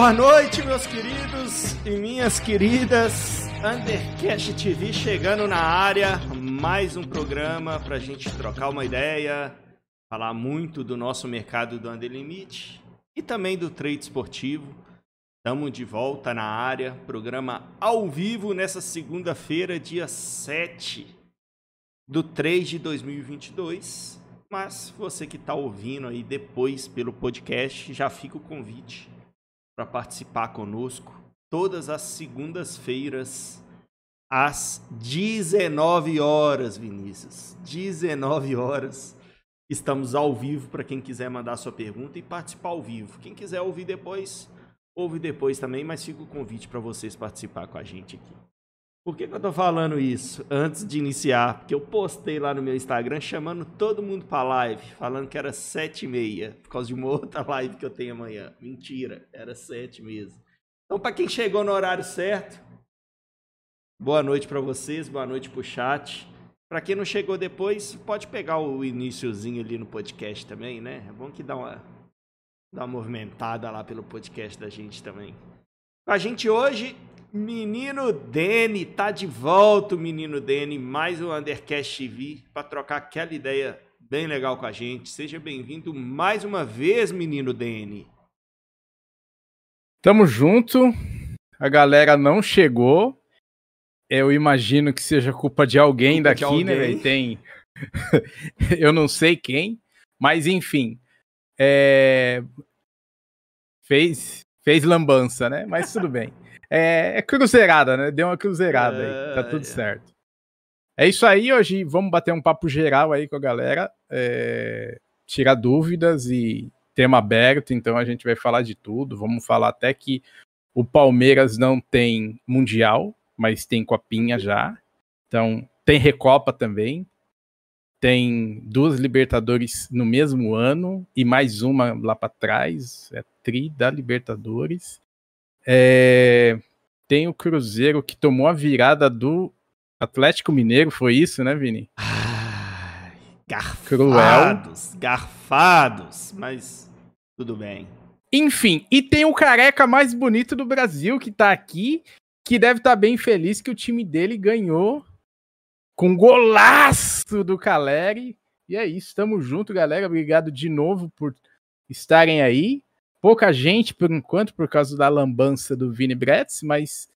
boa noite, meus queridos e minhas queridas. Undercast TV chegando na área. Mais um programa para a gente trocar uma ideia, falar muito do nosso mercado do Underlimit e também do trade esportivo. Estamos de volta na área, programa ao vivo nessa segunda-feira, dia 7 do 3 de 2022. Mas você que está ouvindo aí depois pelo podcast, já fica o convite para participar conosco todas as segundas-feiras às 19 horas, Vinícius. 19 horas. Estamos ao vivo para quem quiser mandar sua pergunta e participar ao vivo. Quem quiser ouvir depois, ouve depois também, mas fica o convite para vocês participar com a gente aqui. Por que, que eu estou falando isso antes de iniciar? Porque eu postei lá no meu Instagram chamando todo mundo para live, falando que era sete e meia, por causa de uma outra live que eu tenho amanhã. Mentira, era sete mesmo. Então, para quem chegou no horário certo, boa noite para vocês, boa noite para o chat. Para quem não chegou depois, pode pegar o iníciozinho ali no podcast também, né? É bom que dá uma, dá uma movimentada lá pelo podcast da gente também. A gente hoje, Menino Dene, tá de volta o Menino Dene, mais um Undercast TV, para trocar aquela ideia bem legal com a gente. Seja bem-vindo mais uma vez, Menino Dene. Tamo junto, a galera não chegou, eu imagino que seja culpa de alguém culpa daqui, de alguém. né? Tem. eu não sei quem, mas enfim. É... Fez, fez lambança, né? Mas tudo bem. É, é cruzeirada, né? Deu uma cruzeirada aí. Tá tudo é. certo. É isso aí, hoje vamos bater um papo geral aí com a galera, é, tirar dúvidas e tema aberto, então a gente vai falar de tudo. Vamos falar até que o Palmeiras não tem Mundial, mas tem Copinha já. Então, tem Recopa também. Tem duas Libertadores no mesmo ano e mais uma lá para trás. É tri da Libertadores. É, tem o Cruzeiro que tomou a virada do Atlético Mineiro, foi isso, né, Vini? Ai, garfados, Cruel. garfados, mas tudo bem. Enfim, e tem o careca mais bonito do Brasil que tá aqui, que deve estar tá bem feliz que o time dele ganhou com golaço do Caleri. E é isso, tamo junto, galera. Obrigado de novo por estarem aí. Pouca gente, por enquanto, por causa da lambança do Vini Bretz, mas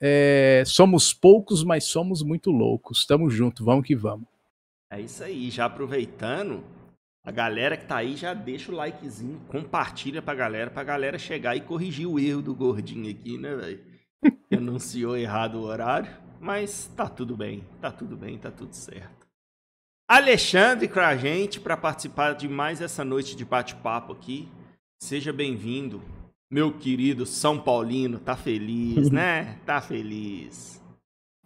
é, somos poucos, mas somos muito loucos. Tamo junto, vamos que vamos. É isso aí, já aproveitando, a galera que tá aí já deixa o likezinho, compartilha pra galera, pra galera chegar e corrigir o erro do gordinho aqui, né, velho? Anunciou errado o horário, mas tá tudo bem, tá tudo bem, tá tudo certo. Alexandre com a gente para participar de mais essa noite de bate-papo aqui. Seja bem-vindo, meu querido São Paulino. Tá feliz, né? Tá feliz.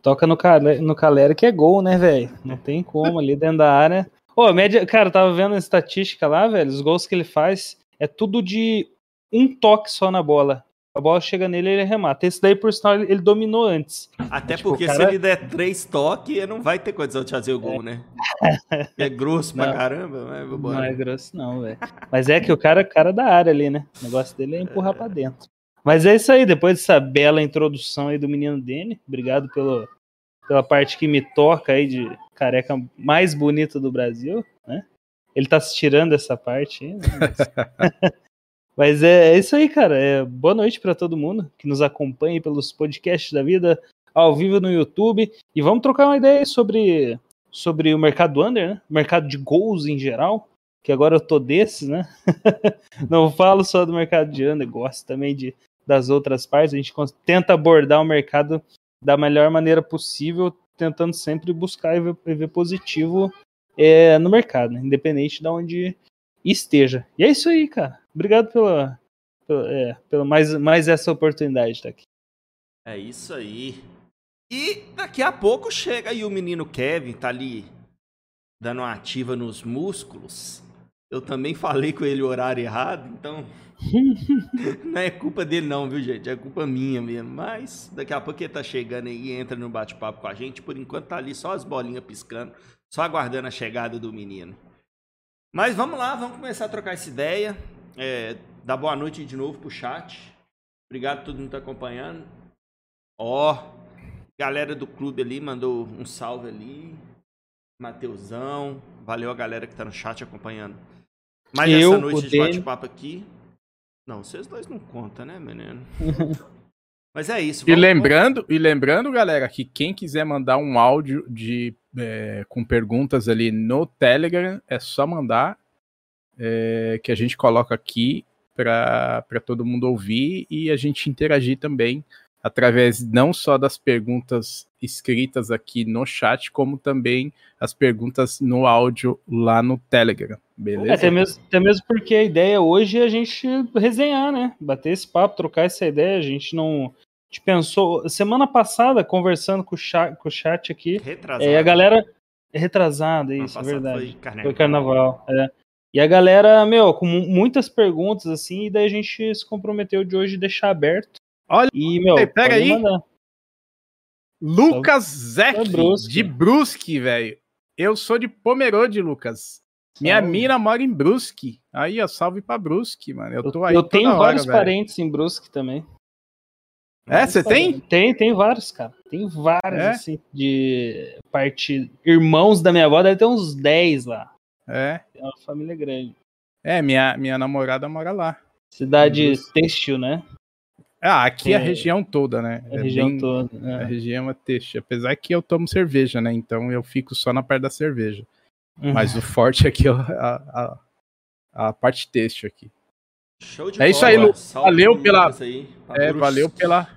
Toca no, cal no Calera que é gol, né, velho? Não tem como ali dentro da área. Ô, oh, média. Cara, eu tava vendo a estatística lá, velho. Os gols que ele faz é tudo de um toque só na bola a bola chega nele e ele remata. Esse daí, por sinal, ele, dominou antes. Até tipo, porque cara... se ele der três toques, ele não vai ter condição de fazer o gol, é. né? É grosso não, pra caramba, mas vambora. Não é grosso não, velho. Mas é que o cara é cara da área ali, né? O negócio dele é empurrar é. pra dentro. Mas é isso aí, depois dessa bela introdução aí do menino Dene, obrigado pelo, pela parte que me toca aí de careca mais bonito do Brasil, né? Ele tá se tirando essa parte aí, né? Mas... É, é isso aí, cara. É, boa noite para todo mundo que nos acompanha pelos podcasts da vida, ao vivo no YouTube. E vamos trocar uma ideia sobre, sobre o mercado under, né? Mercado de gols em geral. Que agora eu tô desses, né? Não falo só do mercado de under, gosto também de, das outras partes. A gente tenta abordar o mercado da melhor maneira possível, tentando sempre buscar e ver positivo é, no mercado, né? independente de onde esteja. E é isso aí, cara. Obrigado pela, pela, é, pela mais, mais essa oportunidade de estar aqui. É isso aí. E daqui a pouco chega aí o menino Kevin, tá ali dando uma ativa nos músculos. Eu também falei com ele o horário errado, então. não é culpa dele, não, viu, gente? É culpa minha mesmo. Mas daqui a pouco ele tá chegando aí e entra no bate-papo com a gente. Por enquanto tá ali só as bolinhas piscando, só aguardando a chegada do menino. Mas vamos lá, vamos começar a trocar essa ideia. É, dar boa noite de novo pro chat. Obrigado a todo mundo que tá acompanhando. Ó, galera do clube ali mandou um salve ali. Mateusão. Valeu a galera que tá no chat acompanhando. Mas Eu, essa noite de bate-papo aqui. Não, vocês dois não contam, né, menino? Mas é isso. E lembrando, e lembrando, galera, que quem quiser mandar um áudio de, é, com perguntas ali no Telegram, é só mandar é, que a gente coloca aqui para todo mundo ouvir e a gente interagir também através não só das perguntas escritas aqui no chat, como também as perguntas no áudio lá no Telegram, beleza? até, mesmo, até mesmo porque a ideia hoje é a gente resenhar, né? Bater esse papo, trocar essa ideia. A gente não. A gente pensou. Semana passada, conversando com o chat, com o chat aqui, Retrasado. é, a galera. É retrasada, isso, é verdade. Foi carnaval. Foi carnaval, é. E a galera, meu, com mu- muitas perguntas, assim, e daí a gente se comprometeu de hoje deixar aberto. Olha, E, meu, pega aí. mandar. Lucas Zek, Brusque. de Brusque, velho. Eu sou de Pomerode, Lucas. Minha Salve. mina mora em Brusque. Aí, ó, salve pra Brusque, mano. Eu tô aí eu tenho hora, vários velho. parentes em Brusque também. É, você tem? Tem, tem vários, cara. Tem vários, É? assim, de parte. Irmãos da minha avó, deve ter uns 10 lá. É. É uma família grande. É, minha, minha namorada mora lá. Cidade têxtil, né? Ah, aqui é a É. região toda, né? A É região bem- toda. A né? região é têxtil. Apesar que eu tomo cerveja, né? Então eu fico só na parte da cerveja. Uhum. Mas o forte aqui é a, a, a parte têxtil aqui. Show de É isso aí, bola. Lu. Salve Valeu pela- É, valeu pela,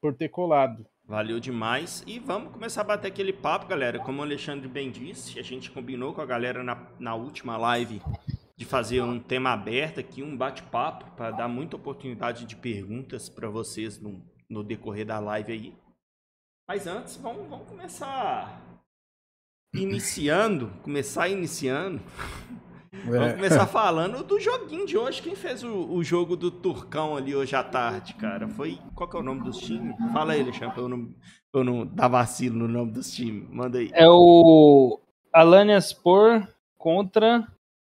por ter colado. Valeu demais. E vamos começar a bater aquele papo, galera. Como o Alexandre bem disse, a gente combinou com a galera na, na última live de fazer um tema aberto aqui, um bate-papo, para dar muita oportunidade de perguntas para vocês no, no decorrer da live aí. Mas antes, vamos, vamos começar iniciando, começar iniciando. Vamos É. começar falando do joguinho de hoje. Quem fez o, o jogo do Turcão ali hoje à tarde, cara? Foi. Qual que é o nome dos times? Fala aí, Alexandre, pra eu não, pra eu não dar vacilo no nome dos times. Manda aí. É o Alaniaspor contra.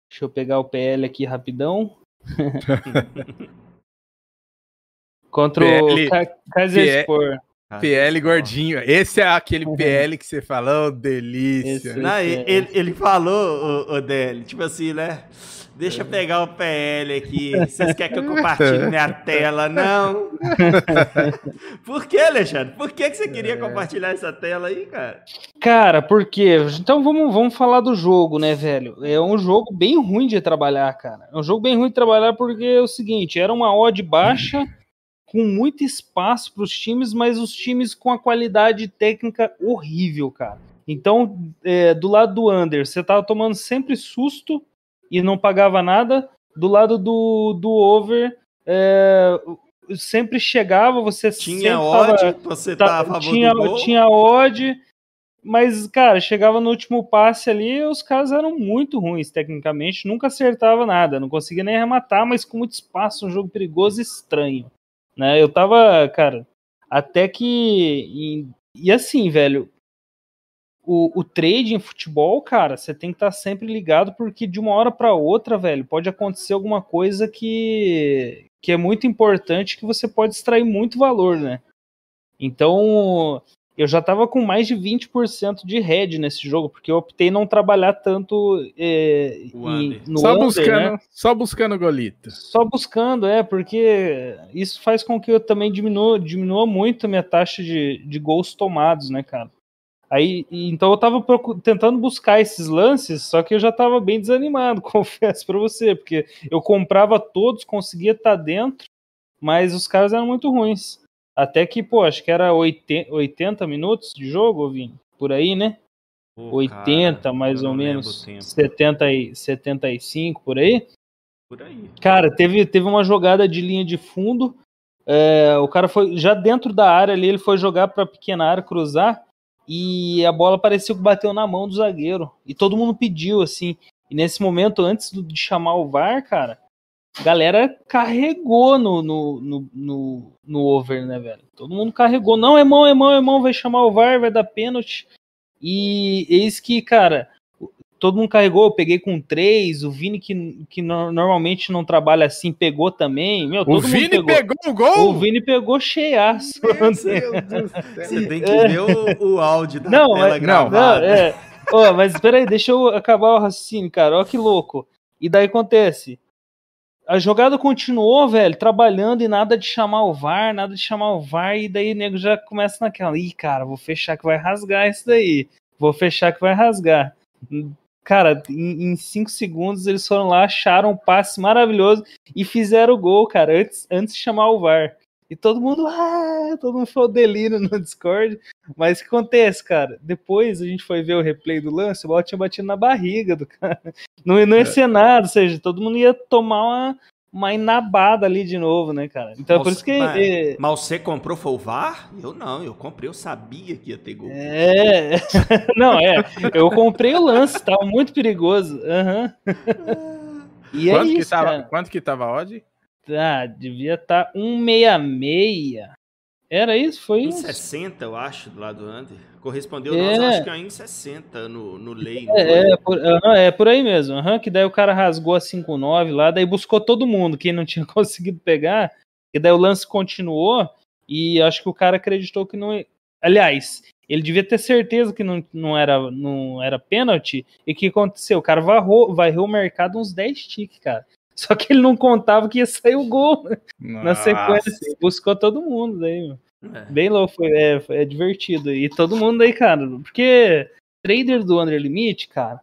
Deixa eu pegar o PL aqui rapidão. contra PL o Ka- Kaiserspor. PL gordinho. Esse é aquele PL que você falou, delícia. Esse- Não, Esse ele, é- ele- ele falou, o, Deli, tipo assim, né? Deixa eu pegar o PL aqui. Vocês querem que eu compartilhe minha tela? Não. Por que, Alexandre? Por que, que você queria compartilhar essa tela aí, cara? Cara, por quê? Então vamos, vamos falar do jogo, né, velho? É um jogo bem ruim de trabalhar, cara. É um jogo bem ruim de trabalhar porque é o seguinte: era uma odd baixa, com muito espaço para os times, mas os times com a qualidade técnica horrível, cara. Então, é, do lado do under, você tava tomando sempre susto e não pagava nada. Do lado do, do over, é, sempre chegava, você Tinha tava- você Tá- tá a favor tinha, tinha odd, mas, cara, chegava no último passe ali, os caras eram muito ruins tecnicamente, nunca acertava nada, não conseguia nem arrematar, mas com muito espaço, um jogo perigoso e estranho. Né? Eu tava, cara, até que. em- e assim, velho, o, o trade em futebol, cara, você tem que estar sempre ligado, porque de uma hora para outra, velho, pode acontecer alguma coisa que, que é muito importante, que você pode extrair muito valor, né? Então, eu já tava com mais de 20% de head nesse jogo, porque eu optei não trabalhar tanto é, em- no só under, buscando, né? só buscando golito. Só buscando, é, porque isso faz com que eu também diminua, diminua muito a minha taxa de, de gols tomados, né, cara? Aí, então eu tava procu- tentando buscar esses lances, só que eu já tava bem desanimado, confesso pra você, porque eu comprava todos, conseguia estar dentro, mas os caras eram muito ruins. Até que, pô, acho que era 80, 80 minutos de jogo, Vini, por aí, né? Pô, 80, cara, mais ou menos, o tempo. 70 e 75 por aí. Por aí. Cara, teve, teve uma jogada de linha de fundo. é, o cara foi já dentro da área ali, ele foi jogar para pequena área, cruzar, e a bola parecia que bateu na mão do zagueiro. E todo mundo pediu, assim. E nesse momento, antes de chamar o VAR, cara, galera carregou no, no, no, no, no over, né, velho? Todo mundo carregou. Não, é mão, é mão, é mão, vai chamar o VAR, vai dar pênalti. E eis que, cara, todo mundo carregou, eu peguei com três, o Vini, que, que no, normalmente não trabalha assim, pegou também. Meu, o Vini pegou. pegou o gol? O Vini pegou cheiaço. Você tem que ver o, o áudio da não, tela mas, gravada. Não, é. oh, mas espera aí, deixa eu acabar o raciocínio, cara. Olha que louco. E daí acontece, a jogada continuou, velho, trabalhando e nada de chamar o VAR, nada de chamar o VAR, e daí o nego já começa naquela, ih, cara, vou fechar que vai rasgar isso daí, vou fechar que vai rasgar. Cara, em, em cinco segundos eles foram lá, acharam um passe maravilhoso e fizeram o gol, cara, antes, antes de chamar o VAR. E todo mundo, ah, todo mundo foi o delírio no Discord. Mas o que acontece, cara? Depois a gente foi ver o replay do lance, o bola tinha batido na barriga do cara. Não, não ia ser nada, ou seja, todo mundo ia tomar uma, uma inabada ali de novo, né, cara? Então é por isso que. Mas, é... mas você comprou foi o VAR? Eu não, eu comprei, eu sabia que ia ter gol. É. não, é. Eu comprei o lance, tava muito perigoso. Uhum. e é quanto é isso, que tava, cara. Quanto que tava a odd? Ah, devia estar tá 166. Era isso? Foi isso? 1,60, eu acho, do lado do Under. Correspondeu, é. nós, acho que é 1,60 no, no lei. É, é, por, é por aí mesmo. Uhum, que daí o cara rasgou a 5,9 lá, daí buscou todo mundo, quem não tinha conseguido pegar. E daí o lance continuou e acho que o cara acreditou que não. Aliás, ele devia ter certeza que não, não, era, não era pênalti. E o que aconteceu? O cara varrou, varreu o mercado uns 10 ticks, cara. Só que ele não contava que ia sair o gol Nossa. na sequência. Buscou todo mundo daí, mano. É. Bem louco, foi, é, é divertido. E todo mundo aí, cara, porque trader do Under Limite, cara,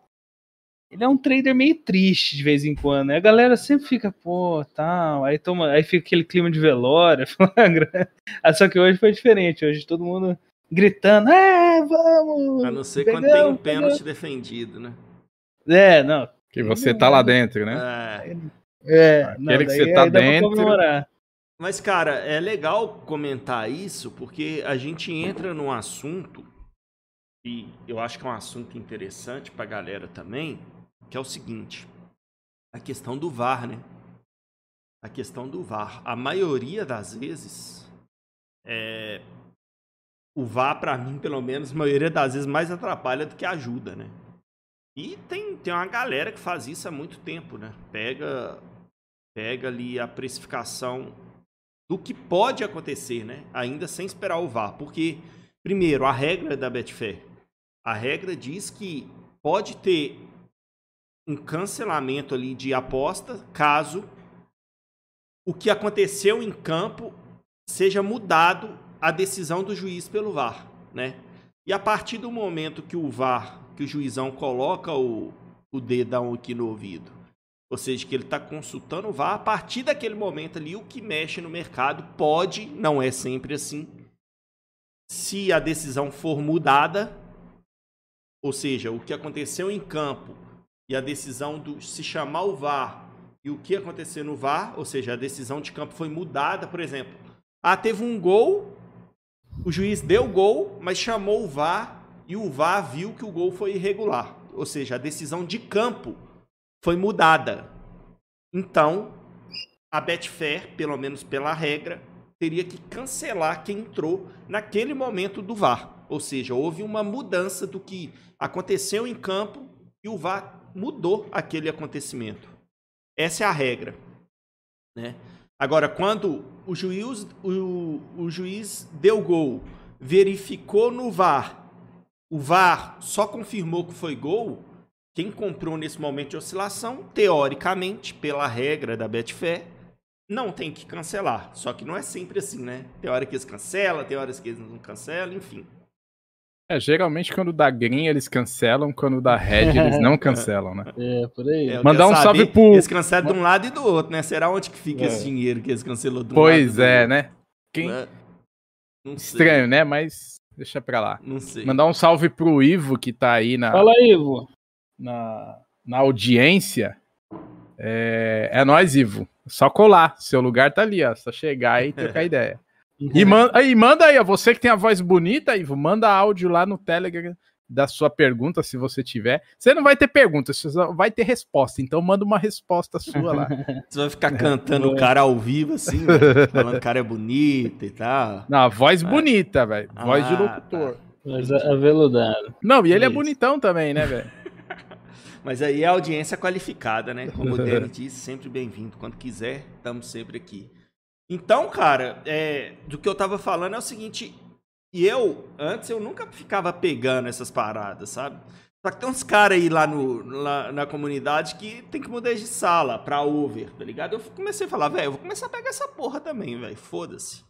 ele é um trader meio triste de vez em quando, né? A galera sempre fica, pô, tal, aí toma, aí fica aquele clima de velório, ah, só que hoje foi diferente, hoje todo mundo gritando, é, vamos! A não ser quando tem um pênalti defendido, né? É, não. Que você tá lá dentro, né? É. É, Aquele não, que você tá dentro. Mas, cara, é legal comentar isso porque a gente entra num assunto, e eu acho que é um assunto interessante pra galera também, que é o seguinte: a questão do VAR, né? A questão do VAR. A maioria das vezes, é... o VAR, para mim, pelo menos, a maioria das vezes mais atrapalha do que ajuda, né? E tem, tem uma galera que faz isso há muito tempo, né? Pega pega ali a precificação do que pode acontecer, né? Ainda sem esperar o VAR. Porque, primeiro, a regra da Betfair. A regra diz que pode ter um cancelamento ali de aposta caso o que aconteceu em campo seja mudado a decisão do juiz pelo VAR, né? E a partir do momento que o VAR, que o juizão coloca o, o dedão aqui no ouvido ou seja, que ele está consultando o VAR. A partir daquele momento ali, o que mexe no mercado pode, não é sempre assim, se a decisão for mudada, ou seja, o que aconteceu em campo e a decisão do se chamar o VAR e o que aconteceu no VAR, ou seja, a decisão de campo foi mudada, por exemplo. Ah, teve um gol, o juiz deu gol, mas chamou o VAR e o VAR viu que o gol foi irregular. Ou seja, a decisão de campo foi mudada. Então, a Betfair, pelo menos pela regra, teria que cancelar quem entrou naquele momento do VAR. Ou seja, houve uma mudança do que aconteceu em campo e o VAR mudou aquele acontecimento. Essa é a regra. Né? Agora, quando o juiz, o, o juiz deu gol, verificou no VAR, o VAR só confirmou que foi gol, quem comprou nesse momento de oscilação, teoricamente, pela regra da Betfair, não tem que cancelar. Só que não é sempre assim, né? Tem hora que eles cancelam, tem horas que eles não cancelam, enfim. É, geralmente quando dá green eles cancelam, quando dá red eles não cancelam, né? É, por aí. É, Mandar um salve pro... Eles cancelam de um lado e do outro, né? Será onde que fica é. esse dinheiro que eles cancelou de um pois lado é, né? Quem... É. Estranho, né? Mas deixa pra lá. Não sei. Mandar um salve pro Ivo que tá aí na... Fala, Ivo na, na audiência, é, é nós, Ivo. Só colar. Seu lugar tá ali, ó. Só chegar e trocar ideia. E, man, aí, manda aí, ó. Você que tem a voz bonita, Ivo, manda áudio lá no Telegram da sua pergunta, se você tiver. Você não vai ter pergunta, você vai ter resposta. Então manda uma resposta sua lá. Você vai ficar cantando o cara ao vivo, assim, falando que o cara é bonito e tal. Não, voz bonita, velho. Voz ah, de locutor. Tá. Voz aveludada. Não, e ele é bonitão também, né, velho? Mas aí é audiência qualificada, né? Como o Danny disse, sempre bem-vindo. Quando quiser, estamos sempre aqui. Então, cara, é, do que eu tava falando é o seguinte. E eu, antes, eu nunca ficava pegando essas paradas, sabe? Só que tem uns caras aí lá, no, lá na comunidade que tem que mudar de sala pra over, tá ligado? Eu comecei a falar, velho, eu vou começar a pegar essa porra também, velho. Foda-se.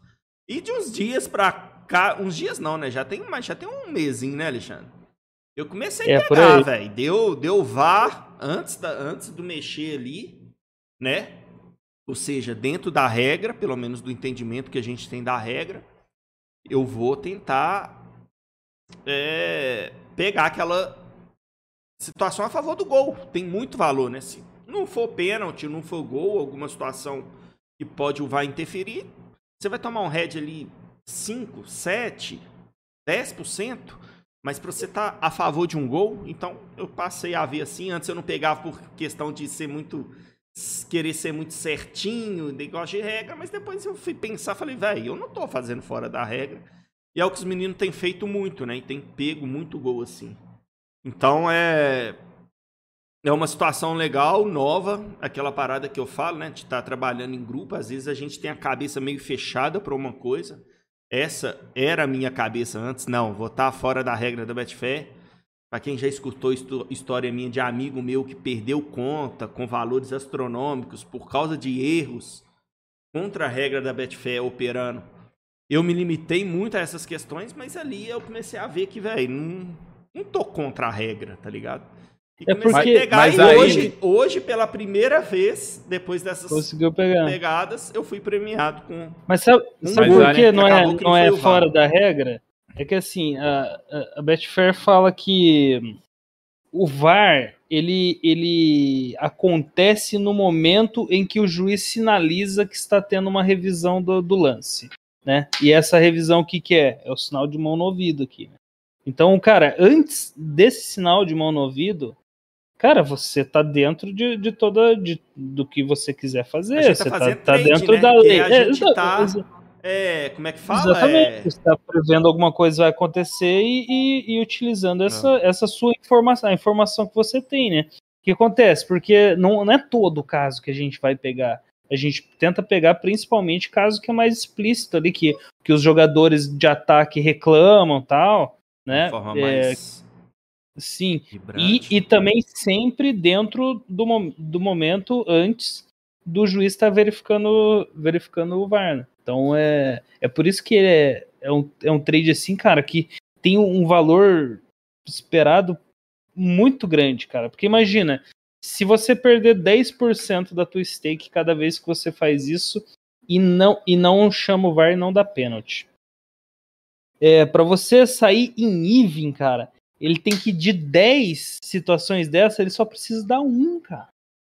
E de uns dias pra cá. Uns dias não, né? Já tem, mas já tem um mesinho, né, Alexandre? Eu comecei a é, pegar, velho. Deu, deu VAR antes, da, antes do mexer ali, né? Ou seja, dentro da regra, pelo menos do entendimento que a gente tem da regra, eu vou tentar é, pegar aquela situação a favor do gol. Tem muito valor, né? Se não for pênalti, não for gol, alguma situação que pode o VAR interferir, você vai tomar um head ali 5, 7, 10%, mas para você estar tá a favor de um gol, então eu passei a ver assim. Antes eu não pegava por questão de ser muito. querer ser muito certinho, negócio de regra, mas depois eu fui pensar, falei, velho, eu não tô fazendo fora da regra. E é o que os meninos têm feito muito, né? E tem pego muito gol assim. Então é. É uma situação legal, nova, aquela parada que eu falo, né? De estar tá trabalhando em grupo. Às vezes a gente tem a cabeça meio fechada para uma coisa. Essa era a minha cabeça antes. Não, vou estar tá fora da regra da Betfair. Para quem já escutou história minha de amigo meu que perdeu conta com valores astronômicos por causa de erros contra a regra da Betfair operando. Eu me limitei muito a essas questões, mas ali eu comecei a ver que, velho, não, não tô contra a regra, tá ligado? E é porque, pegar mas e aí... hoje, hoje, pela primeira vez, depois dessas pegadas, eu fui premiado com. Mas sabe, sabe por que não é, não é fora da regra? É que assim, a, a Betfair fala que o VAR ele, ele acontece no momento em que o juiz sinaliza que está tendo uma revisão do, do lance. Né? E essa revisão, o que, que é? É o sinal de mão no ouvido aqui. Né? Então, cara, antes desse sinal de mão no ouvido, cara, você tá dentro de, de toda de, do que você quiser fazer. Tá você tá, tá, trade, dentro né? da lei. a é, gente tá, é, como é que fala? Exatamente. É... Você está prevendo alguma coisa vai acontecer e, e, e utilizando essa, essa sua informação, a informação que você tem, né? O que acontece? Porque não, não é todo o caso que a gente vai pegar. A gente tenta pegar principalmente caso que é mais explícito ali, que, que os jogadores de ataque reclamam tal né? De forma é, mais sim. E, e também sempre dentro do, do momento antes do juiz estar tá verificando, verificando o VAR. Né? Então é, é por isso que é, é, um, é um trade assim, cara, que tem um valor esperado muito grande, cara. Porque imagina, se você perder 10% da tua stake cada vez que você faz isso e não, e não chama o VAR e não dá pênalti é, para você sair em even, cara, ele tem que de 10 situações dessa, ele só precisa dar um, cara.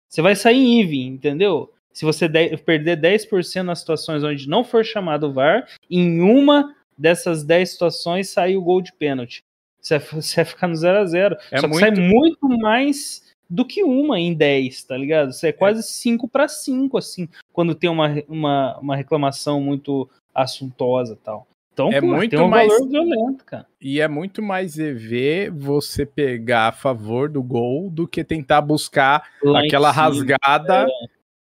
Você vai sair em even, entendeu? Se você de perder 10% nas situações onde não for chamado VAR, em uma dessas 10 situações sai o gol de pênalti. Você vai ficar no 0 a 0 é Só que muito... sai muito mais do que uma em 10, tá ligado? Você é quase 5 para 5, assim, quando tem uma, uma, uma reclamação muito assuntosa tal. Então, é pô, muito um mais violento, cara. E é muito mais EV você pegar a favor do gol do que tentar buscar Lá aquela rasgada é.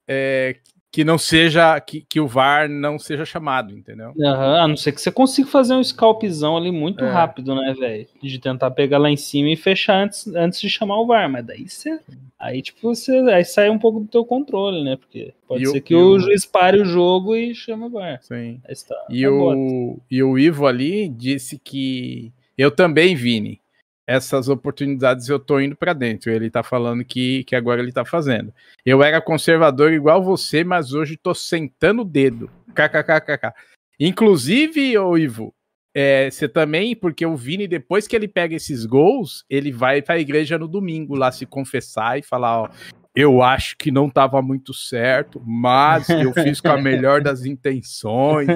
É, que não seja que, que o VAR não seja chamado, entendeu? Uhum, a não ser que você consiga fazer um scalpzão ali muito é. rápido, né, velho? De tentar pegar lá em cima e fechar antes, antes de chamar o VAR, mas daí você aí tipo você aí sai um pouco do teu controle, né? Porque pode e ser o, que o, o juiz pare o jogo e chama o VAR. Sim. Tá, e o e o Ivo ali disse que eu também, Vini, essas oportunidades eu tô indo para dentro. Ele tá falando que, que agora ele tá fazendo. Eu era conservador igual você, mas hoje tô sentando o dedo. KKKKK. Inclusive, ô Ivo, é, você também, porque o Vini, depois que ele pega esses gols, ele vai pra igreja no domingo lá se confessar e falar: Ó, eu acho que não estava muito certo, mas eu fiz com a melhor das intenções.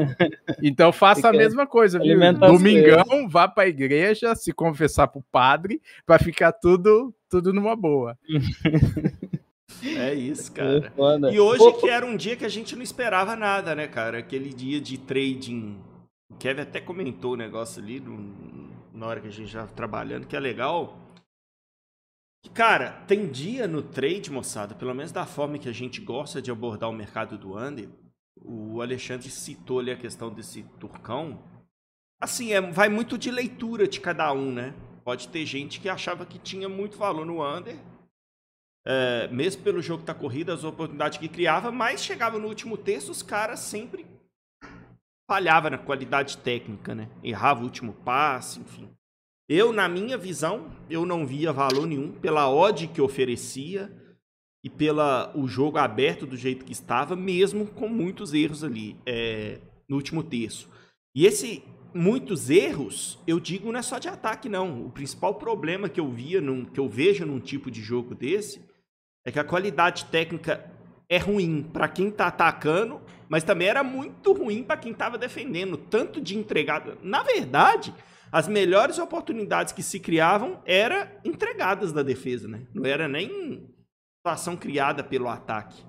Então faça a mesma coisa, viu? Domingão, vá para a igreja, se confessar para o padre, para ficar tudo, tudo numa boa. É isso, cara. E hoje que era um dia que a gente não esperava nada, né, cara? Aquele dia de trading. O Kevin até comentou o negócio ali no, na hora que a gente já trabalhando, que é legal Cara, tem dia no trade, moçada, pelo menos da forma que a gente gosta de abordar o mercado do under. O Alexandre citou ali a questão desse turcão. Assim, é, vai muito de leitura de cada um, né? Pode ter gente que achava que tinha muito valor no under, é, mesmo pelo jogo da corrida, as oportunidades que criava, mas chegava no último terço, os caras sempre falhava na qualidade técnica, né? Errava o último passe, enfim. Eu, na minha visão, eu não via valor nenhum pela odd que oferecia e pela o jogo aberto do jeito que estava, mesmo com muitos erros ali é, no último terço. E esse muitos erros, eu digo não é só de ataque não. O principal problema que eu via, num, que eu vejo num tipo de jogo desse, é que a qualidade técnica é ruim para quem está atacando, mas também era muito ruim para quem estava defendendo, tanto de entregada. Na verdade, as melhores oportunidades que se criavam eram entregadas da defesa, né? Não era nem situação criada pelo ataque.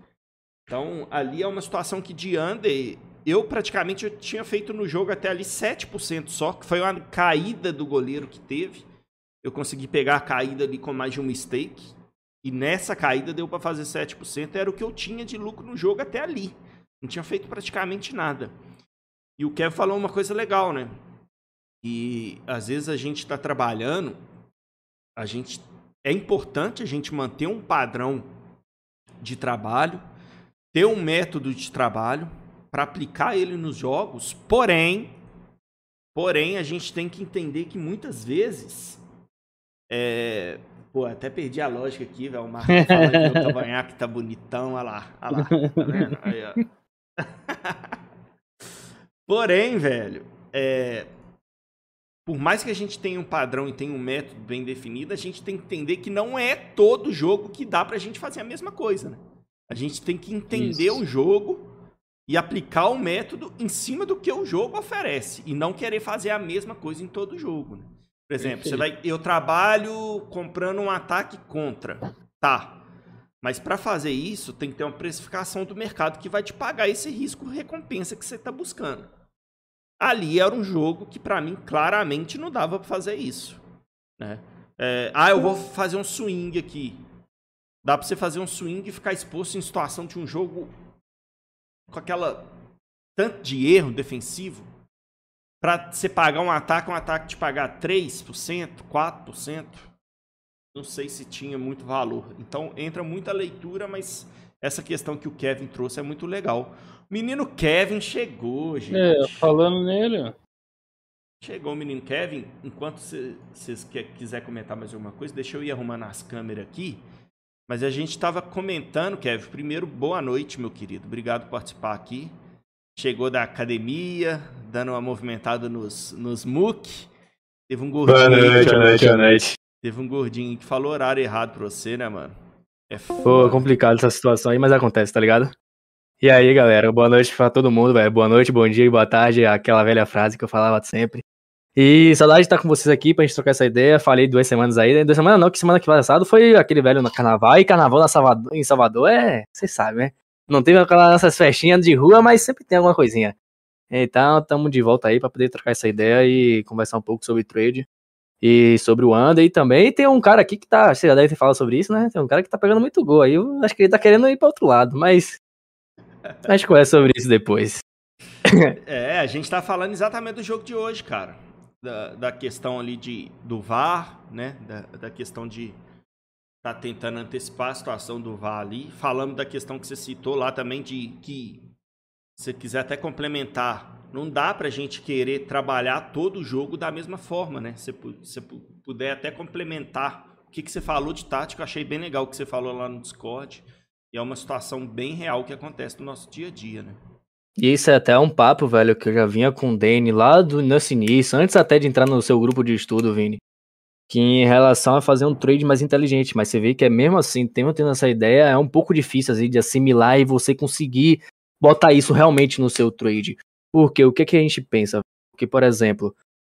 Então, ali é uma situação que de under, eu praticamente eu tinha feito no jogo até ali 7% só, que foi uma caída do goleiro que teve. Eu consegui pegar a caída ali com mais de um mistake. E nessa caída deu para fazer 7%, era o que eu tinha de lucro no jogo até ali. Não tinha feito praticamente nada. E o Kev falou uma coisa legal, né? E às vezes a gente está trabalhando, a gente é importante a gente manter um padrão de trabalho, ter um método de trabalho para aplicar ele nos jogos. Porém, porém a gente tem que entender que muitas vezes é, Pô, até perdi a lógica aqui, velho. O Marcos falando que o cavanhaque tá bonitão. Olha lá, olha lá. Tá vendo? Aí, ó. Porém, velho, é, por mais que a gente tenha um padrão e tenha um método bem definido, a gente tem que entender que não é todo jogo que dá pra gente fazer a mesma coisa, né? A gente tem que entender Isso. o jogo e aplicar o método em cima do que o jogo oferece e não querer fazer a mesma coisa em todo jogo, né? Por exemplo, você vai, eu trabalho comprando um ataque contra, tá? Mas para fazer isso, tem que ter uma precificação do mercado que vai te pagar esse risco recompensa que você está buscando ali era um jogo que para mim claramente não dava para fazer isso, né? É, ah, eu vou fazer um swing aqui. Dá para você fazer um swing e ficar exposto em situação de um jogo com aquela tanto de erro defensivo para você pagar um ataque, um ataque te pagar 3%, 4%. Não sei se tinha muito valor. Então entra muita leitura, mas essa questão que o Kevin trouxe é muito legal. Menino Kevin chegou, gente. É, falando nele. Chegou o menino Kevin. Enquanto vocês quiser comentar mais alguma coisa, deixa eu ir arrumando as câmeras aqui. Mas a gente estava comentando, Kevin. Primeiro, boa noite, meu querido. Obrigado por participar aqui. Chegou da academia, dando uma movimentada nos, nos MOOC. Teve um gordinho. Boa noite, boa noite, boa noite. Teve um gordinho que falou horário errado pra você, né, mano? É foda. Pô, complicado essa situação aí, mas acontece, tá ligado? E aí, galera, boa noite pra todo mundo, velho. Boa noite, bom dia e boa tarde, aquela velha frase que eu falava sempre. E saudade de estar com vocês aqui pra gente trocar essa ideia. Falei duas semanas aí, né? duas semanas não, que semana que passada foi aquele velho no carnaval. E carnaval na Salvador, em Salvador é, vocês sabem, né? Não teve aquelas nossas festinhas de rua, mas sempre tem alguma coisinha. Então, estamos de volta aí para poder trocar essa ideia e conversar um pouco sobre trade e sobre o Under. E também tem um cara aqui que tá, você já deve ter falado sobre isso, né? Tem um cara que tá pegando muito gol aí. Eu acho que ele tá querendo ir para outro lado, mas a gente conversa sobre isso depois. É, a gente tá falando exatamente do jogo de hoje, cara. Da, da questão ali de, do VAR, né? Da, da questão de tá tentando antecipar a situação do VAR ali. Falamos da questão que você citou lá também de que se você quiser até complementar, não dá pra gente querer trabalhar todo o jogo da mesma forma, né? Se você puder até complementar o que, que você falou de tática, eu achei bem legal o que você falou lá no Discord. É uma situação bem real que acontece no nosso dia a dia, né? E isso é até um papo, velho, que eu já vinha com o Dani lá do nosso início, antes até de entrar no seu grupo de estudo, Vini. Que em relação a fazer um trade mais inteligente, mas você vê que é mesmo assim, tendo, tendo essa ideia, é um pouco difícil assim, de assimilar e você conseguir botar isso realmente no seu trade. Porque o que, que a gente pensa? Porque, por exemplo,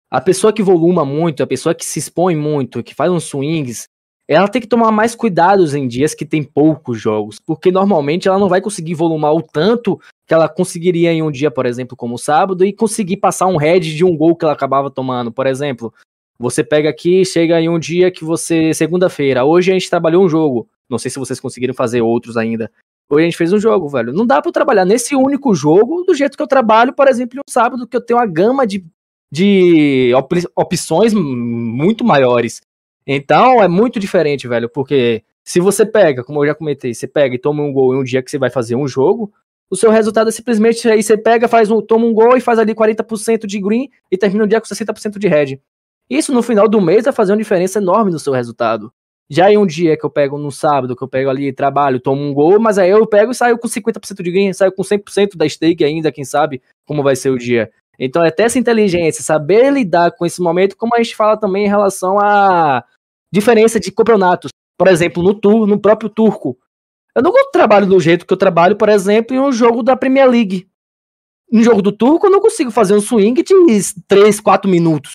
a pessoa que voluma muito, a pessoa que se expõe muito, que faz uns swings, ela tem que tomar mais cuidados em dias que tem poucos jogos, porque normalmente ela não vai conseguir volumar o tanto que ela conseguiria em um dia, por exemplo, como o sábado, e conseguir passar um head de um gol que ela acabava tomando. Por exemplo, Você pega aqui, chega em um dia que você. Segunda-feira. Hoje a gente trabalhou um jogo. Não sei se vocês conseguiram fazer outros ainda. Hoje a gente fez um jogo, velho. Não dá eu trabalhar nesse único jogo do jeito que eu trabalho, por exemplo, um sábado, que eu tenho uma gama de, de op opções muito maiores. Então é muito diferente, velho, porque se você pega, como eu já comentei, você pega e toma um gol em um dia que você vai fazer um jogo, o seu resultado é simplesmente aí você pega, faz um, toma um gol e faz ali 40% de green e termina o dia com 60% de red. Isso no final do mês vai fazer uma diferença enorme no seu resultado. Já em um dia que eu pego no sábado, que eu pego ali, trabalho, tomo um gol, mas aí eu pego e saio com 50% de green, saio com 100% da stake ainda, quem sabe como vai ser o dia. Então é ter essa inteligência, saber lidar com esse momento, como a gente fala também em relação à diferença de campeonatos. Por exemplo, no tour, no próprio turco. Eu não trabalho do jeito que eu trabalho, por exemplo, em um jogo da Premier League. No jogo do turco, eu não consigo fazer um swing de 3, 4 minutos.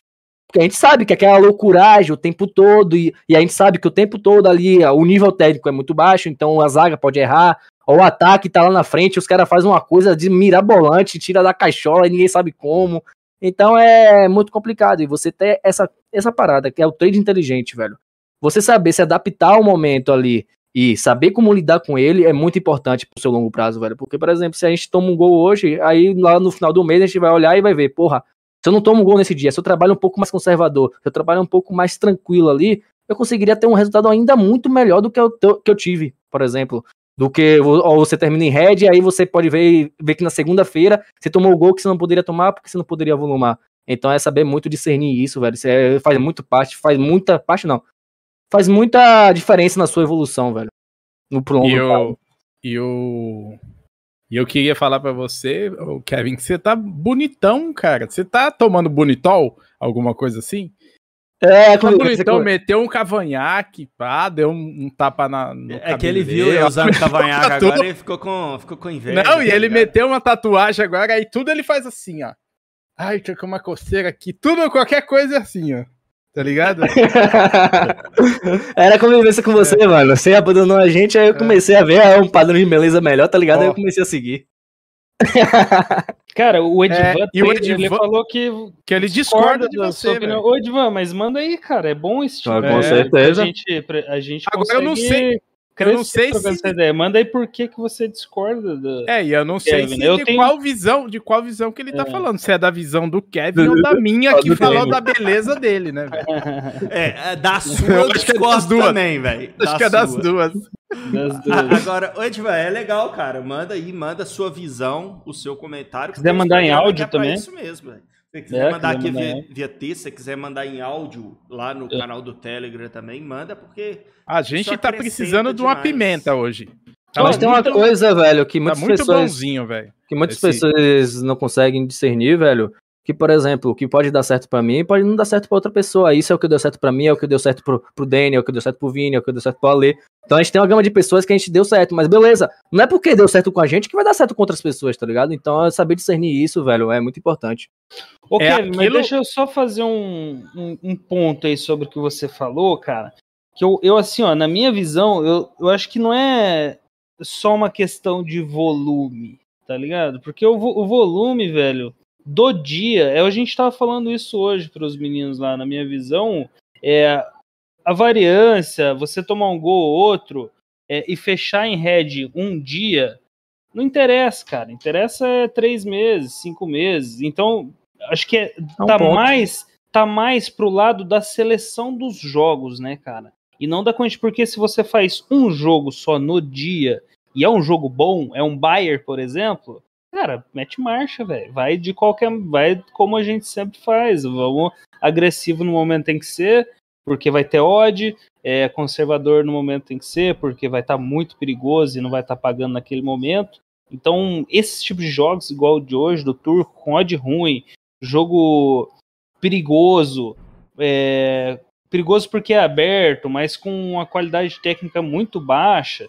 Porque a gente sabe que aquela loucuragem o tempo todo, e, e, a gente sabe que o tempo todo ali o nível técnico é muito baixo, então a zaga pode errar, ou o ataque tá lá na frente, os caras fazem uma coisa de mirabolante, tira da caixola e ninguém sabe como. Então é muito complicado. E você ter essa, essa parada, que é o trade inteligente, velho. Você saber se adaptar ao momento ali e saber como lidar com ele é muito importante pro seu longo prazo, velho. Porque, por exemplo, se a gente toma um gol hoje, aí lá no final do mês a gente vai olhar e vai ver, porra, se eu não tomo um gol nesse dia, se eu trabalho um pouco mais conservador, se eu trabalho um pouco mais tranquilo ali, eu conseguiria ter um resultado ainda muito melhor do que eu, que eu tive, por exemplo. Do que ou você termina em red, aí você pode ver, ver que na segunda-feira você tomou o gol que você não poderia tomar porque você não poderia volumar. Então é saber muito discernir isso, velho. Isso é, faz muito parte, faz muita parte, não. Faz muita diferença na sua evolução, velho. No longo e eu, e eu e eu queria falar para você, Kevin, que você tá bonitão, cara. Você tá tomando bonitol? Alguma coisa assim? É, tá bonitão, meteu um cavanhaque, pá, deu um, um tapa na. é que ele viu eu usando cavanhaque agora e ficou com, ficou com inveja. Não, e ele meteu uma tatuagem agora, aí tudo ele faz assim, ó. Ai, tô com uma coceira aqui. Tudo, qualquer coisa é assim, ó. Tá ligado? Era convivência com você, é. mano. Você abandonou a gente, aí eu é. comecei a ver ah, um padrão de beleza melhor, tá ligado? Oh. Aí eu comecei a seguir. Cara, o Edvan, é, e o Edvan ele falou que, que ele discorda, de você, opinião. Ô, Edvan, mas manda aí, cara. É bom esse tipo. Ah, com é, certeza. A gente, a gente Agora consegue... eu não sei. Eu não sei se... essa ideia. Manda aí por que, que você discorda do... É, e eu não sei se eu de tenho... qual visão, de qual visão que ele tá é. falando. Se é da visão do Kevin ou da minha, que falou da beleza dele, né, velho? É, é, da sua eu acho que é das duas também, velho. Acho que é das duas. Agora, Edvan, é legal, cara. Manda aí, manda a sua visão, o seu comentário. Se quiser mandar em áudio também. É isso mesmo, velho. Se quiser é, mandar aqui mandar via, via texto, se quiser mandar em áudio lá no é. canal do Telegram também, manda, porque. A gente tá precisando de uma pimenta hoje. Tá Mas tem uma coisa, velho, que tá muitas tá muito pessoas. bonzinho, velho. Que muitas Esse... pessoas não conseguem discernir, velho. Que, por exemplo, o que pode dar certo para mim pode não dar certo para outra pessoa. Isso é o que deu certo para mim, é o que deu certo pro, pro Danny, é o que deu certo pro Vini, é o que deu certo pro Ale. Então a gente tem uma gama de pessoas que a gente deu certo, mas beleza, não é porque deu certo com a gente que vai dar certo com outras pessoas, tá ligado? Então é saber discernir isso, velho, é muito importante. Ok, é aquilo... mas deixa eu só fazer um, um, um, ponto aí sobre o que você falou, cara. Que eu, eu assim, ó, na minha visão, eu, eu acho que não é só uma questão de volume, tá ligado? Porque o, o volume, velho, do dia, é, a gente tava falando isso hoje para os meninos lá, na minha visão, é a variância, você tomar um gol ou outro é, e fechar em red um dia, não interessa, cara. Interessa é três meses, cinco meses. Então, acho que é, é tá mais tá mais pro lado da seleção dos jogos, né, cara? E não da quantidade, porque se você faz um jogo só no dia e é um jogo bom, é um Bayer, por exemplo, cara, mete marcha, velho. Vai de qualquer, vai como a gente sempre faz. Vamos agressivo no momento tem que ser, porque vai ter odd, é, conservador no momento tem que ser, porque vai estar tá muito perigoso e não vai estar tá pagando naquele momento. Então, esses tipos de jogos, igual o de hoje, do Turco, com odd ruim, jogo perigoso, é, perigoso porque é aberto, mas com uma qualidade técnica muito baixa.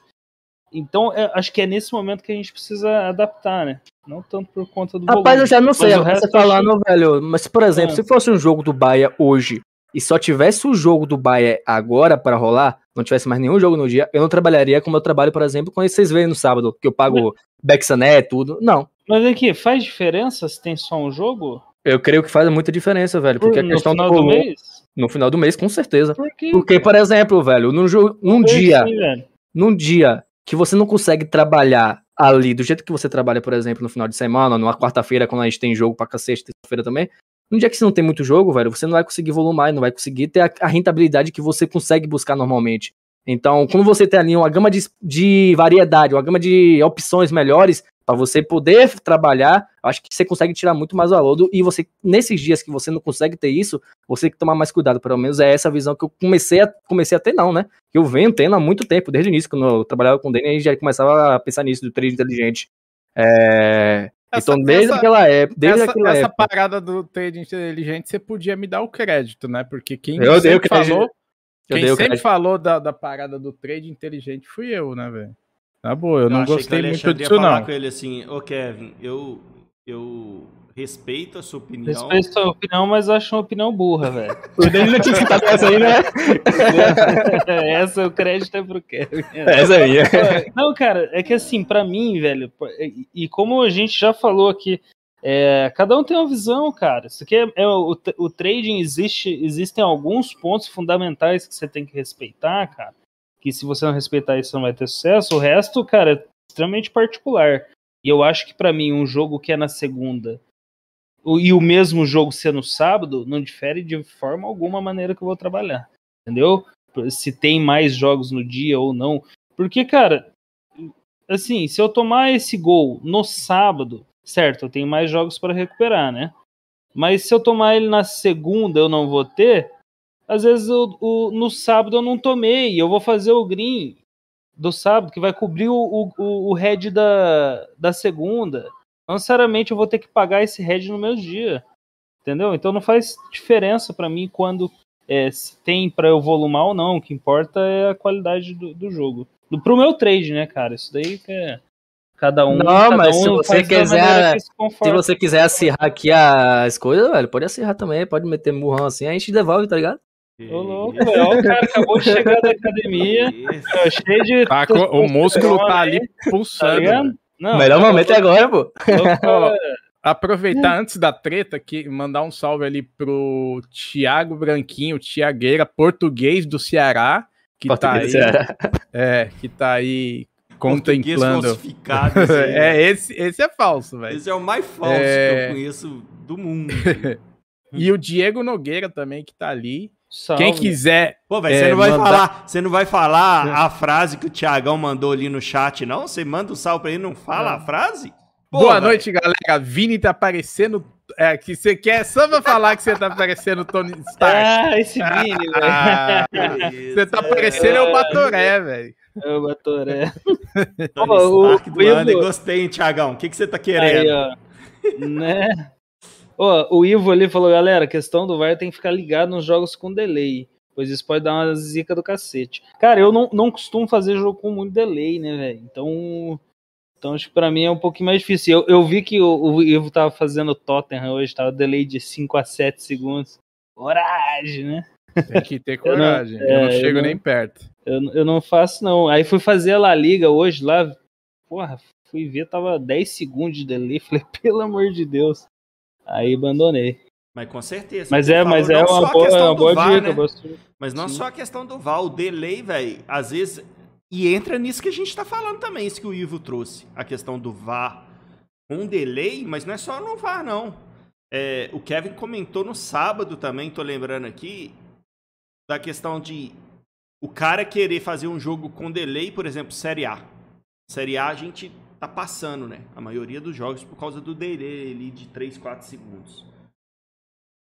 Então, é, acho que é nesse momento que a gente precisa adaptar, né? Não tanto por conta do Rapaz, volume. eu já não sei, você falando, velho, mas por exemplo, é. se fosse um jogo do Bahia hoje, e só tivesse o jogo do Bahia agora para rolar, não tivesse mais nenhum jogo no dia, eu não trabalharia como eu trabalho, por exemplo, quando vocês veem no sábado, que eu pago Bexané, tudo. Não. Mas aqui, faz diferença se tem só um jogo? Eu creio que faz muita diferença, velho. Porque no a questão final do do volume, mês? no final do mês, com certeza. Por? Porque, por exemplo, velho, num, jo- num dia, assim, velho. num dia que você não consegue trabalhar ali do jeito que você trabalha, por exemplo, no final de semana, numa quarta-feira, quando a gente tem jogo pra cacete, terça-feira também. Num dia que você não tem muito jogo, velho, você não vai conseguir volumar, não vai conseguir ter a, a rentabilidade que você consegue buscar normalmente. Então, quando você tem ali uma gama de, de variedade, uma gama de opções melhores pra você poder trabalhar, acho que você consegue tirar muito mais valor. do- e você, nesses dias que você não consegue ter isso, você tem que tomar mais cuidado. Pelo menos é essa visão que eu comecei a, comecei a ter, não, né? Que eu venho tendo há muito tempo, desde o início, quando eu trabalhava com o Dani, a gente já começava a pensar nisso, do trade inteligente. É, Essa- então, desde essa- aquela época, desde essa, aquela essa época. parada do trade inteligente, você podia me dar o crédito, né? Porque quem Eu dei o sempre falou, Eu quem dei o sempre crédito. falou da, da parada do trade inteligente fui eu, né, velho? Tá boa, eu, não achei gostei muito Alexandre ia disso, falar não. com ele assim, ô Kevin, eu, eu respeito a sua opinião. Respeito a sua opinião, mas acho uma opinião burra, velho. O Dani não tinha citado essa aí, né? Essa o crédito é pro Kevin. Essa aí. é. Não, cara, é que assim, pra mim, velho, e- e como a gente já falou aqui, é, cada um tem uma visão, cara. Isso aqui é, é o, o trading existe, existem alguns pontos fundamentais que você tem que respeitar, cara. Que se você não respeitar isso, não vai ter sucesso. O resto, cara, é extremamente particular. E eu acho que pra mim, um jogo que é na segunda e o mesmo jogo ser no sábado, não difere de forma alguma a maneira que eu vou trabalhar. Entendeu? Se tem mais jogos no dia ou não. Porque, cara, assim, se eu tomar esse gol no sábado, certo, eu tenho mais jogos para recuperar, né? Mas se eu tomar ele na segunda, eu não vou ter. Às vezes eu- o- no sábado eu não tomei, eu vou fazer o green do sábado que vai cobrir o, o, o- head da, da segunda. Não necessariamente eu vou ter que pagar esse head no meu dia. Entendeu? Então não faz diferença para mim quando é, se tem para eu volumar ou não. O que importa é a qualidade do, do jogo. Do, pro meu trade, né, cara? Isso daí que é. Cada um. Não, cada mas um se você quiser- se Se você quiser acirrar aqui as coisas, velho, pode acirrar também, pode meter murrão assim, a gente devolve, tá ligado? Ô, louco, O cara acabou de chegar da academia, Isso. ó, cheio de. Tá, o músculo tá ali Tá pulsando. velho. Não, o melhor cara, momento é agora, pô. tô- Aproveitar antes da treta aqui, mandar um salve ali pro Thiago Branquinho, Tiagueira, português do Ceará, que tá aí, Português, é. é, que tá aí Português contemplando. é, esse, esse é falso, velho. Esse é o mais falso É. que eu conheço do mundo. E o Diego Nogueira também, que tá ali. Salve. Quem quiser, Pô, velho, É, você não vai mandar- falar, você não vai falar a frase que o Thiagão mandou ali no chat, não? Você manda um salve pra ele e não fala a frase? Pô, boa velho. noite, galera. Vini tá aparecendo. É, que você quer só pra falar que você tá parecendo Tony Stark. Ah, esse Vini, velho. Ah, você tá é. parecendo é o Batoré, velho. É o Batoré. Tony Stark do o Ivo- Under. Gostei, hein, Thiagão? O que, que você tá Aí, querendo? ó. né? Ó, o Ivo ali falou, galera, a questão do VAR tem que ficar ligado nos jogos com delay, pois isso pode dar uma zica do cacete. Cara, eu não, não costumo fazer jogo com muito delay, né, velho? Então, então acho que pra mim é um pouquinho mais difícil. Eu, eu vi que o, o Ivo tava fazendo Tottenham hoje, tava delay de 5 a 7 segundos. Coragem, né? Tem que ter coragem. Eu não, é, eu chego não- nem perto. Eu, eu não faço, não. Aí fui fazer a La Liga hoje lá. Porra, fui ver, tava 10 segundos de delay. Falei, pelo amor de Deus. Aí abandonei. Mas com certeza. Mas é, mas é só uma boa, uma boa VAR, dica. né? Mas não Sim. só a questão do VAR, o delay, velho, às vezes. E entra nisso que a gente tá falando também, isso que o Ivo trouxe. A questão do VAR. Um delay, mas não é só no VAR, não. É, o Kevin comentou no sábado também, tô lembrando aqui, da questão de o cara querer fazer um jogo com delay, por exemplo, Série A. Série A a gente tá passando, né? A maioria dos jogos por causa do delay ali de 3, 4 segundos.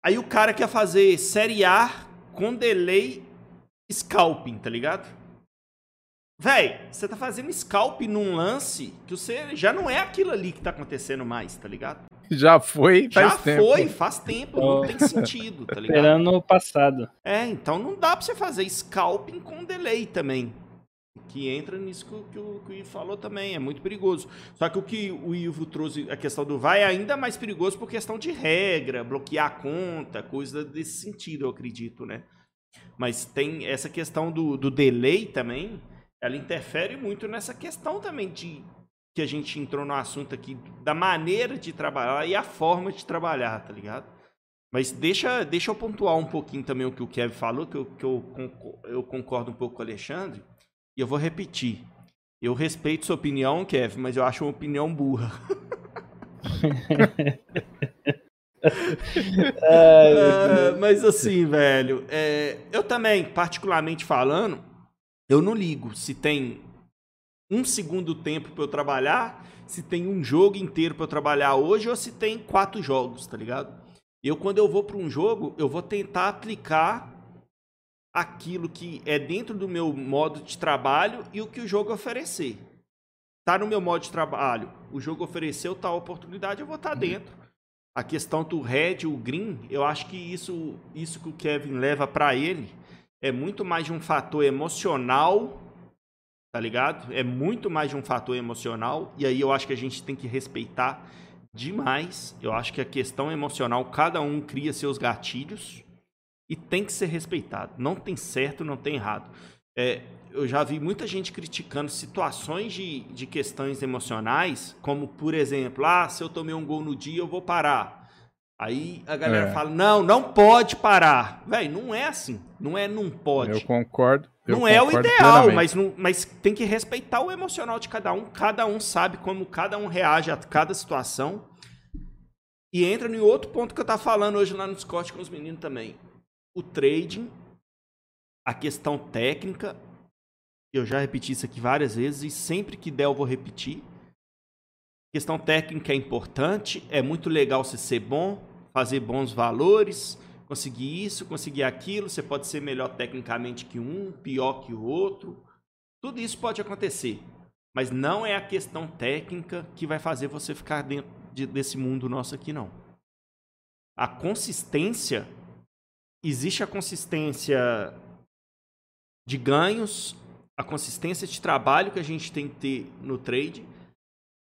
Aí o cara quer fazer Série A com delay scalping, tá ligado? Véi, você tá fazendo scalp num lance que você já não é aquilo ali que tá acontecendo mais, tá ligado? Já foi, faz já tempo. foi, faz tempo, não tem sentido, tá ligado? Esperando o passado. É, então não dá pra você fazer scalping com delay também. Que entra nisso que, o- que o, Ivo falou também, é muito perigoso. Só que o que o Ivo trouxe, a questão do VAR, é ainda mais perigoso por questão de regra, bloquear a conta, coisa desse sentido, eu acredito, né? Mas tem essa questão do, do delay também, ela interfere muito nessa questão também de que a gente entrou no assunto aqui da maneira de trabalhar e a forma de trabalhar, tá ligado? Mas deixa, deixa eu pontuar um pouquinho também o que o Kevin falou, que eu, que eu, eu concordo um pouco com o Alexandre, e eu vou repetir. Eu respeito sua opinião, Kevin, mas eu acho uma opinião burra. uh, mas assim, velho, é, eu também, particularmente falando, eu não ligo se tem um segundo tempo para eu trabalhar, se tem um jogo inteiro para eu trabalhar hoje ou se tem quatro jogos, tá ligado? Eu, quando eu vou para um jogo, eu vou tentar aplicar aquilo que é dentro do meu modo de trabalho e o que o jogo oferecer. Tá no meu modo de trabalho, o jogo ofereceu tal oportunidade, eu vou estar tá dentro. A questão do red, o green, eu acho que isso, isso que o Kevin leva para ele é muito mais de um fator emocional, tá ligado? É muito mais de um fator emocional e aí eu acho que a gente tem que respeitar demais. Eu acho que a questão emocional, cada um cria seus gatilhos e tem que ser respeitado. Não tem certo, não tem errado. É, eu já vi muita gente criticando situações de, de questões emocionais, como, por exemplo, ah, se eu tomei um gol no dia, eu vou parar. Aí a galera é. fala, não, não pode parar. Velho, não é assim. Não é não pode. Eu concordo. Eu não concordo é o ideal, mas, não, mas tem que respeitar o emocional de cada um. Cada um sabe como cada um reage a cada situação. E entra em outro ponto que eu tava falando hoje lá no Discord com os meninos também. O trading, a questão técnica. Eu já repeti isso aqui várias vezes e sempre que der eu vou repetir. Questão técnica é importante, é muito legal você ser bom, fazer bons valores, conseguir isso, conseguir aquilo. Você pode ser melhor tecnicamente que um, pior que o outro. Tudo isso pode acontecer. Mas não é a questão técnica que vai fazer você ficar dentro de, desse mundo nosso aqui, não. A consistência. Existe a consistência de ganhos, a consistência de trabalho que a gente tem que ter no trade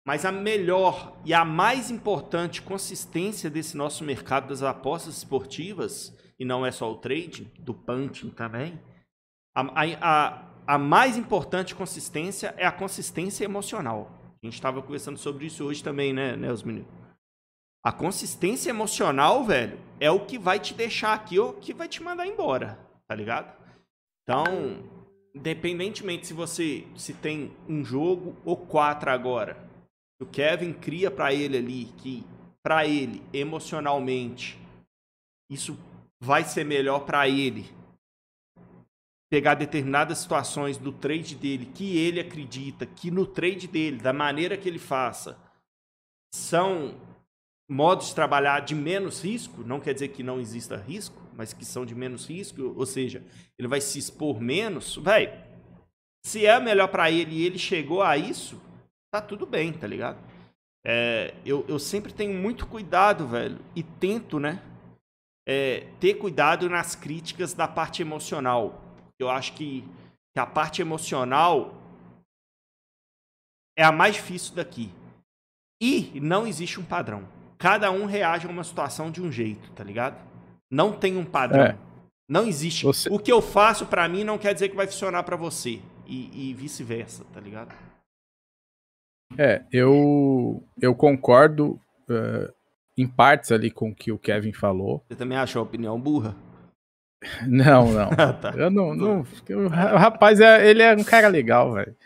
mas a melhor e a mais importante consistência desse nosso mercado das apostas esportivas, e não é só o trading, do punting também, a, a, a mais importante consistência é a consistência emocional. A gente estava conversando sobre isso hoje também, né, né, os meninos? A consistência emocional, velho, é o que vai te deixar aqui ou que vai te mandar embora, tá ligado? Então, independentemente se você se tem um jogo ou quatro agora, o Kevin cria para ele ali que para ele emocionalmente isso vai ser melhor para ele pegar determinadas situações do trade dele que ele acredita que no trade dele, da maneira que ele faça, são modos de trabalhar de menos risco, não quer dizer que não exista risco, mas que são de menos risco, ou seja, ele vai se expor menos, velho. Se é melhor para ele e ele chegou a isso, tá tudo bem, tá ligado? É, eu, eu sempre tenho muito cuidado, velho, e tento, né, é, ter cuidado nas críticas da parte emocional. Eu acho que, que a parte emocional é a mais difícil daqui. E não existe um padrão. Cada um reage a uma situação de um jeito, tá ligado? Não tem um padrão. É. Não existe. Você... O que eu faço para mim não quer dizer que vai funcionar para você. E, e vice-versa, tá ligado? É, eu, eu concordo uh, em partes ali com o que o Kevin falou. Você também achou a opinião burra? Não, não. Ah, tá. Eu não, não. O rapaz, é, ele é um cara legal, velho.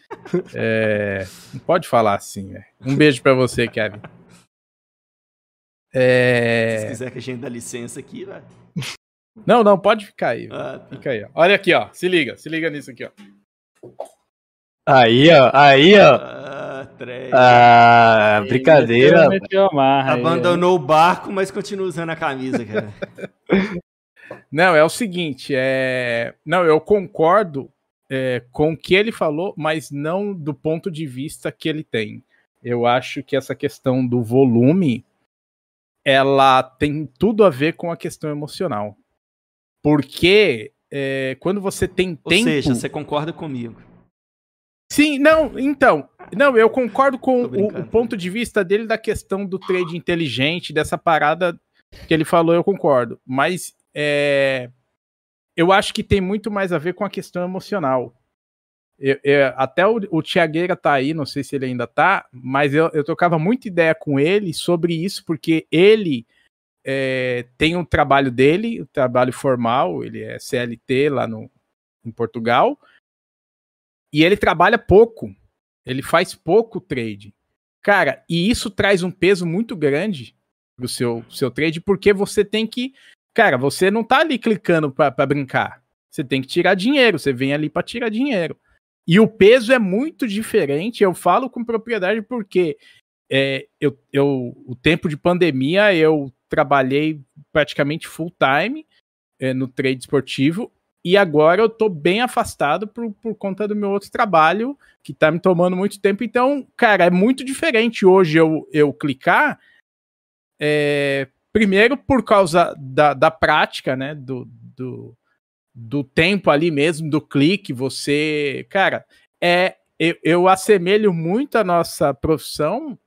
É, não pode falar assim, velho. Um beijo pra você, Kevin. É... Se quiser que a gente dê licença aqui, velho. Não, não, pode ficar aí. Ah, tá. Fica aí, ó. Olha aqui, ó. Se liga, se liga nisso aqui, ó. Aí, ó, aí, ó. Ah, ah brincadeira. Abandonou o barco, mas continua usando a camisa, cara. Não, é o seguinte, é... Não, eu concordo é, com o que ele falou, mas não do ponto de vista que ele tem. Eu acho que essa questão do volume, ela tem tudo a ver com a questão emocional. Porque é, quando você tem Ou tempo... Ou seja, você concorda comigo. Sim, não, então. Não, eu concordo com o, o, ponto de vista dele da questão do trade inteligente, dessa parada que ele falou, eu concordo. Mas é, eu acho que tem muito mais a ver com a questão emocional. Eu, eu, até o, o Tiagueira tá aí, não sei se ele ainda tá, mas eu, eu trocava muita ideia com ele sobre isso, porque ele é, tem um trabalho dele, um trabalho formal, ele é CLT lá no, em Portugal, e ele trabalha pouco, ele faz pouco trade. Cara, e isso traz um peso muito grande pro seu, seu trade, porque você tem que. Cara, você não tá ali clicando para brincar. Você tem que tirar dinheiro, você vem ali para tirar dinheiro. E o peso é muito diferente, eu falo com propriedade porque é, eu, eu, o tempo de pandemia eu trabalhei praticamente full time é, no trade esportivo e agora eu tô bem afastado por, por conta do meu outro trabalho, que tá me tomando muito tempo. Então, cara, é muito diferente hoje eu, eu clicar. É, primeiro por causa da, da prática, né? Do, do, do tempo ali mesmo, do clique, você. Cara, é. Eu, eu assemelho muito a nossa profissão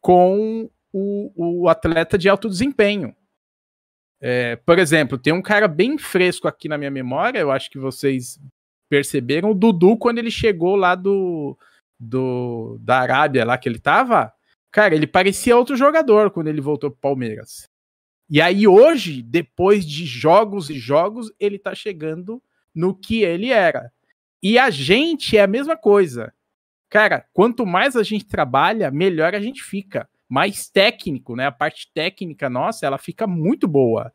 com o, o atleta de alto desempenho. É, por exemplo, tem um cara bem fresco aqui na minha memória, eu acho que vocês perceberam, o Dudu, quando ele chegou lá do, do da Arábia, lá que ele tava, cara, ele parecia outro jogador quando ele voltou pro Palmeiras. E aí hoje, depois de jogos e jogos, ele tá chegando no que ele era. E a gente é a mesma coisa. Cara, quanto mais a gente trabalha, melhor a gente fica mais técnico, né? A parte técnica nossa, ela fica muito boa.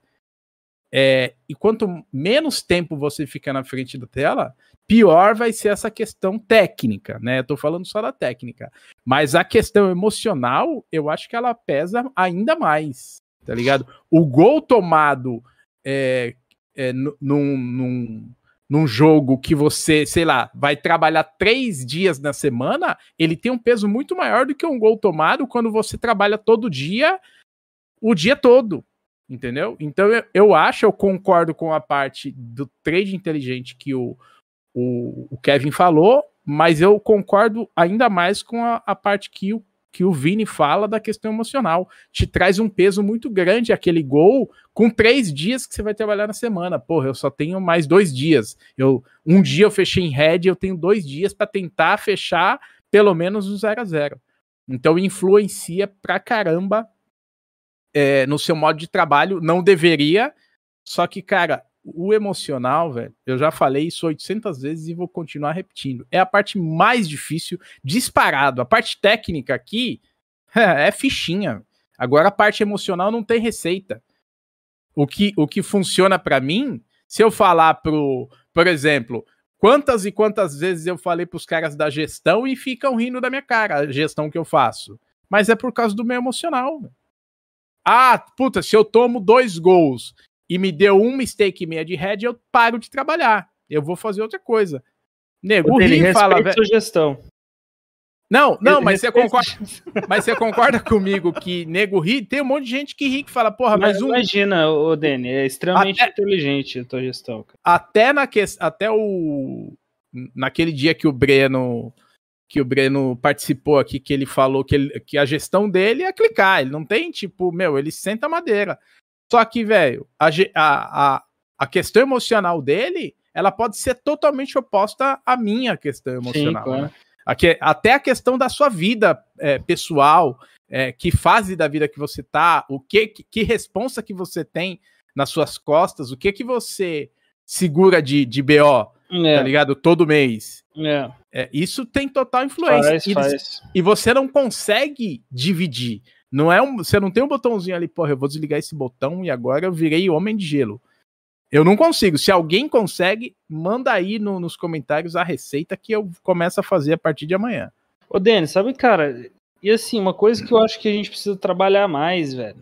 É, e quanto menos tempo você fica na frente da tela, pior vai ser essa questão técnica, né? Eu tô falando só da técnica. Mas a questão emocional, eu acho que ela pesa ainda mais, tá ligado? O gol tomado é, é, num, num, num jogo que você, sei lá, vai trabalhar três dias na semana, ele tem um peso muito maior do que um gol tomado quando você trabalha todo dia, o dia todo. Entendeu? Então eu, eu acho, eu concordo com a parte do trade inteligente que o, o, o Kevin falou, mas eu concordo ainda mais com a, a parte que o que o Vini fala da questão emocional. Te traz um peso muito grande aquele gol com três dias que você vai trabalhar na semana. Porra, eu só tenho mais dois dias. Eu Um dia eu fechei em red, eu tenho dois dias para tentar fechar pelo menos o 0 a 0 Então influencia pra caramba é, no seu modo de trabalho. Não deveria, só que, cara, o emocional, velho, eu já falei isso 800 vezes e vou continuar repetindo. É a parte mais difícil, disparado. A parte técnica aqui é, fichinha. Agora a parte emocional não tem receita. O que, o que funciona para mim, se eu falar pro, por exemplo, quantas e quantas vezes eu falei pros caras da gestão e ficam rindo da minha cara, a gestão que eu faço. Mas é por causa do meu emocional. Ah, puta, se eu tomo dois gols e me deu um mistake meia de head, eu paro de trabalhar. Eu vou fazer outra coisa. Nego, ri fala. Sugestão. Não, não, mas você, concorda, mas você concorda comigo que nego ri? Tem um monte de gente que ri que fala, porra, mas, mas um. Imagina, o Dani, é extremamente até, inteligente a tua gestão. Cara. Até, na que, até o. Naquele dia que o Breno. Que o Breno participou aqui, que ele falou que, ele, que a gestão dele é clicar. Ele não tem, tipo, meu, ele senta madeira. Só que, velho, a, a, a questão emocional dele, ela pode ser totalmente oposta à minha questão emocional. Sim, claro. né? Aqui, até a questão da sua vida é, pessoal, é, que fase da vida que você tá, o que, que, que responsa que você tem nas suas costas, o que que você segura de, de BO, é. tá ligado? Todo mês. É. é isso tem total influência. Faz, e, faz. e você não consegue dividir. Não é um, você não tem um botãozinho ali, porra, eu vou desligar esse botão e agora eu virei homem de gelo. Eu não consigo. Se alguém consegue, manda aí no, nos comentários a receita que eu começo a fazer a partir de amanhã. Ô, Denis, sabe, cara, e assim, uma coisa que eu acho que a gente precisa trabalhar mais, velho,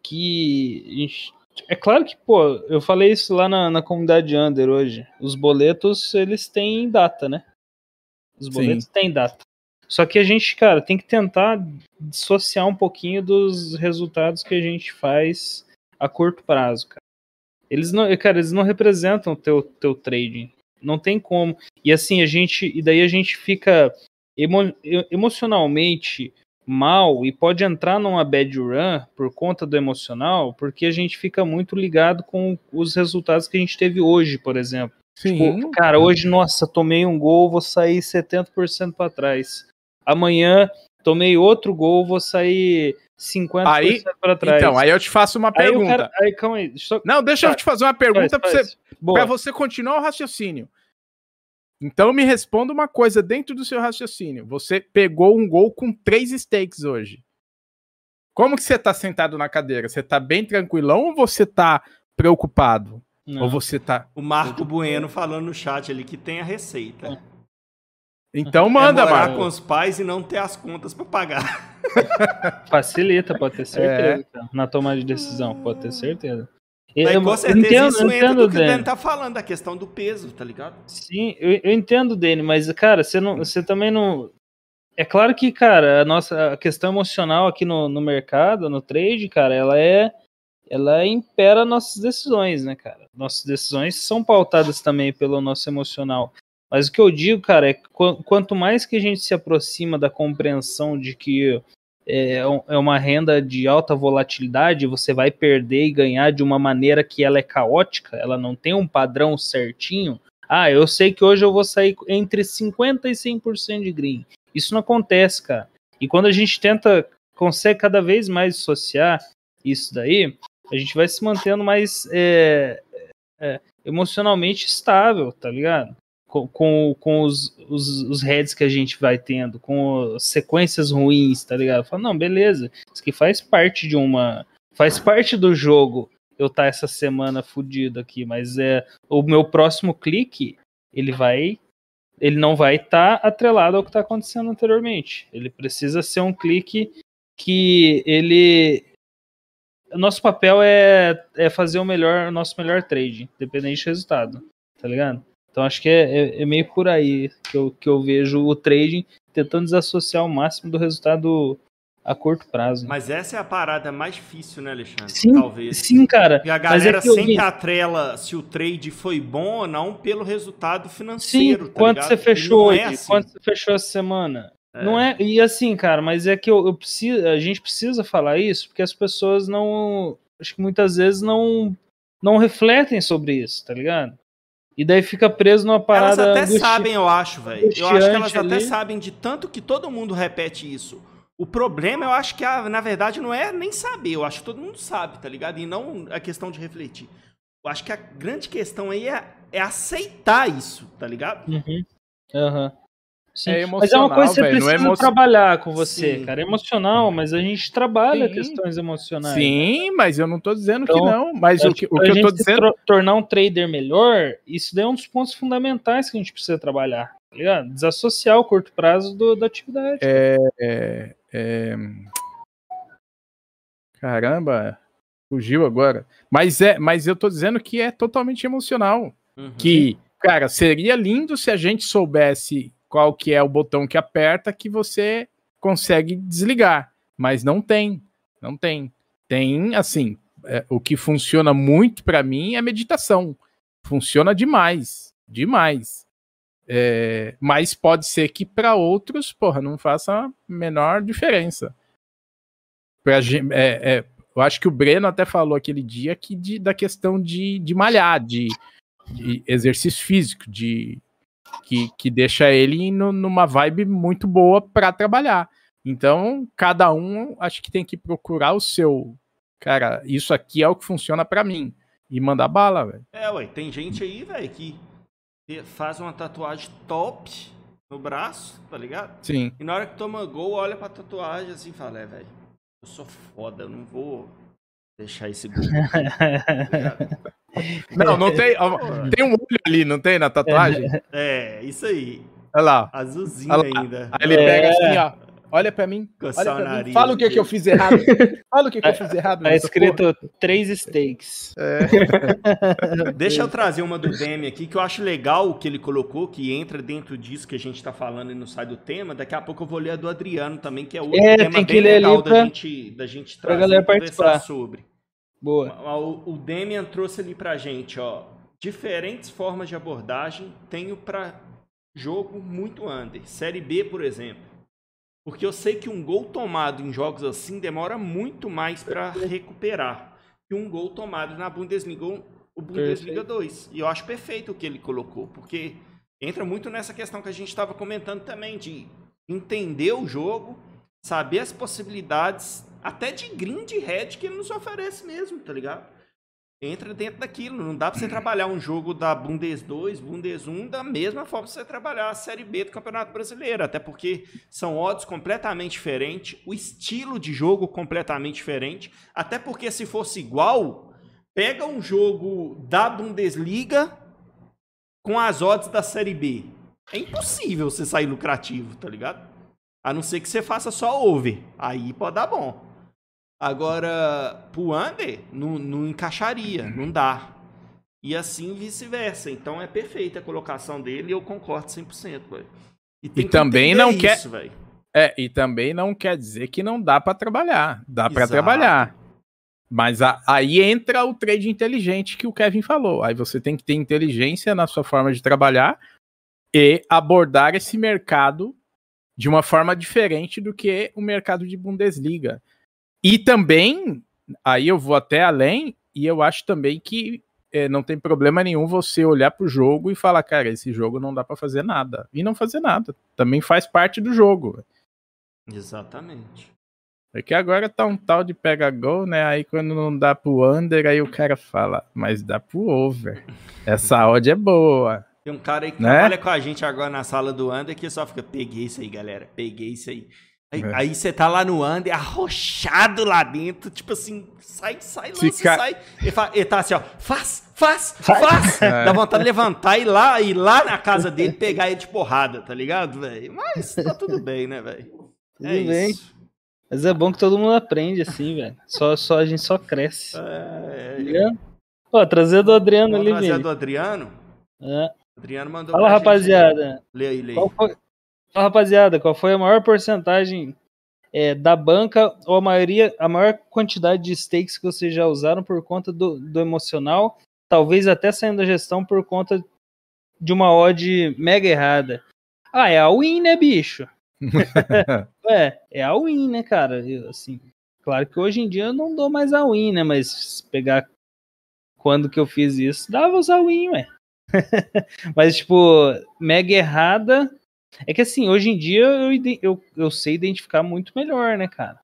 que gente, é claro que, pô, eu falei isso lá na, na comunidade Under hoje. Os boletos, eles têm data, né? Os boletos Sim. têm data. Só que a gente, cara, tem que tentar dissociar um pouquinho dos resultados que a gente faz a curto prazo, cara. Eles não, cara, eles não representam o teu, teu trading. Não tem como. E assim, a gente. E daí a gente fica emo, emocionalmente mal e pode entrar numa bad run por conta do emocional, porque a gente fica muito ligado com os resultados que a gente teve hoje, por exemplo. Sim. Tipo, cara, hoje, nossa, tomei um gol, vou sair 70% para trás. Amanhã, tomei outro gol, vou sair 50% aí, para trás. Então, aí eu te faço uma pergunta. Aí, cara, aí calma aí. Deixa... Não, deixa eu te fazer uma pergunta para você, você continuar o raciocínio. Então me responda uma coisa dentro do seu raciocínio. Você pegou um gol com três stakes hoje. Como que você tá sentado na cadeira? Você tá bem tranquilão ou você tá preocupado? Não. Ou você tá. O Marco Bueno falando no chat ali que tem a receita. É. Então é manda, é morar Marco. com os pais e não ter as contas para pagar. Facilita, pode ter certeza. É. Na tomada de decisão, pode ter certeza. Mas eu, com certeza entendo, isso entra do que o Dani tá falando, a questão do peso, tá ligado? Sim, eu, eu entendo, Dani, mas, cara, você, não, você também não. É claro que, cara, a nossa a questão emocional aqui no, no mercado, no trade, cara, ela é. Ela impera nossas decisões, né, cara? Nossas decisões são pautadas também pelo nosso emocional. Mas o que eu digo, cara, é que quanto mais que a gente se aproxima da compreensão de que é, é uma renda de alta volatilidade, você vai perder e ganhar de uma maneira que ela é caótica, ela não tem um padrão certinho. Ah, eu sei que hoje eu vou sair entre 50% e 100% de green. Isso não acontece, cara. E quando a gente tenta, consegue cada vez mais associar isso daí, a gente vai se mantendo mais é, é, emocionalmente estável, tá ligado? Com, com, os, os, os, heads que a gente vai tendo, com sequências ruins, tá ligado? Fala, não, beleza, isso que faz parte de uma. Faz parte do jogo eu tá essa semana fudido aqui, mas é o meu próximo clique, ele vai. Ele não vai estar tá atrelado ao que está acontecendo anteriormente. Ele precisa ser um clique que ele. Nosso papel é, é fazer o melhor, o nosso melhor trade, dependente do resultado, tá ligado? Então acho que é, é, é, meio por aí que eu, que eu vejo o trading tentando desassociar o máximo do resultado a curto prazo. Mas essa é a parada mais difícil, né, Alexandre? Sim, Talvez. Sim, cara. E a galera é sempre vi... atrela se o trade foi bom ou não pelo resultado financeiro. Sim, tá quanto ligado? você fechou? É assim. Quanto você fechou essa semana? É. Não é, e assim, cara, mas é que eu, eu preciso, a gente precisa falar isso porque as pessoas não, acho que muitas vezes não não refletem sobre isso, tá ligado? E daí fica preso numa parada. Elas até angusti... sabem, eu acho, velho. Eu acho que elas ali. até sabem de tanto que todo mundo repete isso. O problema, eu acho que, na verdade, não é nem saber. Eu acho que todo mundo sabe, tá ligado? E não a questão de refletir. Eu acho que a grande questão aí é, é aceitar isso, tá ligado? Uhum. Uhum. Sim. É mas é uma coisa que você véio, é precisa é emo... trabalhar com você, Sim. cara. É emocional, mas a gente trabalha Sim. questões emocionais. Sim, mas eu não tô dizendo então, que não. Mas o que, o que eu tô dizendo. tornar um trader melhor, isso daí é um dos pontos fundamentais que a gente precisa trabalhar. Tá ligado? Desassociar o curto prazo do, da atividade. É, é, é... Caramba, fugiu agora. Mas é, mas eu tô dizendo que é totalmente emocional. Uhum. Que, cara, seria lindo se a gente soubesse qual que é o botão que aperta que você consegue desligar, mas não tem, não tem. Tem assim, é, o que funciona muito para mim é meditação. Funciona demais, demais. É, mas pode ser que para outros, porra, não faça a menor diferença. Pra, é, é, eu acho que o Breno até falou aquele dia que de, da questão de, de malhar, de, de exercício físico, de que, que deixa ele no, numa vibe muito boa para trabalhar. Então, cada um acho que tem que procurar o seu. Cara, isso aqui é o que funciona para mim. E mandar bala, velho. É, ué, tem gente aí, velho, que faz uma tatuagem top no braço, tá ligado? Sim. E na hora que toma gol, olha pra tatuagem assim e fala: É, velho, eu sou foda, eu não vou deixar esse não, não tem. Tem um olho ali, não tem na tatuagem? É, isso aí. Olha lá. Azulzinho Olha lá. ainda. Aí ele pega é. assim, ó. Olha pra mim. Olha pra mim. Fala o que, que eu fiz errado. Fala o que, que eu fiz errado. Tá escrito porra. três steaks. É. Deixa eu trazer uma do Demi aqui, que eu acho legal o que ele colocou, que entra dentro disso que a gente tá falando e não sai do tema. Daqui a pouco eu vou ler a do Adriano também, que é outro é, tema bem legal da, gente, da gente trazer e conversar sobre. Boa. O, o Demian trouxe ali pra gente, ó. Diferentes formas de abordagem tenho para jogo muito under. Série B, por exemplo. Porque eu sei que um gol tomado em jogos assim demora muito mais para recuperar que um gol tomado na Bundesliga o Bundesliga 2. E eu acho perfeito o que ele colocou, porque entra muito nessa questão que a gente estava comentando também, de entender o jogo, saber as possibilidades, até de green de red que ele nos oferece mesmo, tá ligado? Entra dentro daquilo. Não dá pra você trabalhar um jogo da Bundes 2, Bundes 1 da mesma forma que você trabalhar a Série B do Campeonato Brasileiro. Até porque são odds completamente diferentes, o estilo de jogo completamente diferente. Até porque se fosse igual, pega um jogo da Bundesliga com as odds da Série B. É impossível você sair lucrativo, tá ligado? A não ser que você faça só over. Aí pode dar bom. Agora, pro under, não, não encaixaria, não dá. E assim vice-versa. Então é perfeita a colocação dele e eu concordo 100%, velho. E, e também não isso, quer. Véio. É, e também não quer dizer que não dá para trabalhar. Dá para trabalhar. Mas a, aí entra o trade inteligente que o Kevin falou. Aí você tem que ter inteligência na sua forma de trabalhar e abordar esse mercado de uma forma diferente do que o mercado de Bundesliga. E também, aí eu vou até além, e eu acho também que é, não tem problema nenhum você olhar para o jogo e falar, cara, esse jogo não dá para fazer nada. E não fazer nada. Também faz parte do jogo. Exatamente. É que agora tá um tal de pega gol, né? Aí quando não dá pro under, aí o cara fala, mas dá pro over. Essa odd é boa. Tem um cara aí que né? trabalha com a gente agora na sala do under que só fica, peguei isso aí, galera, peguei isso aí. Aí, é. aí, você tá lá no under, arrochado lá dentro, tipo assim, sai, sai, lança, Fica... sai. Ele, fala, ele tá assim, ó, faz, faz, faz. É. Dá vontade de levantar e ir lá, ir lá na casa dele pegar ele de porrada, tá ligado, velho? Mas tá tudo bem, né, velho? Tudo é bem. Isso. Mas é bom que todo mundo aprende assim, velho. Só, só, a gente só cresce. É... Tá Ó, trazer do Adriano Vamos ali, velho. Trazer do Adriano? É. Adriano mandou Fala, rapaziada. Lê aí, lê aí. Qual foi, rapaziada, qual foi a maior porcentagem é, da banca ou a maioria, a maior quantidade de stakes que vocês já usaram por conta do, do emocional, talvez até saindo da gestão por conta de uma odd mega errada. Ah, é a win, né, bicho? é, é a win, né, cara? Eu, assim, claro que hoje em dia eu não dou mais a win, né? Mas pegar quando que eu fiz isso, dava usar win, ué. Mas, tipo, mega errada é que assim, hoje em dia eu, eu, eu sei identificar muito melhor, né, cara?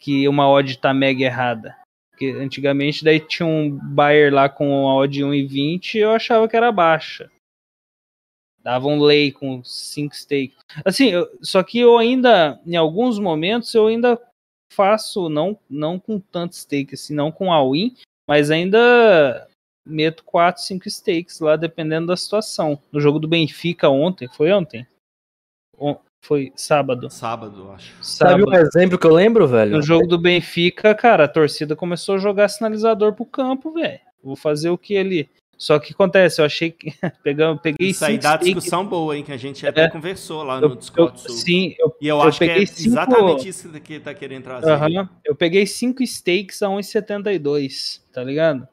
Que uma odd tá mega errada. Porque antigamente daí tinha um buyer lá com uma odd 1,20 e eu achava que era baixa. Dava um lay com 5 stakes. Assim, eu, só que eu ainda, em alguns momentos, eu ainda faço, não, não com tanto stake, assim, não com all-in, mas ainda meto 4, 5 stakes lá, dependendo da situação. No jogo do Benfica ontem, foi ontem? Foi sábado. Sábado, acho. Sábado. Sabe um exemplo que eu lembro, velho? No jogo do Benfica, cara, a torcida começou a jogar sinalizador pro campo, velho. Vou fazer o que ali. Só que acontece, eu achei que. Pegamos, peguei Isso aí dá discussão boa, hein? Que a gente até é, conversou lá no Discord. Eu, sim, eu, e eu, eu acho que é cinco... exatamente isso que tá querendo trazer. Uhum. Eu peguei 5 stakes a 1,72, tá ligado?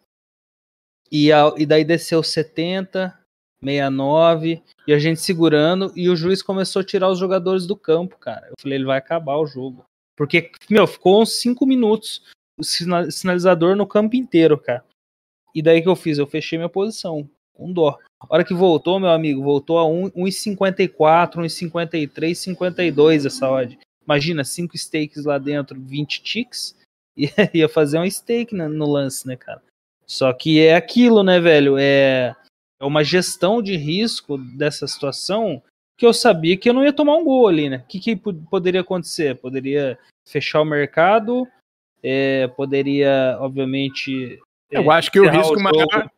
E, a, e daí desceu 70, 69, e a gente segurando, e o juiz começou a tirar os jogadores do campo, cara. Eu falei, ele vai acabar o jogo. Porque, meu, ficou uns 5 minutos o sinalizador no campo inteiro, cara. E daí que eu fiz? Eu fechei minha posição, com dó. A hora que voltou, meu amigo, voltou a 1,54, 1,53, 52 essa odd. Imagina, 5 stakes lá dentro, 20 ticks, ia fazer um stake no lance, né, cara? Só que é aquilo, né, velho? É, é uma gestão de risco dessa situação que eu sabia que eu não ia tomar um gol ali, né? O que, que poderia acontecer? Poderia fechar o mercado, é, poderia, obviamente. É, eu acho que o risco o maior.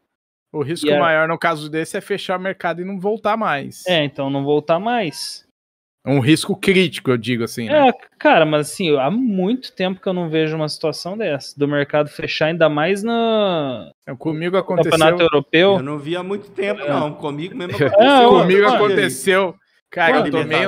O risco maior no caso desse é fechar o mercado e não voltar mais. É, então não voltar mais. Um risco crítico, eu digo assim. Né? É, cara, mas assim, há muito tempo que eu não vejo uma situação dessa, do mercado fechar, ainda mais na. É, comigo aconteceu. Campeonato Europeu. Eu não vi há muito tempo, é. não. Comigo mesmo aconteceu. É, Comigo aconteceu. Cara, eu tomei,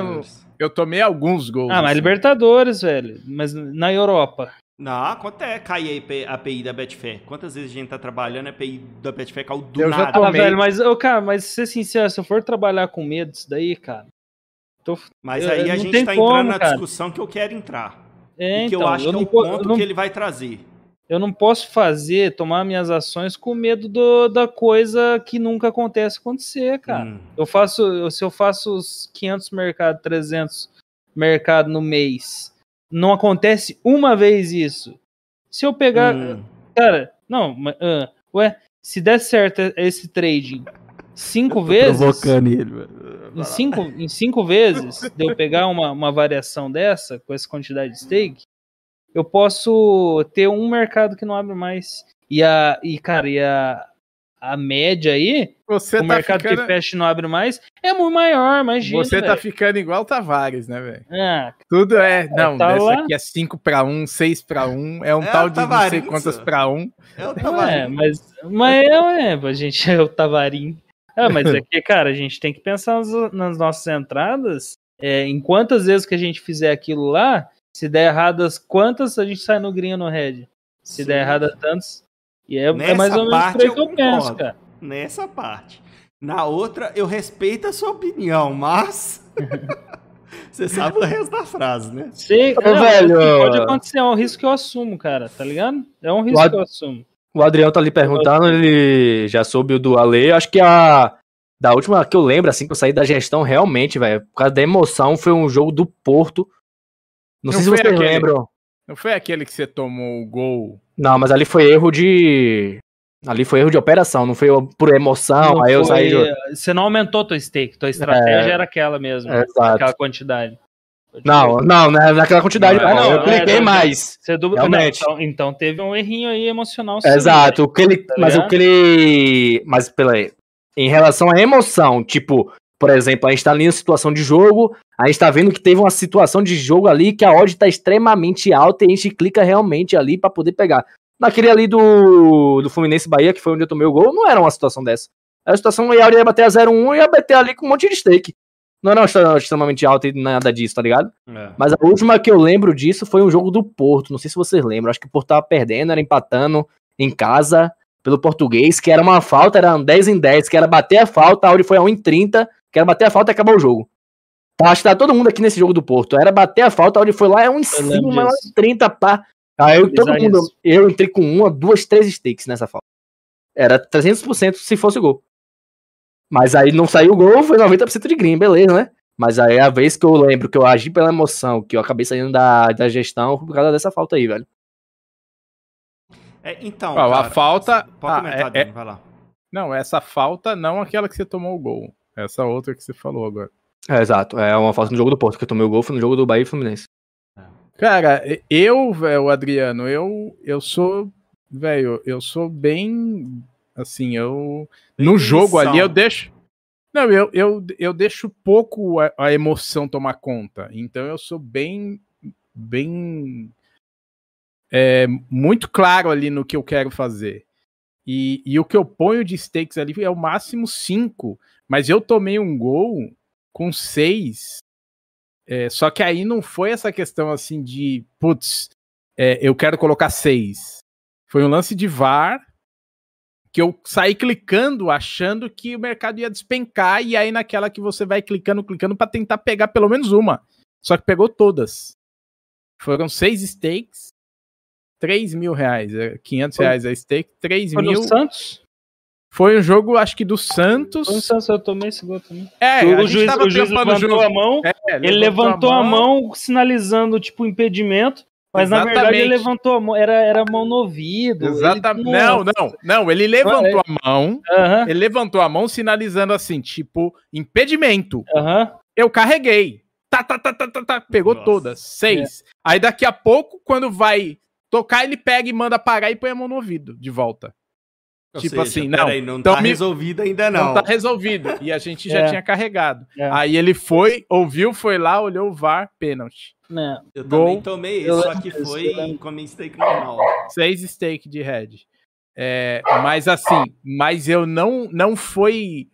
eu tomei alguns gols. Ah, mas assim. Libertadores, velho. Mas na Europa. Não, quanto é cair a API da Betfair? Quantas vezes a gente tá trabalhando, a API da Betfair caiu do eu nada? Já tomei... Ah, velho, mas, oh, cara, mas ser sincero, se eu for trabalhar com medo disso daí, cara, Tô, Mas aí a gente está entrando na cara. discussão que eu quero entrar. É, e que então, eu acho que é o ponto que ele vai trazer. eu não posso fazer, tomar minhas ações com medo do, da coisa que nunca acontece acontecer, cara. Hum. Eu faço, se eu faço os 500 mercados, 300 mercados no mês, não acontece uma vez isso. Se eu pegar, hum. cara, não, uh, ué, se der certo esse trading cinco vezes, provocando ele, em cinco, em cinco vezes, de eu pegar uma, uma variação dessa com essa quantidade de stake, eu posso ter um mercado que não abre mais. E a, e, cara, e a, a média aí, Você o tá mercado ficando... que fecha e não abre mais, é muito maior, imagina. Você véio. tá ficando igual o Tavares, né, velho? Ah, Tudo é. Não, tá aqui é 5 para 1, 6 para 1, é um é tal de não sei quantas para 1. É o Tavares. É, mas, mas é, é, a gente é o Tavarim. Ah, mas é que, cara, a gente tem que pensar nas, nossas entradas. É, em quantas vezes que a gente fizer aquilo lá, se der erradas, quantas a gente sai no green ou no red? Se Sim. der errada tantos. E é, é mais ou menos por aí que eu, eu penso, cara. Nessa parte. Na outra, eu respeito a sua opinião, mas. Você sabe o resto da frase, né? Sim, Ô, não, velho. Pode acontecer, é um risco que eu assumo, cara, tá ligado? É um risco que eu assumo. O Adriano tá ali perguntando, ele já soube o do Ale. Acho que a. Da última que eu lembro, assim, que eu saí da gestão, realmente, velho, por causa da emoção, foi um jogo do Porto não, não sei se vocês aquele, lembram. Não foi aquele que você tomou o gol? Não, mas ali foi erro de. Ali foi erro de operação, não foi por emoção. Não aí eu saí. De... Você não aumentou tua stake, tua estratégia é... era aquela mesmo. É, aquela quantidade. Não, não, não é naquela quantidade. Não, não, eu cliquei é, mais. Você dubla, realmente. Não, então, então, teve um errinho aí emocional. Exato. O que ele, tá mas o que ele. Mas pela em relação à emoção, tipo, por exemplo, a gente tá ali em situação de jogo, a gente tá vendo que teve uma situação de jogo ali que a odd tá extremamente alta e a gente clica realmente ali para poder pegar. Naquele ali do, do Fluminense Bahia, que foi onde eu tomei o gol, não era uma situação dessa. Era a situação que a ia bater a 0-1 e ia bater ali com um monte de stake. Não era uma extremamente alta e nada disso, tá ligado? É. Mas a última que eu lembro disso foi um jogo do Porto. Não sei se vocês lembram. Acho que o Porto tava perdendo, era empatando em casa pelo português, que era uma falta, era um 10 em 10, que era bater a falta, a Audi foi a 1 em 30, Quero bater a falta e acabar o jogo. Tá, acho que tá todo mundo aqui nesse jogo do Porto. Era bater a falta, onde foi lá, é um em cima, lá 30 pá. Aí eu, todo mundo, eu entrei com uma, duas, três stakes nessa falta. Era 300% se fosse gol. Mas aí não saiu o gol, foi 90% de green, beleza, né? Mas aí é a vez que eu lembro que eu agi pela emoção, que eu acabei saindo da, da gestão por causa dessa falta aí, velho. É, então. cara, a falta. Pode ah, comentar, é, é... vai lá. Não, essa falta não aquela que você tomou o gol. Essa outra que você falou agora. É, exato. É uma falta no jogo do Porto, que eu tomei o gol foi no jogo do Bahia e Fluminense. Cara, eu, velho, Adriano, eu, eu sou, velho, eu sou bem, assim, eu, bem no jogo ali eu deixo, não, eu, eu, eu deixo pouco a, a, emoção tomar conta, então eu sou bem, bem, é, muito claro ali no que eu quero fazer. E, e o que eu ponho de stakes ali é o máximo 5, mas eu tomei um gol com seis. É, só que aí não foi essa questão assim de, putz, é, eu quero colocar seis. Foi um lance de VAR que eu saí clicando achando que o mercado ia despencar e aí naquela que você vai clicando, clicando para tentar pegar pelo menos uma. Só que pegou todas. Foram seis stakes, 3 mil reais, 500 é, reais a stake, 3 Foi mil. No Santos? Foi um jogo, acho que do Santos. Foi Santos, eu tomei esse gol também. É, o, o juiz, o juiz levantou a mão, é, ele levantou a mão. a mão, sinalizando, tipo, impedimento. Mas Exatamente. na verdade ele levantou a mão, era, era mão no ouvido. Exatamente. Ele... Não, não, não. Ele levantou a mão. Ele levantou a mão sinalizando assim, tipo, impedimento. Eu carreguei. Tá, tá, tá, tá, tá, tá. Pegou Nossa. todas. Seis. É. Aí daqui a pouco, quando vai tocar, ele pega e manda parar e põe a mão no ouvido de volta. Ou tipo seja, assim, não. Aí, não então tá me... resolvido ainda não. Não tá resolvido. E a gente já é. tinha carregado. É. Aí ele foi, ouviu, foi lá, olhou o VAR, pênalti. É. Eu Gol. também tomei esse, só que foi com a minha stake normal. Seis stake de head. É, mas assim, mas eu não, não foi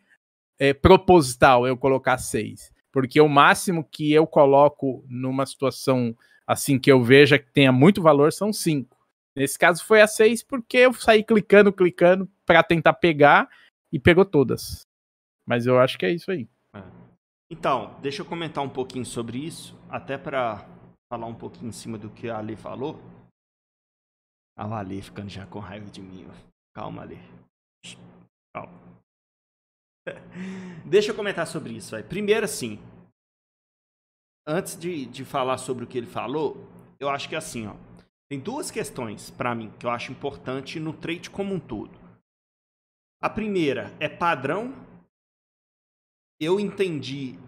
é, proposital eu colocar seis. Porque o máximo que eu coloco numa situação assim que eu veja que tenha muito valor são cinco. Nesse caso foi a 6 porque eu saí clicando, clicando para tentar pegar e pegou todas. Mas eu acho que é isso aí. É. Então, deixa eu comentar um pouquinho sobre isso, até para falar um pouquinho em cima do que a Ali falou. A Valê ficando já com raiva de mim. Calma, Alê. Calma. Deixa eu comentar sobre isso. Véio. Primeiro, assim. Antes de, de falar sobre o que ele falou, eu acho que é assim, ó. Tem duas questões para mim que eu acho importante no trade como um todo. A primeira é padrão. Eu entendi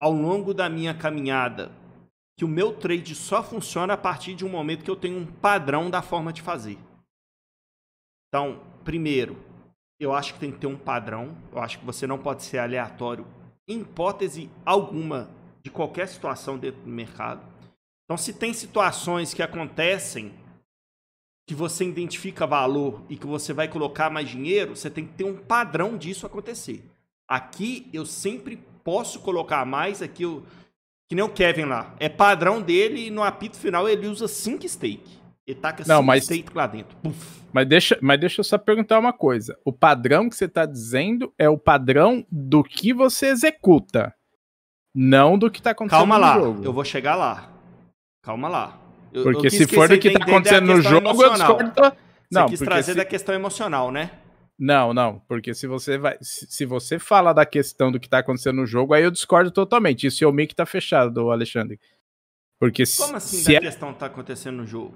ao longo da minha caminhada que o meu trade só funciona a partir de um momento que eu tenho um padrão da forma de fazer. Então, primeiro, eu acho que tem que ter um padrão. Eu acho que você não pode ser aleatório em hipótese alguma de qualquer situação dentro do mercado. Então, se tem situações que acontecem que você identifica valor e que você vai colocar mais dinheiro, você tem que ter um padrão disso acontecer. Aqui eu sempre posso colocar mais, aqui eu, que nem o Kevin lá. É padrão dele e no apito final ele usa 5 stake. Ele taca 5 mas... stake lá dentro. Puf. Mas deixa, mas deixa eu só perguntar uma coisa. O padrão que você está dizendo é o padrão do que você executa, não do que está acontecendo Calma no lá, jogo. eu vou chegar lá. Calma lá. Eu, Porque eu se for do que está acontecendo no jogo, emocional. eu discordo. Você Não, quis trazer se... da questão emocional, né? Não, não, porque se você vai, se, você fala da questão do que está acontecendo no jogo, aí eu discordo totalmente. Isso é o mic tá fechado, Alexandre. Porque Como assim se da é, questão está acontecendo no jogo?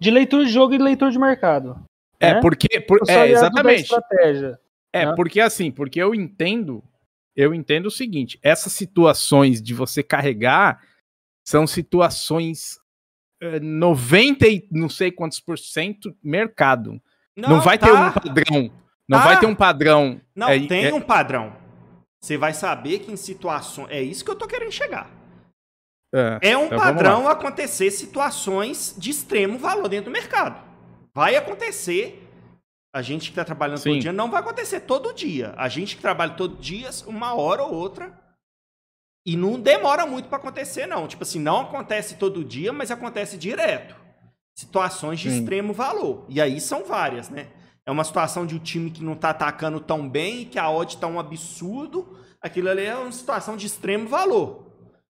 De leitura de jogo e de leitura de mercado. é né? porque por- é exatamente. estratégia. É, né? porque assim, porque eu entendo, eu entendo o seguinte, essas situações de você carregar são situações eh, 90 e não sei quantos por cento mercado. Não, vai ter um tá. padrão. Não Tá. vai ter um padrão. Não, É- tem é- um padrão. Você vai saber que em situações. É isso que eu tô querendo chegar. é, É um então padrão acontecer situações de extremo valor dentro do mercado. Vai acontecer. A gente que está trabalhando Sim. todo dia não vai acontecer todo dia. A gente que trabalha todo dia, uma hora ou outra. E não demora muito para acontecer, não. Tipo assim, não acontece todo dia, mas acontece direto. Situações de Sim. extremo valor. E aí são várias, né? É uma situação de um time que não tá atacando tão bem e que a odd tá um absurdo. Aquilo ali é uma situação de extremo valor.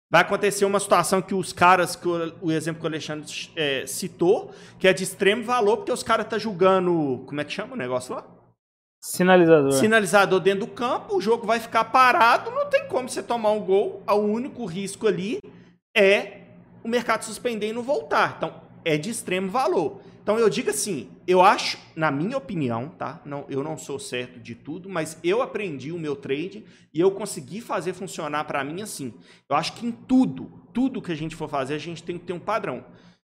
Vai acontecer uma situação que os caras, que o, o exemplo que o Alexandre é, citou, que é de extremo valor, porque os caras tá julgando. Como é que chama o negócio lá? Sinalizador. Sinalizador dentro do campo, o jogo vai ficar parado, não tem como você tomar um gol. O único risco ali é o mercado suspender e não voltar. Então, é de extremo valor. Então, eu digo assim, eu acho, na minha opinião, tá? Não, eu não sou certo de tudo, mas eu aprendi o meu trade e eu consegui fazer funcionar para mim assim. Eu acho que em tudo, tudo que a gente for fazer, a gente tem que ter um padrão.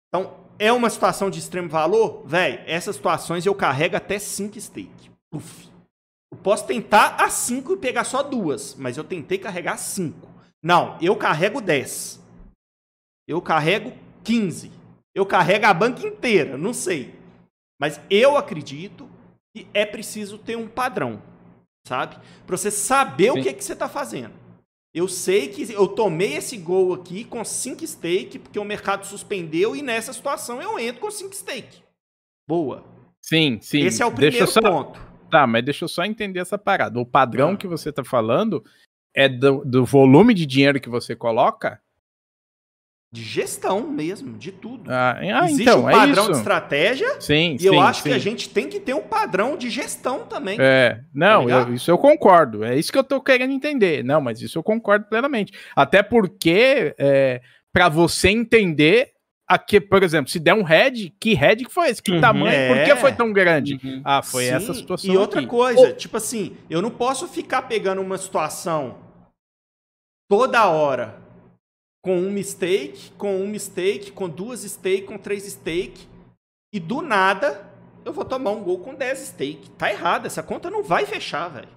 Então, é uma situação de extremo valor? Véi, essas situações eu carrego até 5 stake. Uf. Eu posso tentar a 5 e pegar só duas, mas eu tentei carregar 5. Não, eu carrego 10. Eu carrego 15. Eu carrego a banca inteira, não sei. Mas eu acredito que é preciso ter um padrão, sabe? Pra você saber o Sim. que, que você tá fazendo. Eu sei que eu tomei esse gol aqui com 5 stake, porque o mercado suspendeu e nessa situação eu entro com 5 stake. Boa. Sim, sim. Esse é o primeiro só, ponto. Tá, mas deixa eu só entender essa parada. O padrão Ah. que você tá falando é do, do volume de dinheiro que você coloca? De gestão mesmo, de tudo. Ah, ah, Existe então, um é padrão isso. de estratégia Sim, e sim. eu acho sim. que a gente tem que ter um padrão de gestão também. É, não, ligado? eu- isso eu concordo. É isso que eu tô querendo entender. Não, mas isso eu concordo plenamente. Até porque, é, para você entender, aqui, por exemplo, se der um head, que head que foi esse? Que Uhum. tamanho? Por que É. foi tão grande? Uhum. Ah, foi Sim, essa situação. E outra aqui. coisa, tipo assim, eu não posso ficar pegando uma situação toda hora com um mistake, com um mistake, com duas stake, com três stake, e do nada eu vou tomar um gol com 10 stake. Tá errado, essa conta não vai fechar, velho.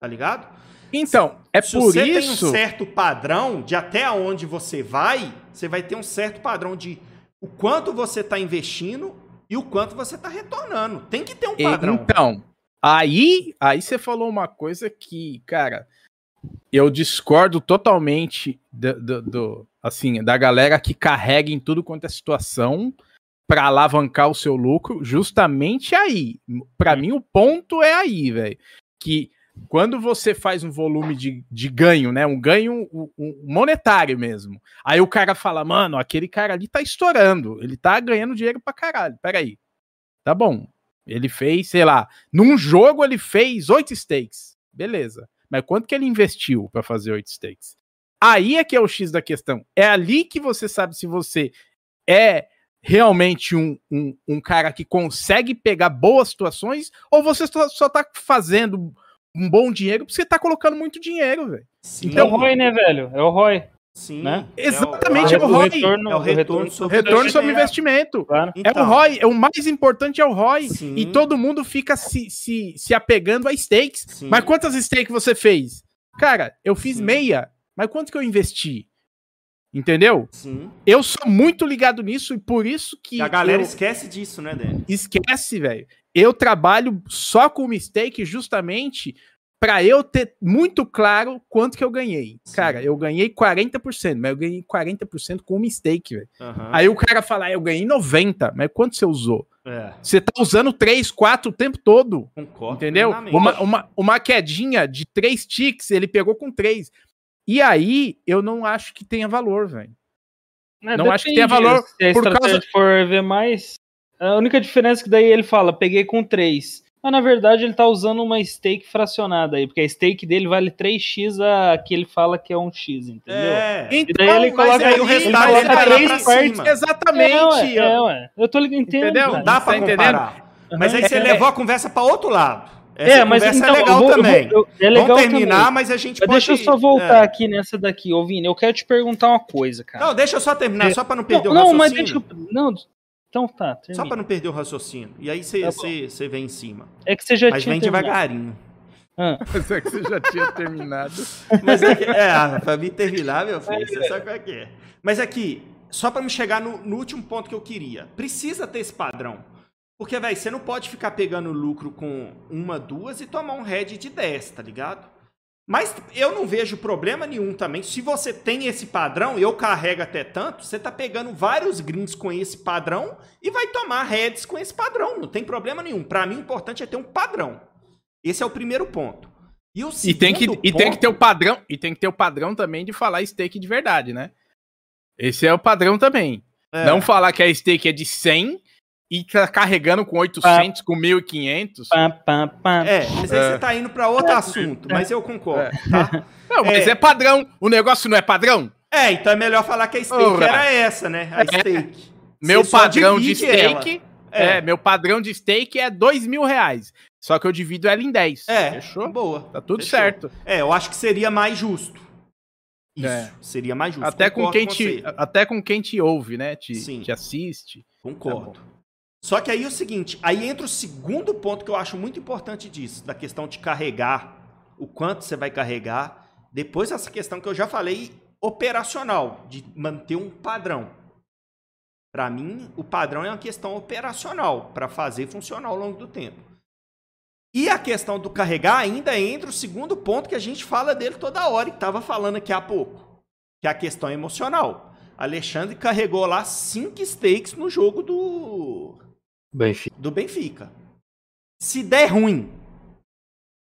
Tá ligado? Então, é Se por você tem isso. um certo padrão de até onde você vai, você vai ter um certo padrão de o quanto você está investindo e o quanto você está retornando. Tem que ter um padrão. Então, aí, aí você falou uma coisa que, cara, eu discordo totalmente do, do- do- assim, da galera que carrega em tudo quanto é situação para alavancar o seu lucro, justamente aí. Para mim, o ponto é aí, velho. Que quando você faz um volume de, de ganho, né? Um ganho um- um monetário mesmo. Aí o cara fala, mano, aquele cara ali tá estourando. Ele tá ganhando dinheiro pra caralho. Peraí. Tá bom. Ele fez, sei lá, num jogo ele fez oito stakes. Beleza. Mas quanto que ele investiu para fazer oito stakes? Aí é que é o X da questão. É ali que você sabe se você é realmente um, um, um cara que consegue pegar boas situações ou você só, só tá fazendo um bom dinheiro porque você tá colocando muito dinheiro, velho. Então, é o ROI, né, velho? É o ROI. Sim. Né? Exatamente, é o, é o ROI. Retorno, é o retorno, sobre, retorno sobre investimento. Claro. Então, é o ROI. É o mais importante é o ROI. Sim. E todo mundo fica se, se, se apegando a stakes. Sim. Mas quantas stakes você fez? Cara, eu fiz Sim. meia. Mas quanto que eu investi? Entendeu? Sim. Eu sou muito ligado nisso e por isso que. A galera eu... esquece disso, né, Dani? Esquece, velho. Eu trabalho só com mistake justamente para eu ter muito claro quanto que eu ganhei. Sim. Cara, eu ganhei 40%, mas eu ganhei 40% com mistake, velho. Uhum. Aí o cara fala, ah, eu ganhei 90%, mas quanto você usou? É. Você tá usando 3, 4 o tempo todo. Concordo. Entendeu? Uma, uma, uma quedinha de 3 ticks, ele pegou com 3. E aí, eu não acho que tenha valor, velho. É, não acho que tenha valor se a por causa... for ver mais, a única diferença é que daí ele fala, peguei com 3. Mas na verdade ele tá usando uma stake fracionada aí, porque a stake dele vale 3x a que ele fala que é um x, entendeu? É. E daí ele então, coloca, aí, o ele coloca três partes. Exatamente. É, ué, é, ué. Eu tô entendendo. Entendeu? Dá pra tá comparar. Mas aí você é, levou a conversa para outro lado. Essa é, mas então, é legal vou, também. Eu, é legal Vamos terminar, também. mas a gente pode... Deixa eu só voltar é. aqui nessa daqui, ouvindo. Eu quero te perguntar uma coisa, cara. Não, deixa eu só terminar, é. só para não perder não, o raciocínio. Não, mas deixa eu... Não, então tá, termina. Só para não perder o raciocínio. E aí você tá vem em cima. É que você já mas tinha vem terminado. devagarinho. Ah. Mas é que você já tinha terminado. Mas é, que, é pra mim terminar, meu filho, você sabe qual é que é. Mas aqui, só para me chegar no, no último ponto que eu queria. Precisa ter esse padrão. Porque, velho, você não pode ficar pegando lucro com uma, duas e tomar um head de 10, tá ligado? Mas eu não vejo problema nenhum também. Se você tem esse padrão, eu carrego até tanto, você tá pegando vários greens com esse padrão e vai tomar heads com esse padrão. Não tem problema nenhum. Para mim, o importante é ter um padrão. Esse é o primeiro ponto. E, o e tem que ponto... e tem que ter o padrão e tem que ter o padrão também de falar stake de verdade, né? Esse é o padrão também. É. Não falar que a stake é de 100 e tá carregando com 800, pá. com 1500. Pá, pá, pá. É, mas aí é. você tá indo para outro assunto, mas eu concordo, é. tá? Não, mas é. é. padrão. O negócio não é padrão? É, então é melhor falar que a stake oh, era essa, né? A é. stake. Meu você padrão de stake. É. meu padrão de stake é dois mil reais. Só que eu divido ela em 10. É. Fechou? Boa. Tá tudo Fechou. certo. É, eu acho que seria mais justo. Isso, é. seria mais justo. Até com, quem te, até com quem te ouve, né? Te, Sim. te assiste. Concordo. Tá só que aí é o seguinte, aí entra o segundo ponto que eu acho muito importante disso, da questão de carregar, o quanto você vai carregar. Depois essa questão que eu já falei, operacional, de manter um padrão. Para mim, o padrão é uma questão operacional, para fazer funcionar ao longo do tempo. E a questão do carregar ainda entra o segundo ponto que a gente fala dele toda hora e estava falando aqui há pouco, que é a questão emocional. Alexandre carregou lá cinco stakes no jogo do Benfica. do Benfica. Se der ruim,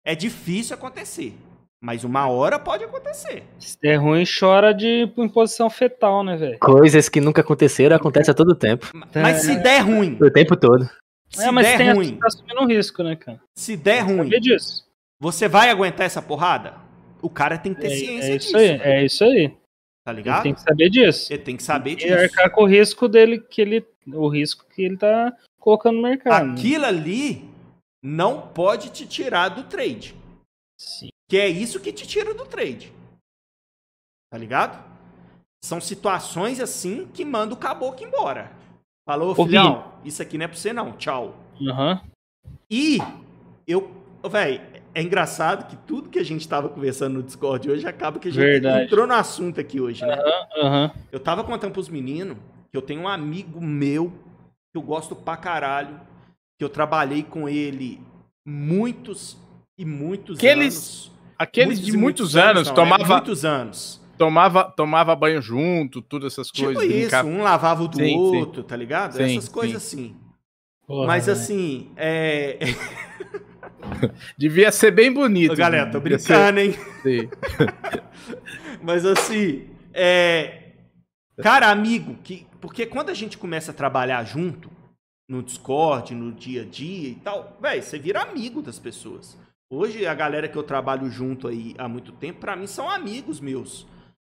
é difícil acontecer. Mas uma hora pode acontecer. Se der ruim, chora de em posição fetal, né, velho? Coisas que nunca aconteceram acontecem a todo tempo. Mas se der ruim. O tempo todo. Se é, mas der tem ruim. Tá assumindo um risco, né, cara? Se der ruim. disso. Você vai aguentar essa porrada? O cara tem que ter é, ciência é isso disso. Aí, é isso aí. Tá ligado? Ele tem que saber disso. Ele tem que saber e disso. E arcar com o risco dele, que ele. O risco que ele tá colocando no mercado. Né? Aquilo ali não pode te tirar do trade. Sim. Que é isso que te tira do trade. Tá ligado? São situações assim que manda o caboclo embora. Falou, filhão, isso aqui não é pra você não, tchau. Uhum. E eu, velho, é engraçado que tudo que a gente tava conversando no Discord hoje acaba que a gente Verdade. entrou no assunto aqui hoje, né? Uhum, uhum. Eu tava contando pros meninos que eu tenho um amigo meu que eu gosto pra caralho, que eu trabalhei com ele muitos e muitos aqueles, anos. Aqueles muitos de muitos, anos, anos não, tomava... É, muitos anos. Tomava, tomava banho junto, todas essas tipo coisas. isso, um lavava o do sim, outro, sim. tá ligado? Sim, essas coisas assim. Porra, Mas assim, é... Devia ser bem bonito. Ô, galera, tô brincando, ser... hein? Sim. Mas assim, é... Cara, amigo, que porque quando a gente começa a trabalhar junto, no Discord, no dia a dia e tal, velho, você vira amigo das pessoas. Hoje, a galera que eu trabalho junto aí há muito tempo, para mim são amigos meus.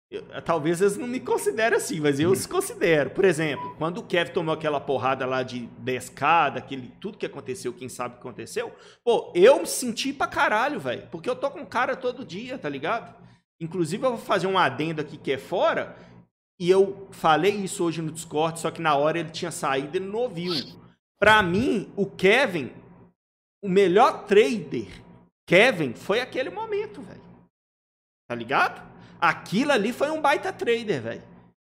Eu, talvez eles não me considerem assim, mas eu os considero. Por exemplo, quando o Kevin tomou aquela porrada lá de 10k, daquele, tudo que aconteceu, quem sabe o que aconteceu, pô, eu me senti pra caralho, velho. Porque eu tô com o cara todo dia, tá ligado? Inclusive, eu vou fazer um adendo aqui que é fora, e eu falei isso hoje no Discord, só que na hora ele tinha saído e ele não ouviu. Pra mim, o Kevin, o melhor trader, Kevin, foi aquele momento, velho. Tá ligado? Aquilo ali foi um baita trader, velho.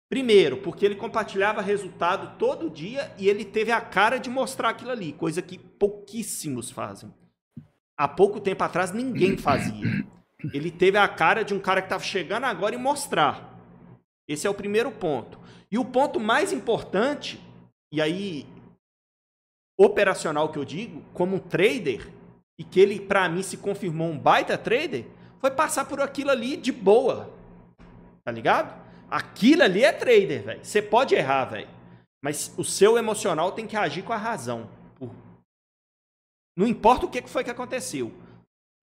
Primeiro, porque ele compartilhava resultado todo dia e ele teve a cara de mostrar aquilo ali, coisa que pouquíssimos fazem. Há pouco tempo atrás ninguém fazia. Ele teve a cara de um cara que estava chegando agora e mostrar. Esse é o primeiro ponto. E o ponto mais importante, e aí operacional que eu digo, como um trader, e que ele para mim se confirmou um baita trader, foi passar por aquilo ali de boa. Tá ligado? Aquilo ali é trader, velho. Você pode errar, velho. Mas o seu emocional tem que agir com a razão. Não importa o que foi que aconteceu.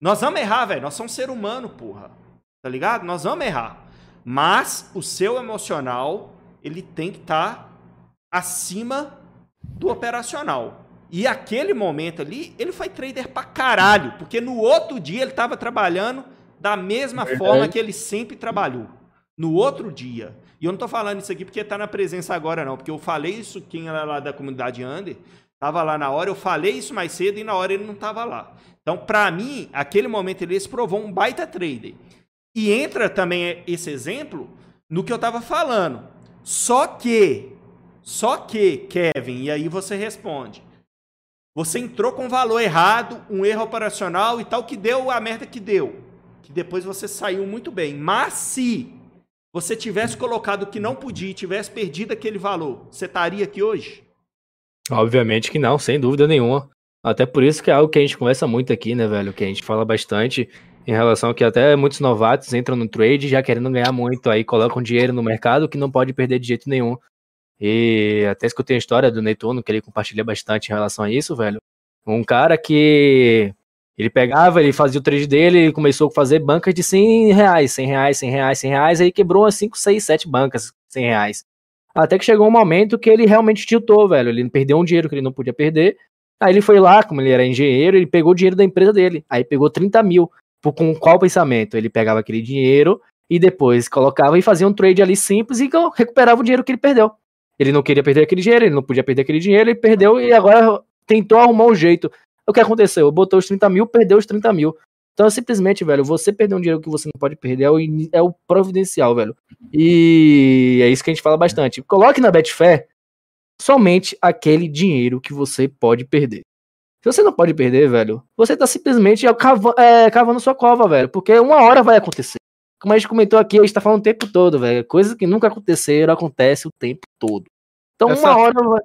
Nós vamos errar, velho. Nós somos ser humano, porra. Tá ligado? Nós vamos errar. Mas o seu emocional, ele tem que estar tá acima do operacional. E aquele momento ali, ele foi trader pra caralho, porque no outro dia ele estava trabalhando da mesma Verdade. forma que ele sempre trabalhou. No outro dia. E eu não tô falando isso aqui porque tá na presença agora, não. Porque eu falei isso, quem era lá da comunidade Under, tava lá na hora, eu falei isso mais cedo e na hora ele não tava lá. Então, para mim, aquele momento ele se provou um baita trader. E entra também esse exemplo no que eu estava falando. Só que, só que, Kevin, e aí você responde. Você entrou com valor errado, um erro operacional e tal, que deu a merda que deu. Que depois você saiu muito bem. Mas se você tivesse colocado o que não podia e tivesse perdido aquele valor, você estaria aqui hoje? Obviamente que não, sem dúvida nenhuma. Até por isso que é algo que a gente conversa muito aqui, né, velho? Que a gente fala bastante em relação que até muitos novatos entram no trade já querendo ganhar muito, aí colocam dinheiro no mercado que não pode perder de jeito nenhum. E até escutei a história do Netuno, que ele compartilha bastante em relação a isso, velho. Um cara que ele pegava, ele fazia o trade dele, ele começou a fazer bancas de 100 reais, 100 reais, 100 reais, 100 reais, aí quebrou umas 5, 6, 7 bancas, 100 reais. Até que chegou um momento que ele realmente tiltou, velho. Ele perdeu um dinheiro que ele não podia perder. Aí ele foi lá, como ele era engenheiro, ele pegou o dinheiro da empresa dele. Aí pegou 30 mil com qual pensamento? Ele pegava aquele dinheiro e depois colocava e fazia um trade ali simples e recuperava o dinheiro que ele perdeu. Ele não queria perder aquele dinheiro, ele não podia perder aquele dinheiro, ele perdeu e agora tentou arrumar um jeito. O que aconteceu? Botou os 30 mil, perdeu os 30 mil. Então, simplesmente, velho, você perder um dinheiro que você não pode perder é o, é o providencial, velho. E é isso que a gente fala bastante. Coloque na Betfair somente aquele dinheiro que você pode perder. Se você não pode perder, velho, você tá simplesmente cavando, é, cavando sua cova, velho. Porque uma hora vai acontecer. Como a gente comentou aqui, a gente tá falando o tempo todo, velho. Coisas que nunca aconteceram, acontece o tempo todo. Então essa, uma hora vai.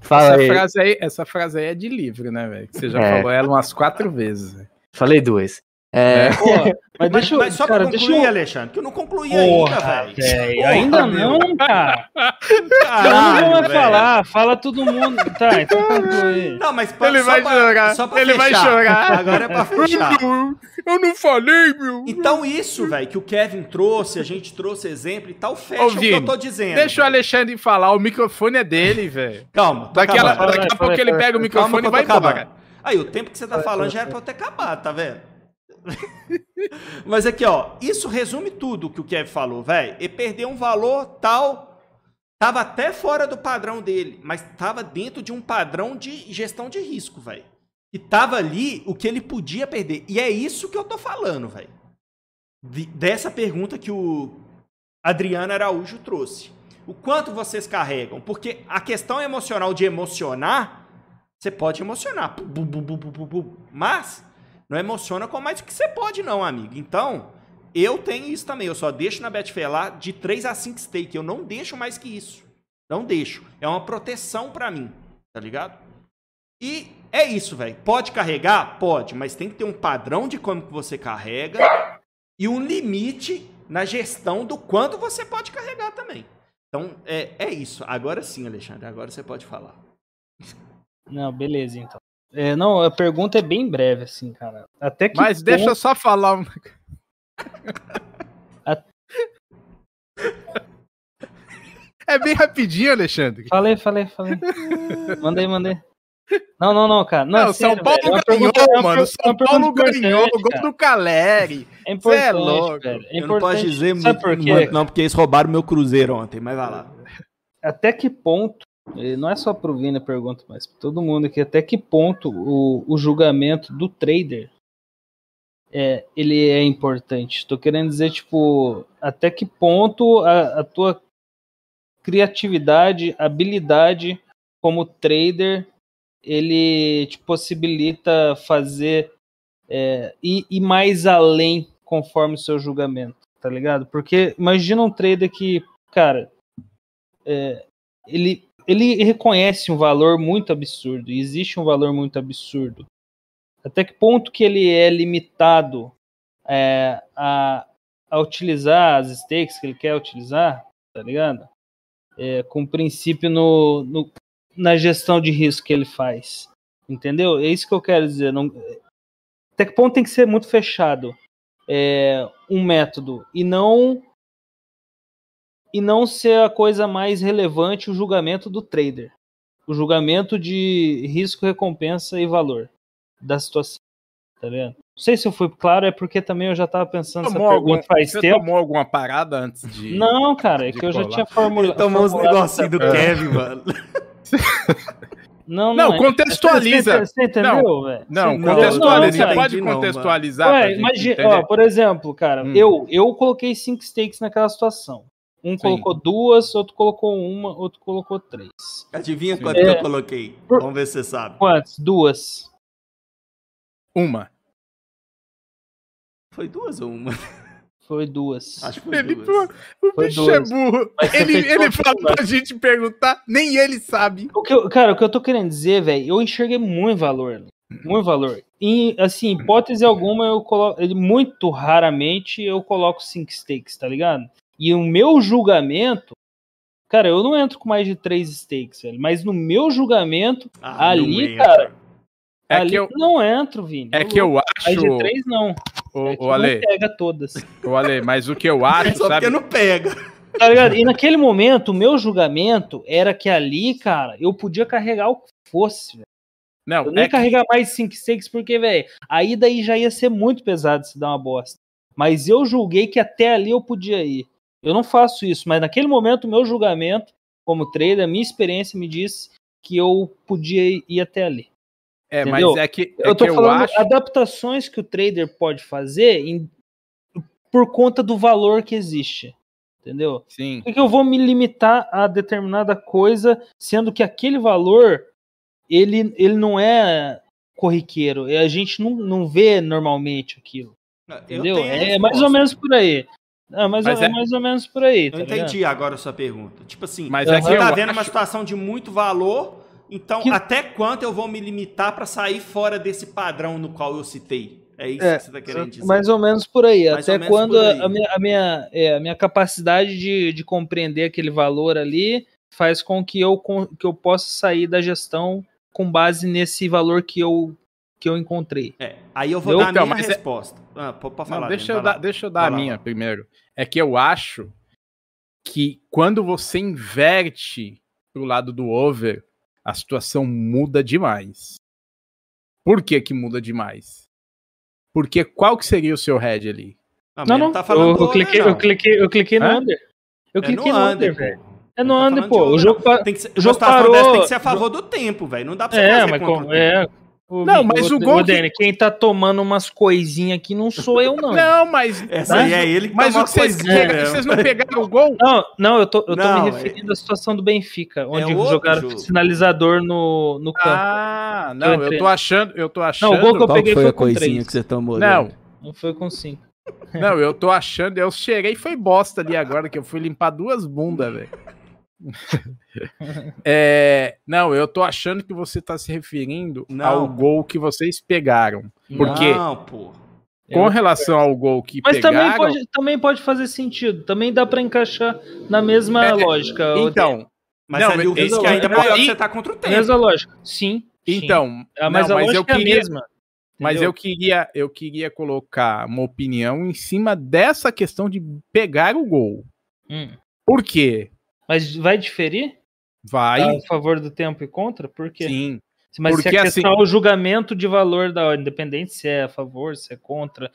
Fala essa, aí. Frase aí, essa frase aí é de livro, né, velho? Você já é. falou ela umas quatro vezes. Véio. Falei duas. É. é. Pô, mas, deixa eu, mas só cara, pra concluir, eu... Alexandre, que eu não concluí Porra, ainda, velho. Ainda não, cara. Caralho, não vai falar, fala todo mundo. Tá, então conclui. Não, mas pra, ele vai pra, chorar. Só pra ele fechar. vai chorar. Agora é pra fechar. Eu não falei, meu. Então isso, velho, que o Kevin trouxe, a gente trouxe exemplo e tal, fecha Ô, o que eu tô dizendo. Deixa o Alexandre falar, o microfone é dele, velho. Calma. Daqui, a, daqui a pouco ele pega o microfone e vai embora. Aí, o tempo que você tá falando já era pra eu ter acabado, tá vendo? Mas aqui, ó, isso resume tudo que o Kevin falou, velho. Ele perdeu um valor tal, tava até fora do padrão dele, mas tava dentro de um padrão de gestão de risco, velho. E tava ali o que ele podia perder. E é isso que eu tô falando, velho. De, dessa pergunta que o Adriano Araújo trouxe. O quanto vocês carregam? Porque a questão emocional de emocionar, você pode emocionar. Mas não emociona com mais do que você pode, não, amigo. Então, eu tenho isso também. Eu só deixo na Betfair lá de 3 a 5 stake. Eu não deixo mais que isso. Não deixo. É uma proteção para mim. Tá ligado? E é isso, velho. Pode carregar? Pode. Mas tem que ter um padrão de como que você carrega e um limite na gestão do quanto você pode carregar também. Então, é, é isso. Agora sim, Alexandre. Agora você pode falar. Não, beleza, então. É, não, a pergunta é bem breve, assim, cara. Até que Mas deixa eu só falar. um- A- É bem rapidinho, Alexandre. Falei, falei, falei. mandei, mandei. Não, não, não, cara. Não, Não, é São sério, Paulo velho. É uma ganhou, é uma mano. São uma pergunta Paulo ganhou. importante, Gol do Caleri. É importante, louco. velho. É Eu não posso importante. dizer Sabe por muito, quê? muito, não, porque eles roubaram meu cruzeiro ontem, mas vai lá. Até que ponto, e não é só pro Vini a pergunta, mas pra todo mundo aqui, até que ponto o, o julgamento do trader é, ele é importante? Tô querendo dizer, tipo, até que ponto a, a tua criatividade, habilidade como trader, ele te possibilita fazer é, ir, ir mais além conforme o seu julgamento, tá ligado? Porque imagina um trader que, cara, é, ele, ele reconhece um valor muito absurdo, e existe um valor muito absurdo. Até que ponto que ele é limitado é, a, a utilizar as stakes que ele quer utilizar, tá ligado? É, com princípio no, no- na gestão de risco que ele faz. Entendeu? É isso que eu quero dizer. Não, até que ponto tem que ser muito fechado é, um método e não e não ser a coisa mais relevante o julgamento do trader. O julgamento de risco, recompensa e valor da situação. Tá vendo? Não sei se eu fui claro, é porque também eu já tava pensando nessa Tomou pergunta algum, faz você tempo. tomou alguma parada antes de. Não, cara, é de que eu já colar. tinha formulado. Tomou uns negocinhos do É. Kevin, mano. Não, Não, é. contextualiza. Você, você entendeu, velho? Não, Não, contextualiza. não, Você pode não, contextualizar. pra Ué, gente ó, por exemplo, cara, Hum. eu, eu coloquei cinco stakes naquela situação. Um Sim. colocou duas, outro colocou uma, outro colocou três. Adivinha quanto É. que eu coloquei? Vamos ver se você sabe. Quantas? Duas. Uma. Foi duas ou uma? Foi duas. Acho que foi Ele, duas. O Foi bicho duas. é burro. Ele, ele fala pra gente perguntar, nem ele sabe. O que eu- cara, o que eu tô querendo dizer, velho, eu enxerguei muito valor. Muito valor. E, assim, hipótese alguma, eu coloco. Muito raramente eu coloco cinco stakes, tá ligado? E o meu julgamento. Cara, eu não entro com mais de três stakes, velho. Mas no meu julgamento, Ah, Ali, cara, É ali que eu, não entro, Vini. é Ô, que eu louco, Mais acho. de três, não. Ô, É que não Ale, pega todas. ô, Ale, mas o que eu acho, Só sabe? porque não pega. Tá ligado? E naquele momento, o meu julgamento era que ali, cara, eu podia carregar o que fosse, velho. Não, Eu nem é que, carregar mais 5 stakes, porque, velho, aí daí já ia ser muito pesado se dar uma bosta. Mas eu julguei que até ali eu podia ir. Eu não faço isso, mas naquele momento, o meu julgamento, como trader, a minha experiência me disse que eu podia ir até ali. é, mas entendeu? é que, é eu tô que eu falando acho. adaptações que o trader pode fazer em- por conta do valor que existe. Entendeu? Sim. Por que eu vou me limitar a determinada coisa, sendo que aquele valor ele, ele não é corriqueiro. A gente não, não vê normalmente aquilo. Eu Entendeu? É mais ou menos por aí. É mais, Mas ou, é é- mais ou menos por aí. Eu tá ligado? entendi agora a sua pergunta. Tipo assim, Mas é você tá eu vendo uma acho- situação de muito valor, então Que- até quanto eu vou me limitar pra sair fora desse padrão no qual eu citei? É isso É, que você tá querendo dizer. Mais ou menos por aí. Mais Até quando aí. a minha, a minha, é, a minha capacidade de, de compreender aquele valor ali faz com que eu, con- que eu possa sair da gestão com base nesse valor que eu, que eu encontrei. É, aí eu vou Eu- dar a Então, minha mas é- resposta. Ah, pode, pode Não, falar. deixa, Dani, eu dar, deixa eu dar a minha primeiro. É que eu acho que quando você inverte pro lado do over, a situação muda demais. Por que que muda demais? Porque qual que seria o seu head ali? Ah, Não, ele não. tá falando eu, eu over, cliquei, não. eu cliquei, eu cliquei no under. Eu É cliquei no no under, velho. É no tá under, pô. O jogo, não. pa- Tem que ser, o jogo parou. tem que ser a favor do tempo, velho. Não dá pra você É, fazer mas contra como, o tempo. é. Não, mas o gol que- quem tá tomando umas coisinhas aqui não sou eu, não. Não, mas. Essa mas, aí é ele que mas toma o que vocês, coisinha pegaram- mesmo. vocês não pegaram o gol? Não, não, eu tô, eu tô Não, me é- referindo à situação do Benfica, onde outro jogaram jogo. sinalizador no, no campo. Ah, não, eu entrei. tô achando, eu tô achando. Não, o gol que eu Qual peguei foi foi a com coisinha três. que você tomou? Não? Não foi com cinco. não, eu tô achando, eu cheirei foi bosta ali agora que eu fui limpar duas bundas, velho. É, não, eu tô achando que você tá se referindo Não. ao gol que vocês pegaram. Por quê? Não, pô. Com relação ao gol que Mas pegaram. também pode, também pode fazer sentido. Também dá pra encaixar na mesma É, lógica. Então, Mas Não, ali o mas- risco é ainda maior que você tá contra o tempo. mesma lógica. Sim, Então, Ah, mas não, a mas eu lógica é a queria, mesma. mas entendeu? eu queria, eu queria colocar uma opinião em cima dessa questão de pegar o gol. Hum. Por quê? Mas vai diferir? Vai, A favor do tempo e contra? Por quê? sim. Mas se Porque, a assim- questão é o julgamento de valor da ordem, independente se é a favor, se é contra,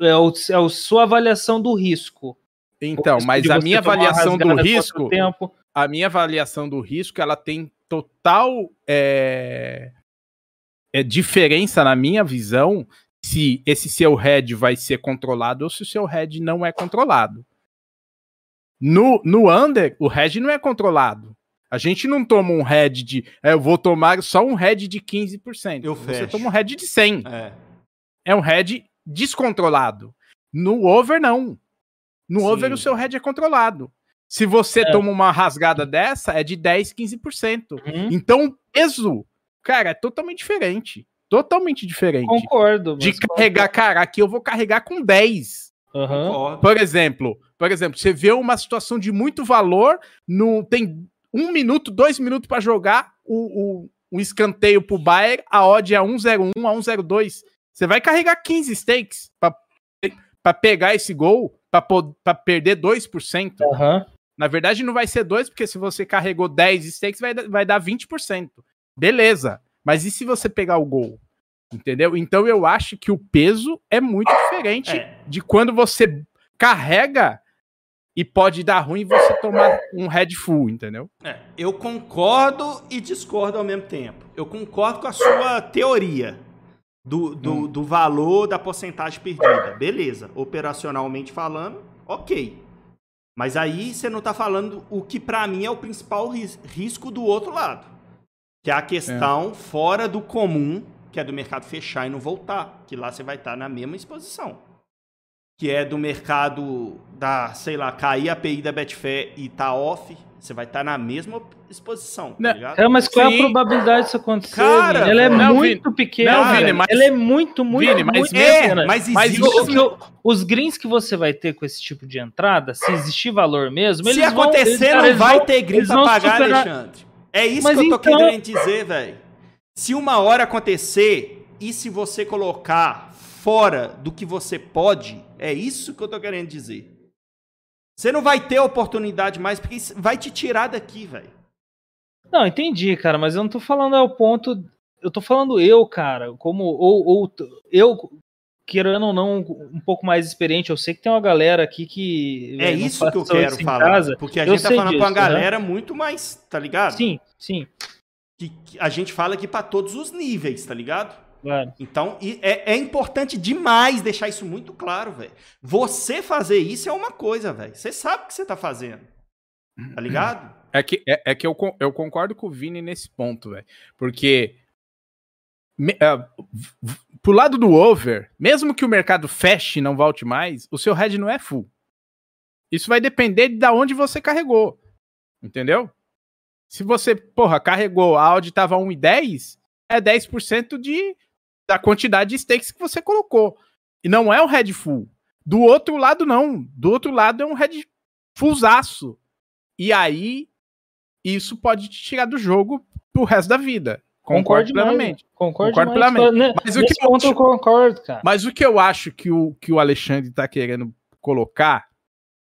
é, o, é a sua avaliação do risco. Então, risco mas a minha avaliação do risco, Tempo. a minha avaliação do risco, ela tem total é, é, diferença na minha visão se esse seu head vai ser controlado ou se o seu head não é controlado. No, no under, o head não é controlado. A gente não toma um head de. é, eu vou tomar só um head de 15%. Eu Você fecho. toma um head de 100. É. É um head descontrolado. No over, não. No Sim. over, o seu head é controlado. Se você É. toma uma rasgada dessa, é de 10, 15%. Uhum, Então, o peso, cara, é totalmente diferente. Totalmente diferente. Concordo. De carregar, cara, aqui eu vou carregar com 10. Concordo. Por exemplo, por exemplo, você vê uma situação de muito valor, no, tem um minuto, dois minutos para jogar o, o, o escanteio pro Bayern, a odd é 1,01 a 1,02. Você vai carregar 15 stakes para pegar esse gol, para perder 2%. Aham. Na verdade, não vai ser 2, porque se você carregou 10 stakes, vai, dar- vai dar 20%. Beleza. Mas e se você pegar o gol? Entendeu? Então eu acho que o peso é muito diferente É. de quando você carrega e pode dar ruim você tomar um head full, entendeu? É, eu concordo e discordo ao mesmo tempo. Eu concordo com a sua teoria do, do, Hum. do valor da porcentagem perdida. Beleza. Operacionalmente falando, ok. Mas aí você não tá falando o que pra mim é o principal ris- risco do outro lado. Que é a questão fora do comum, que é do mercado fechar e não voltar. Que lá você vai estar na mesma exposição. Que é do mercado da, sei lá, cair a API da Betfair e tá off. Você vai estar na mesma exposição, tá Não, ligado? É, mas qual é Sim. a probabilidade disso acontecer? Cara, Vini? ela é não, muito pequena. não. Vini, mas- Ela é muito, muito, Vini, mas muito É, pequena. mas Mas. O- os greens que você vai ter com esse tipo de entrada, se existir valor mesmo, Se eles vão- acontecer, eles- cara, não vai vão- ter green pra pagar, superar- Alexandre. É isso Mas que eu tô então- querendo dizer, velho. Se uma hora acontecer e se você colocar fora do que você pode, é isso que eu tô querendo dizer. Você não vai ter oportunidade mais, porque isso vai te tirar daqui, velho. Não, entendi, cara, mas eu não tô falando ao ponto. Eu tô falando eu, cara, como. Ou, ou eu, querendo ou não, um pouco mais experiente. Eu sei que tem uma galera aqui que. É isso que eu quero falar. casa. Porque a Eu gente tá falando com uma disso, né? galera muito mais, tá ligado? Sim, sim, Que, que a gente fala aqui pra todos os níveis, tá ligado? claro. Então, e é, é importante demais deixar isso muito claro, velho. Você fazer isso é uma coisa, velho. Você sabe o que você tá fazendo. Tá ligado? É que, é, é que eu, eu concordo com o Vini nesse ponto, velho. Porque me- v- pro lado do over, mesmo que o mercado feche e não volte mais, o seu head não é full. Isso vai depender de da onde você carregou. Entendeu? Se você, porra, carregou, a odd tava 1,10, é 10% de, da quantidade de stakes que você colocou. E não é um head full. Do outro lado, não. Do outro lado é um head fullzaço. E aí, isso pode te tirar do jogo pro resto da vida. Concordo demais, plenamente. Concordo, Concordo demais. plenamente. Né, Mas o que eu acho- concordo, cara. Mas o que eu acho que o, que o Alexandre tá querendo colocar,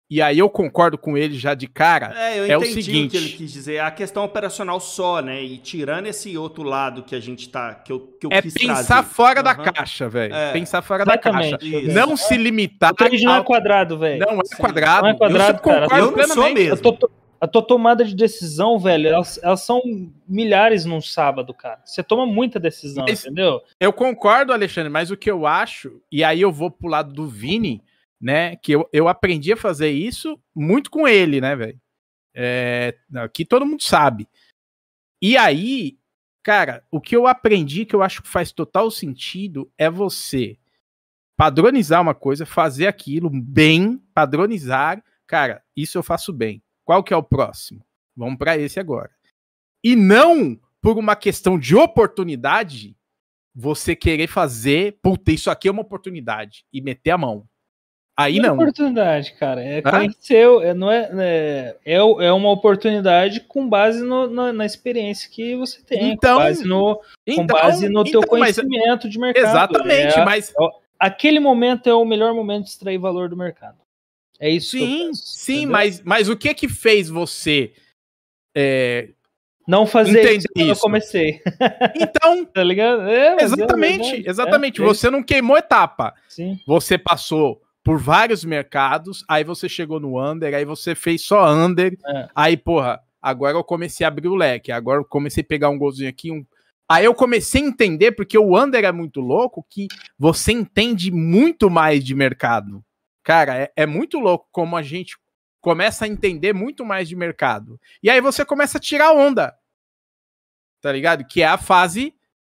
e aí eu concordo com ele já de cara, É, eu É o entendi o, seguinte. que ele quis dizer. É a questão operacional só, né? E tirando esse outro lado que a gente tá. que eu, que eu é quis pensar trazer. fora da Aham. caixa, velho. É. Pensar fora da caixa. Exatamente. Isso. Não se limitar O trade não é quadrado, velho. Não é quadrado. Não é quadrado, eu cara. concordo Eu não sou mesmo. A tua, to- a tua tomada de decisão, velho, elas, elas são milhares num sábado, cara. Você toma muita decisão, Mas- entendeu? Eu concordo, Alexandre, mas o que eu acho, e aí eu vou pro lado do Vini, né? Que eu, eu aprendi a fazer isso muito com ele, né, velho? É, aqui todo mundo sabe. E aí, cara, o que eu aprendi que eu acho que faz total sentido é você padronizar uma coisa, fazer aquilo bem, padronizar. Cara, isso eu faço bem. Qual que é o próximo? Vamos para esse agora. E não por uma questão de oportunidade você querer fazer, puta, isso aqui é uma oportunidade e meter a mão. Aí não. É oportunidade, cara. É conhecer, é, não é, é, é, é uma oportunidade com base no, na, na, experiência que você tem. Então, com base no, então, com base no então, teu conhecimento mas, de mercado. Exatamente, é, mas. Aquele momento é o melhor momento de extrair valor do mercado. É isso Sim, penso, sim, mas, mas o que que fez você é, não fazer Entendi isso quando eu comecei. Então, tá ligado? É, exatamente, é exatamente. É, você não queimou etapa. Sim. Você passou por vários mercados, aí você chegou no under, aí você fez só under, é. aí, porra, agora eu comecei a abrir o leque, agora eu comecei a pegar um golzinho aqui, um... Aí eu comecei a entender, porque o under é muito louco, que você entende muito mais de mercado. Cara, é, é muito louco como a gente começa a entender muito mais de mercado. E aí você começa a tirar onda. Tá ligado? Que é a fase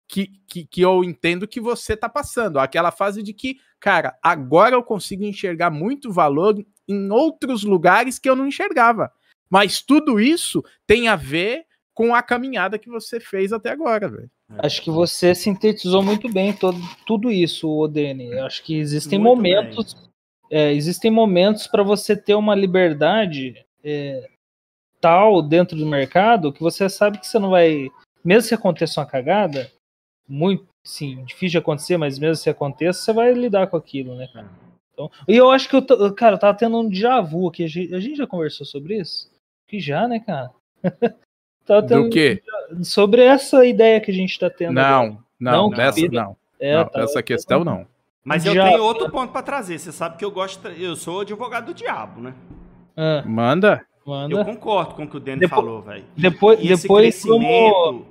que, que, que eu entendo que você tá passando. Aquela fase de que, cara, agora eu consigo enxergar muito valor em outros lugares que eu não enxergava. Mas tudo isso tem a ver com a caminhada que você fez até agora, velho. Acho que você sintetizou muito bem todo, tudo isso, Odene. Acho que existem muito momentos, é, existem momentos para você ter uma liberdade é, tal dentro do mercado que você sabe que você não vai, mesmo se aconteça uma cagada, muito, sim, difícil de acontecer, mas mesmo se aconteça, você vai lidar com aquilo, né, cara? Então, e eu acho que eu, cara, eu tava tendo um déjà vu aqui. A gente, a gente já conversou sobre isso? Que já, né, cara? Do quê? Sobre essa ideia que a gente tá tendo. Não, agora. não, não, dessa não. É, não tá, essa questão não. Mas eu já... tenho outro ponto para trazer. Você sabe que eu gosto, eu sou advogado do diabo, né? Ah, manda. Manda. Eu concordo com o que o Dani falou, velho. Depois, e depois crescimento, como...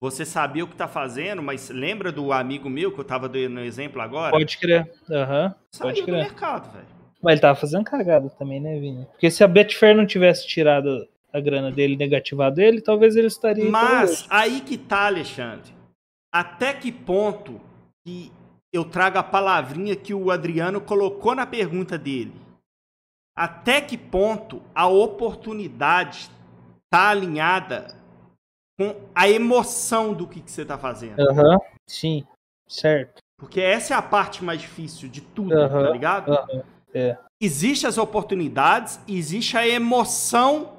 Você sabia o que tá fazendo, mas lembra do amigo meu que eu tava dando exemplo agora? Pode crer. Aham. Uhum. Pode crer. do mercado, velho. Mas ele tava fazendo cagada também, né, Vini? Porque se a Betfair não tivesse tirado a grana dele, negativado ele, talvez ele estaria. Mas aí que tá, Alexandre. Até que ponto que eu trago a palavrinha que o Adriano colocou na pergunta dele? Até que ponto a oportunidade tá alinhada com a emoção do que, que você está fazendo. Uhum, sim, certo. Porque essa é a parte mais difícil de tudo, uhum, tá ligado? Uhum, é. Existem as oportunidades, existe a emoção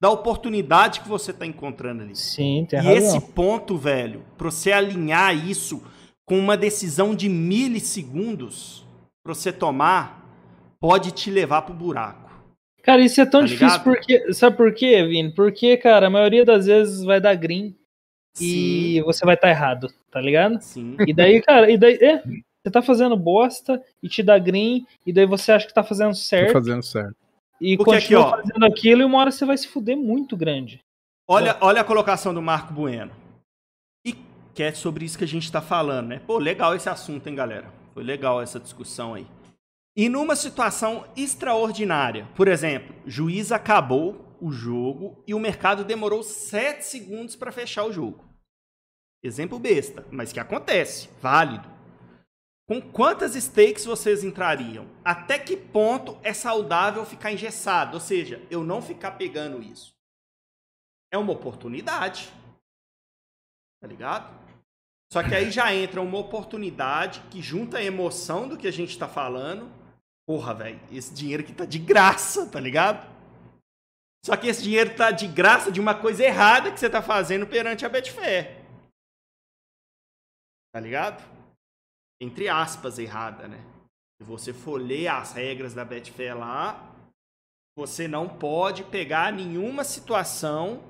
da oportunidade que você está encontrando ali. Sim, tem E razão. esse ponto, velho, para você alinhar isso com uma decisão de milissegundos para você tomar, pode te levar pro buraco. Cara, isso é tão tá difícil porque. Sabe por quê, Vini? Porque, cara, a maioria das vezes vai dar green Sim. e você vai estar tá errado, tá ligado? Sim. E daí, cara, e daí. É, você tá fazendo bosta e te dá green, e daí você acha que tá fazendo certo. Tá fazendo certo. E Porque continua aqui, ó, fazendo aquilo e uma hora você vai se fuder muito grande. Olha, olha a colocação do Marco Bueno. E que é sobre isso que a gente tá falando, né? Pô, legal esse assunto, hein, galera? Foi legal essa discussão aí. E numa situação extraordinária, por exemplo, juiz acabou o jogo e o mercado demorou 7 segundos para fechar o jogo. Exemplo besta, mas que acontece, válido. Com quantas stakes vocês entrariam? Até que ponto é saudável ficar engessado? Ou seja, eu não ficar pegando isso. É uma oportunidade. Tá ligado? Só que aí já entra uma oportunidade que junta a emoção do que a gente está falando Porra, velho, esse dinheiro aqui tá de graça, tá ligado? Só que esse dinheiro tá de graça de uma coisa errada que você tá fazendo perante a Betfair. Tá ligado? Entre aspas, errada, né? Se você for ler as regras da Betfair lá, você não pode pegar nenhuma situação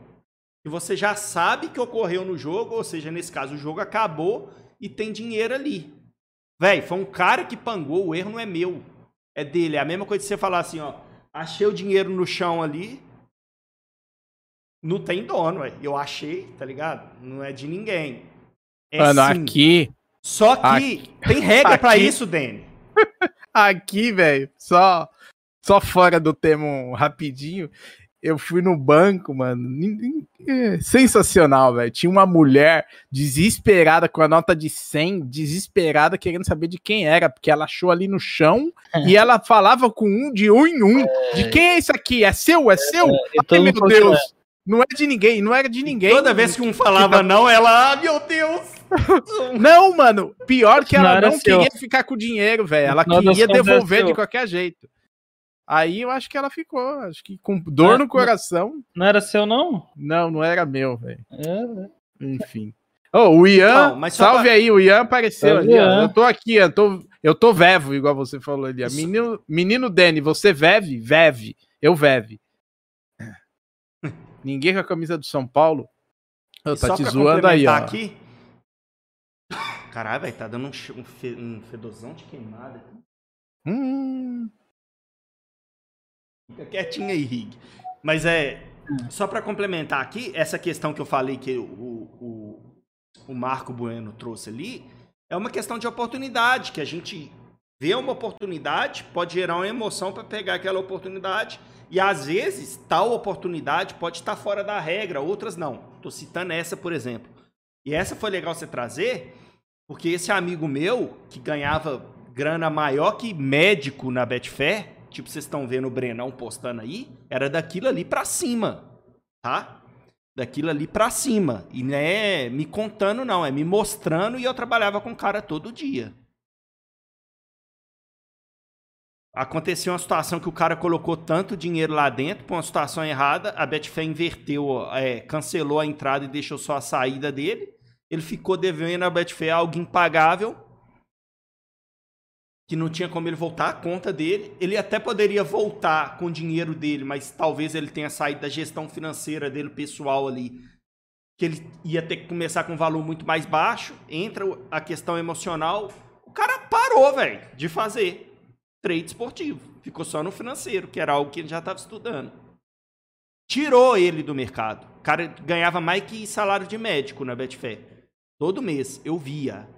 que você já sabe que ocorreu no jogo, ou seja, nesse caso o jogo acabou e tem dinheiro ali. Véi, foi um cara que pangou, o erro não é meu é dele. É a mesma coisa de você falar assim, ó, achei o dinheiro no chão ali, não tem dono, ué. eu achei, tá ligado? Não é de ninguém. É Mano, sim. aqui... Só que aqui, tem regra para isso, Dani. aqui, velho, só, só fora do termo rapidinho, eu fui no banco, mano. É sensacional, velho. Tinha uma mulher desesperada com a nota de 100, desesperada, querendo saber de quem era, porque ela achou ali no chão e ela falava com um de um em um. De quem é isso aqui? É seu? É seu? É, Ai, meu Deus. Não é de ninguém, não era de ninguém. Toda vez que um falava não, ela, ah, meu Deus! Não, mano, pior que ela Não não queria ficar com o dinheiro, velho. Ela das queria devolver de qualquer jeito. Aí eu acho que ela ficou, acho que com dor Ah, no não- coração. Não era seu, não? Não, não era meu, velho. É, Enfim. Ô, o Ian, mas só salve pra- aí, o Ian apareceu É ali. Ian. Eu tô aqui, eu tô, eu tô vevo, igual você falou ali. Menino, menino Dani, você veve? Veve. Eu veve. Ninguém com a camisa do São Paulo. E tá te zoando aí, ó. aqui. Caralho, velho, tá dando um, um, fe- um fedozão de queimada. aqui. Hum, Fica quietinho aí, Rig. Mas é. Só pra complementar aqui, essa questão que eu falei que o, o, o Marco Bueno trouxe ali, é uma questão de oportunidade, que a gente vê uma oportunidade, pode gerar uma emoção pra pegar aquela oportunidade, e às vezes tal oportunidade pode estar fora da regra, outras não. Tô citando essa, por exemplo. E essa foi legal você trazer, porque esse amigo meu, que ganhava grana maior que médico na Betfair, tipo vocês estão vendo o Brenão postando aí, era daquilo ali pra cima, tá? Daquilo ali pra cima. E não é me contando, não, é me mostrando e eu trabalhava com o cara todo dia. Aconteceu uma situação que o cara colocou tanto dinheiro lá dentro, por uma situação errada, a Betfair inverteu, é, cancelou a entrada e deixou só a saída dele. Ele ficou devendo a Betfair algo impagável, que não tinha como ele voltar a conta dele. Ele até poderia voltar com o dinheiro dele, mas talvez ele tenha saído da gestão financeira dele pessoal ali, que ele ia ter que começar com um valor muito mais baixo. Entra a questão emocional. O cara parou, velho, de fazer trade esportivo. Ficou só no financeiro, que era algo que ele já estava estudando. Tirou ele do mercado. O cara ganhava mais que salário de médico na Betfair. Todo mês, eu via.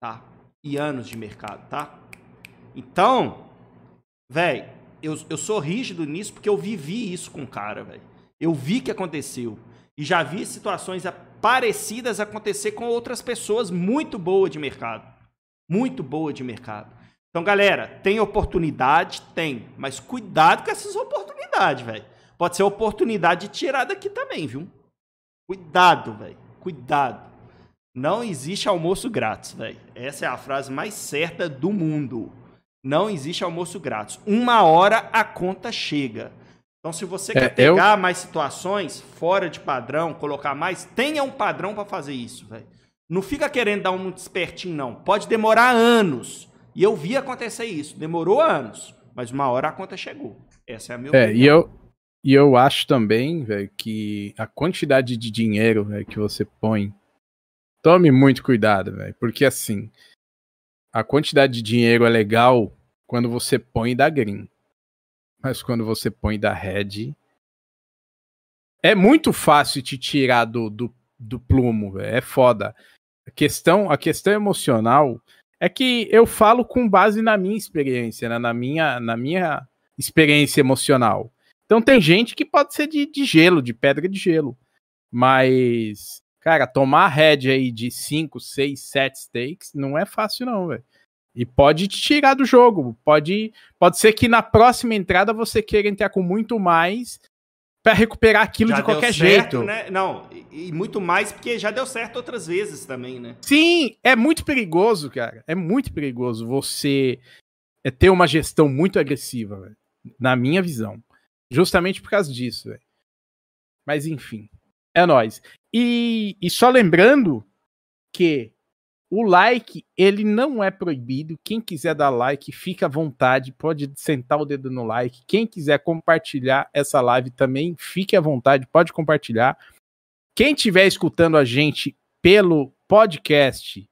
Tá? E anos de mercado, tá? Então, velho, eu, eu sou rígido nisso porque eu vivi isso com o cara, velho. Eu vi que aconteceu. E já vi situações parecidas acontecer com outras pessoas muito boas de mercado. Muito boa de mercado. Então, galera, tem oportunidade? Tem. Mas cuidado com essas oportunidades, velho. Pode ser oportunidade de tirar daqui também, viu? Cuidado, velho. Cuidado. Não existe almoço grátis, velho. Essa é a frase mais certa do mundo. Não existe almoço grátis. Uma hora a conta chega. Então, se você É, quer eu- pegar mais situações fora de padrão, colocar mais, tenha um padrão para fazer isso, velho. Não fica querendo dar um muito espertinho, não. Pode demorar anos. E eu vi acontecer isso. Demorou anos. Mas uma hora a conta chegou. Essa é a minha É, opinião. e eu, e eu acho também, velho, que a quantidade de dinheiro véio, que você põe. Tome muito cuidado, velho. Porque assim, a quantidade de dinheiro é legal quando você põe da green. Mas quando você põe da red. É muito fácil te tirar do, do, do plumo, velho. É foda. A questão, a questão emocional é que eu falo com base na minha experiência, né? na, minha, na minha experiência emocional. Então tem gente que pode ser de, de gelo, de pedra de gelo. Mas, cara, tomar head aí de 5, 6, 7 stakes não é fácil, não, velho. E pode te tirar do jogo. Pode, pode ser que na próxima entrada você queira entrar com muito mais para recuperar aquilo Já de deu qualquer certo, jeito. Né? Não, e, e muito mais porque já deu certo outras vezes também, né? Sim, é muito perigoso, cara. É muito perigoso você é, ter uma gestão muito agressiva, velho. Na minha visão. Justamente por causa disso, velho. Mas enfim, é nóis. E, e só lembrando que o like, ele não é proibido. Quem quiser dar like, fica à vontade. Pode sentar o dedo no like. Quem quiser compartilhar essa live também, fique à vontade. Pode compartilhar. Quem estiver escutando a gente pelo podcast,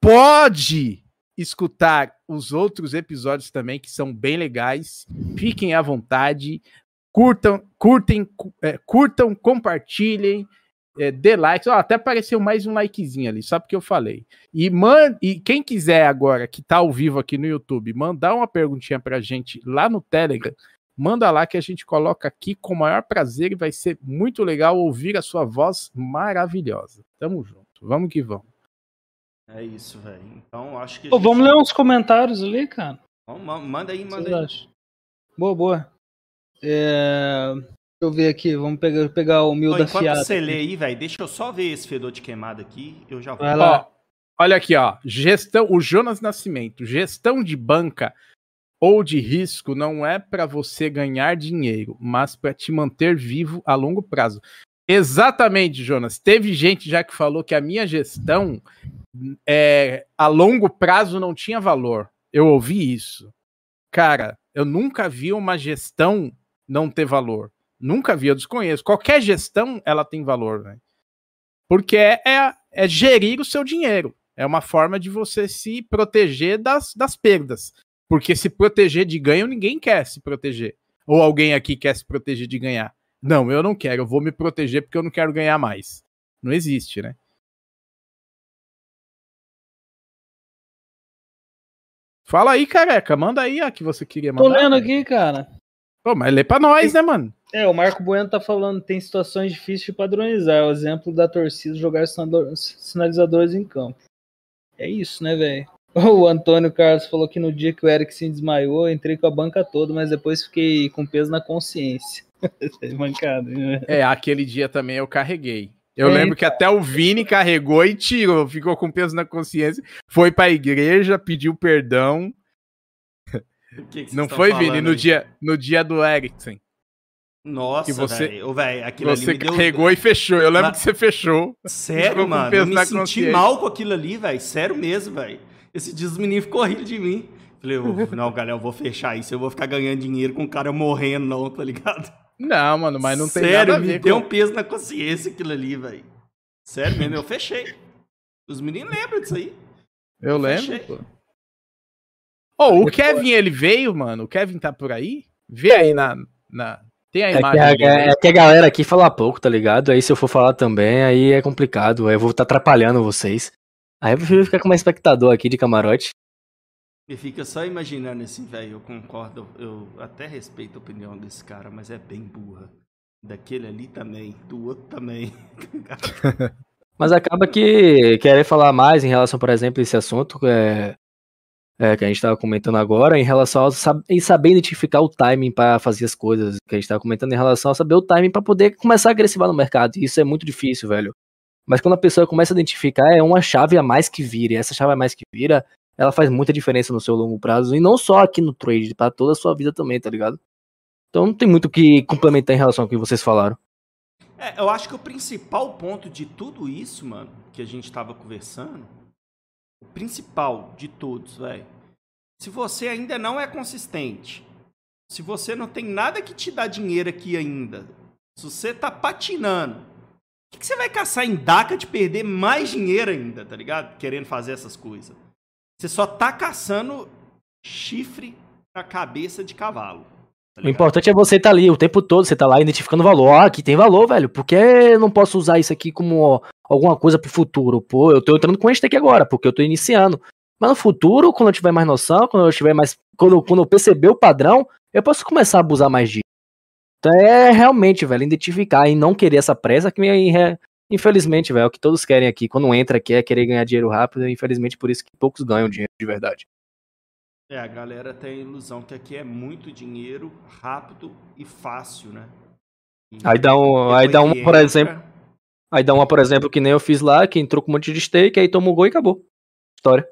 pode escutar os outros episódios também, que são bem legais. Fiquem à vontade. Curtam, curtem, cu- é, curtam, compartilhem, é, dê likes. Ó, até apareceu mais um likezinho ali, só porque eu falei. E, man, e quem quiser agora, que tá ao vivo aqui no YouTube, mandar uma perguntinha pra gente lá no Telegram, manda lá que a gente coloca aqui com o maior prazer e vai ser muito legal ouvir a sua voz maravilhosa. Tamo junto. Vamos que vamos. É isso, velho. Então, acho que. a Pô, gente- vamos ler uns comentários ali, cara. Vamos, ma- manda aí, O que manda vocês aí. acham? Boa, boa. É, eu ver aqui, vamos pegar, pegar o mil Ó, da enquanto fiada. você lê aí, velho, deixa eu só ver esse fedor de queimado aqui. Eu já vou. Vai lá. Ó, olha aqui, ó. Gestão, o Jonas Nascimento. Gestão de banca ou de risco não é para você ganhar dinheiro, mas para te manter vivo a longo prazo. Exatamente, Jonas. Teve gente já que falou que a minha gestão é, a longo prazo não tinha valor. Eu ouvi isso. Cara, eu nunca vi uma gestão não ter valor. Nunca vi, eu desconheço. Qualquer gestão, ela tem valor, velho. Porque é, é, é gerir o seu dinheiro. É uma forma de você se proteger das, das perdas. Porque se proteger de ganho, ninguém quer se proteger. Ou alguém aqui quer se proteger de ganhar. Não, eu não quero. Eu vou me proteger porque eu não quero ganhar mais. Não existe, né? Fala aí, careca. Manda aí a que você queria mandar. Tô lendo aqui, cara. Pô, mas lê pra nós, né, mano? É, o Marco Bueno tá falando tem situações difíceis de padronizar. O exemplo da torcida jogar sinalizador- sinalizadores em campo. É isso, né, velho? O Antônio Carlos falou que no dia que o Eric se desmaiou, eu entrei com a banca toda, mas depois fiquei com peso na consciência. É Mancada, né? É, aquele dia também eu carreguei. Eu É, lembro que até o Vini carregou e tirou, ficou com peso na consciência, foi pra igreja, pediu perdão. Que que Não foi, Vini, no aí? dia, no dia do Eriksen. Nossa, você- velho. Ali Você me deu... carregou e fechou. Eu lembro Mas- que você fechou. Sério, mano, eu me na senti mal com aquilo ali, velho. Sério mesmo, velho. Esse dia os meninos ficou rindo de mim. Falei, "Ô, não, galera, eu vou fechar isso. Eu vou ficar ganhando dinheiro com o cara morrendo, não, tá ligado? Não, mano, mas não tem Sério, nada a me ver deu com... um peso na consciência aquilo ali, velho. Sério mesmo, eu fechei. Os meninos lembram disso aí. Eu lembro, fechei. pô. Ô, o Kevin, ele veio, mano? O Kevin tá por aí? Vê aí na... na... Tem a É que imagem a, dele aí? é que a galera aqui fala pouco, tá ligado? Aí se eu for falar também, aí é complicado. Aí eu vou estar atrapalhando vocês. Aí eu prefiro ficar como espectador aqui de camarote. E fica só imaginando assim, velho. Eu concordo, eu até respeito a opinião desse cara, mas é bem burra. Daquele ali também, do outro também. Mas acaba que querer falar mais em relação, por exemplo, a esse assunto é, é, que a gente estava comentando agora, em relação a sab- saber identificar o timing para fazer as coisas, que a gente estava comentando em relação a saber o timing para poder começar a agressivar no mercado. E isso é muito difícil, velho. Mas quando a pessoa começa a identificar, é uma chave a mais que vira. E essa chave a mais que vira, ela faz muita diferença no seu longo prazo. E não só aqui no trade, para toda a sua vida também, tá ligado? Então não tem muito o que complementar em relação ao que vocês falaram. É, eu acho que o principal ponto de tudo isso, mano, que a gente tava conversando, o principal de todos, velho. Se você ainda não é consistente, se você não tem nada que te dá dinheiro aqui ainda, se você tá patinando, o que, que você vai caçar em DACA de perder mais dinheiro ainda, tá ligado? Querendo fazer essas coisas. Você só tá caçando chifre na cabeça de cavalo. tá O importante é você estar ali o tempo todo, você tá lá identificando valor. Ah, aqui tem valor, velho. Por que eu não posso usar isso aqui como alguma coisa pro futuro? Pô, eu tô entrando com este aqui agora, porque eu tô iniciando. Mas no futuro, quando eu tiver mais noção, quando eu tiver mais. Quando, quando eu perceber o padrão, eu posso começar a abusar mais disso. Então é realmente, velho, identificar e não querer essa pressa que é, infelizmente, velho, é o que todos querem aqui. Quando entra aqui é querer ganhar dinheiro rápido, e infelizmente por isso que poucos ganham dinheiro de verdade. É, a galera tem a ilusão que aqui é muito dinheiro, rápido e fácil, né? E Aí dá um, aí dá que por exemplo, Aí dá uma, por exemplo, que nem eu fiz lá, que entrou com um monte de stake, aí tomou gol e acabou. História.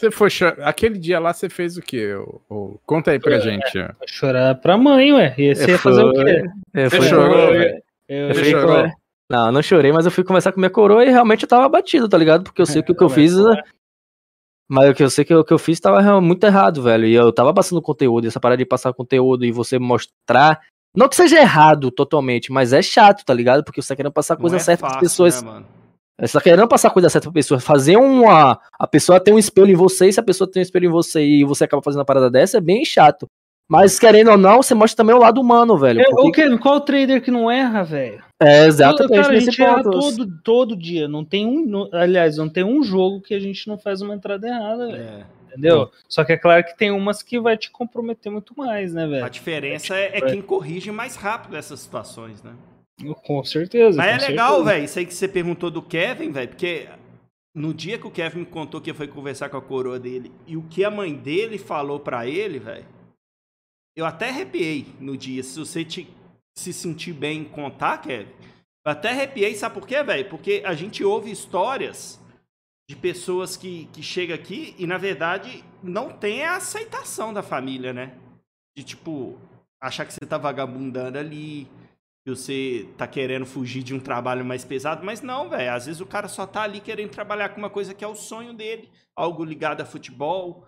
Você foi cho- Aquele dia lá você fez o quê? ô- ô? Conta aí pra gente. ó. Vai chorar pra mãe, ué. E você ia fazer o quê? É, Você foi- chorou, eu- velho? Eu, eu Você fui- chorou? Não, eu não chorei, mas eu fui conversar com minha coroa e realmente eu tava abatido, tá ligado? Porque eu sei que o que eu fiz. né? Mas o que eu sei que o que eu fiz tava muito errado, velho. E eu tava passando conteúdo, e essa parada de passar conteúdo e você mostrar. Não que seja errado totalmente, mas é chato, tá ligado? Porque você tá querendo passar coisa é certa pras fácil, pessoas. né, mano? Você tá querendo passar coisa certa pra pessoa. Fazer uma. A pessoa tem um espelho em você, e se a pessoa tem um espelho em você e você acaba fazendo uma parada dessa, é bem chato. Mas querendo ou não, você mostra também o lado humano, velho. É, porque- Kevin, qual trader que não erra, velho? É, exatamente Cara, a gente erra todo, todo dia. Não tem um. não- aliás, não tem um jogo que a gente não faz uma entrada errada, velho. É. Entendeu? Só que é claro que tem umas que vai te comprometer muito mais, né, A velho? diferença é, é É. quem corrige mais rápido essas situações, né? Com certeza. Mas com é legal, velho, isso aí que você perguntou do Kevin, velho, porque no dia que o Kevin me contou que foi conversar com a coroa dele e o que a mãe dele falou pra ele, velho, eu até arrepiei no dia. Se você te se sentir bem em contar, Kevin. Eu até arrepiei, sabe por quê, velho? Porque a gente ouve histórias de pessoas que, que chegam aqui e, na verdade, não tem a aceitação da família, né? De, tipo, achar que você tá vagabundando ali, que você tá querendo fugir de um trabalho mais pesado, mas não, velho. Às vezes o cara só tá ali querendo trabalhar com uma coisa que é o sonho dele, algo ligado a futebol,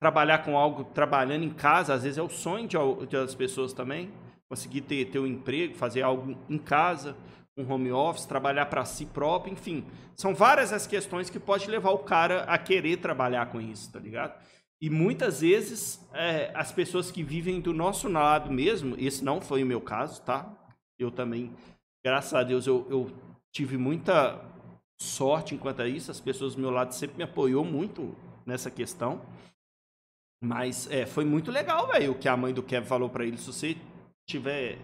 trabalhar com algo, trabalhando em casa, às vezes é o sonho de outras pessoas também. Conseguir ter, ter um emprego, fazer algo em casa, um home office, trabalhar para si próprio, enfim. São várias as questões que pode levar o cara a querer trabalhar com isso, tá ligado? E muitas vezes é, as pessoas que vivem do nosso lado mesmo, esse não foi o meu caso, tá? Eu também, graças a Deus, eu, eu tive muita sorte enquanto a isso. As pessoas do meu lado sempre me apoiou muito nessa questão. Mas é, foi muito legal, velho, o que a mãe do Kevin falou para ele. Se você tiver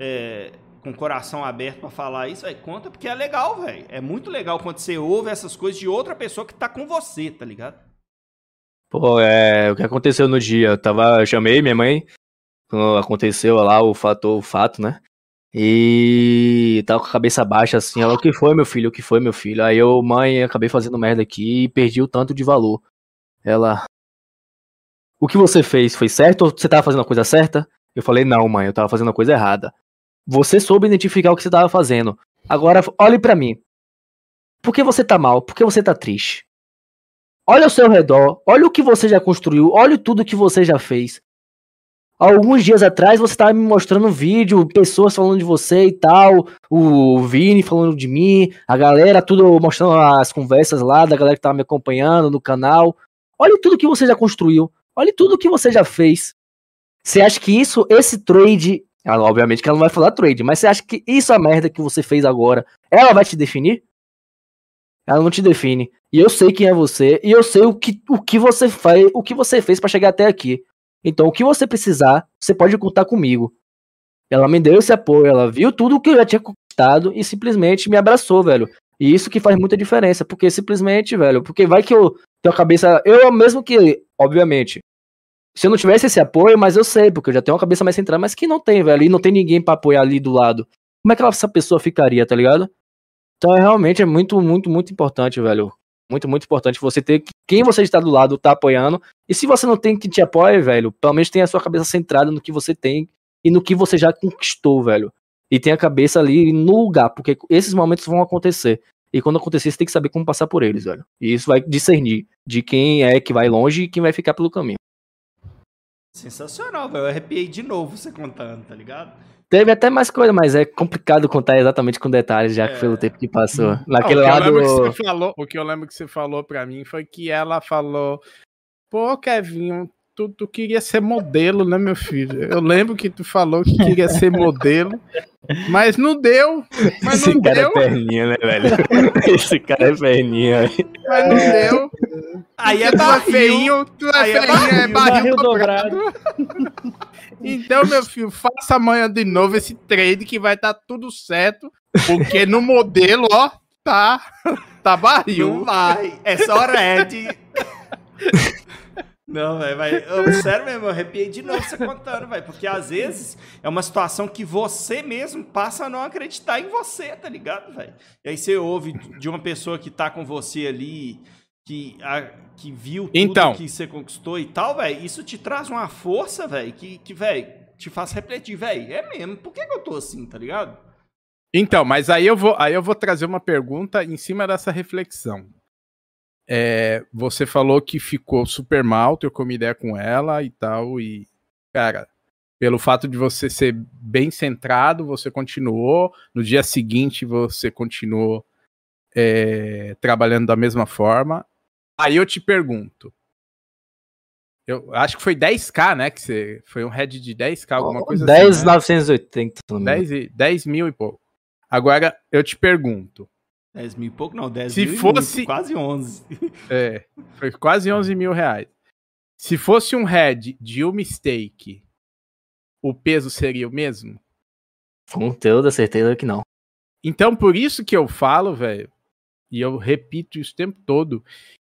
é, com o coração aberto para falar isso, véio, conta, porque é legal, velho. É muito legal quando você ouve essas coisas de outra pessoa que tá com você, tá ligado? Pô, é, o que aconteceu no dia? Eu tava, eu chamei minha mãe, quando aconteceu lá o fato, o fato, né? E tava com a cabeça baixa assim, ela, o que foi, meu filho? O que foi, meu filho? Aí eu, mãe, acabei fazendo merda aqui e perdi o tanto de valor. Ela, o que você fez foi certo ou você tava fazendo a coisa certa? Eu falei, não, mãe, eu tava fazendo a coisa errada. Você soube identificar o que você tava fazendo. Agora, olhe para mim. Por que você tá mal? Por que você tá triste? Olha ao seu redor, olha o que você já construiu, olha tudo que você já fez. Alguns dias atrás você estava me mostrando um vídeo, pessoas falando de você e tal, o Vini falando de mim, a galera tudo mostrando as conversas lá da galera que estava me acompanhando no canal. Olha tudo que você já construiu, olha tudo que você já fez. Você acha que isso, esse trade, ela, obviamente que ela não vai falar trade, mas você acha que isso é a merda que você fez agora, ela vai te definir? Ela não te define. E eu sei quem é você, e eu sei o que, o que você faz, o que você fez para chegar até aqui. Então, o que você precisar, você pode contar comigo. Ela me deu esse apoio, ela viu tudo que eu já tinha conquistado e simplesmente me abraçou, velho. E isso que faz muita diferença, porque simplesmente, velho, porque vai que eu tenho a cabeça, eu mesmo que, obviamente, se eu não tivesse esse apoio, mas eu sei, porque eu já tenho uma cabeça mais centrada, mas que não tem, velho, e não tem ninguém para apoiar ali do lado. Como é que essa pessoa ficaria, tá ligado? Então, é, realmente é muito, muito, muito importante, velho. Muito, muito importante você ter quem você está do lado, tá apoiando. E se você não tem que te apoie, velho, pelo menos tenha a sua cabeça centrada no que você tem e no que você já conquistou, velho. E tenha a cabeça ali no lugar, porque esses momentos vão acontecer. E quando acontecer, você tem que saber como passar por eles, velho. E isso vai discernir de quem é que vai longe e quem vai ficar pelo caminho. Sensacional, velho. Eu arrepiei de novo você contando, tá ligado? Teve até mais coisa, mas é complicado contar exatamente com detalhes, já é. que pelo tempo que passou. Naquele Não, lado. Que você falou, o que eu lembro que você falou pra mim foi que ela falou: Pô, Kevin, tu, tu queria ser modelo, né, meu filho? Eu lembro que tu falou que queria ser modelo, mas não deu. Mas Esse não cara deu. é perninha, né, velho? Esse cara é perninha. Mas não deu. Aí é barril. Feinho, tu é feinho, é barril, é barril, barril dobrado. Então, meu filho, faça amanhã de novo esse trade que vai estar tá tudo certo, porque no modelo, ó, tá, tá barril. Não vai, é só red. Não, velho, vai. Sério mesmo, eu arrepiei de novo você contando, velho. Porque às vezes é uma situação que você mesmo passa a não acreditar em você, tá ligado, velho? E aí você ouve de uma pessoa que tá com você ali, que, a, que viu tudo então, que você conquistou e tal, velho. Isso te traz uma força, velho, que, que velho, te faz refletir, velho. É mesmo, por que, que eu tô assim, tá ligado? Então, mas aí eu vou, aí eu vou trazer uma pergunta em cima dessa reflexão. É, você falou que ficou super mal, trocou uma ideia com ela e tal, e, cara, pelo fato de você ser bem centrado, você continuou. No dia seguinte, você continuou é, trabalhando da mesma forma. Aí eu te pergunto. Eu acho que foi 10k, né? Que você, foi um head de 10k, alguma coisa 10, assim. 10,980. Né? 10, 10 mil e pouco. Agora eu te pergunto. 10 mil e pouco, não, 10 se mil fosse muito, quase 11. É, foi quase 11 mil reais. Se fosse um head de um mistake, o peso seria o mesmo? Com toda certeza que não. Então, por isso que eu falo, velho, e eu repito isso o tempo todo,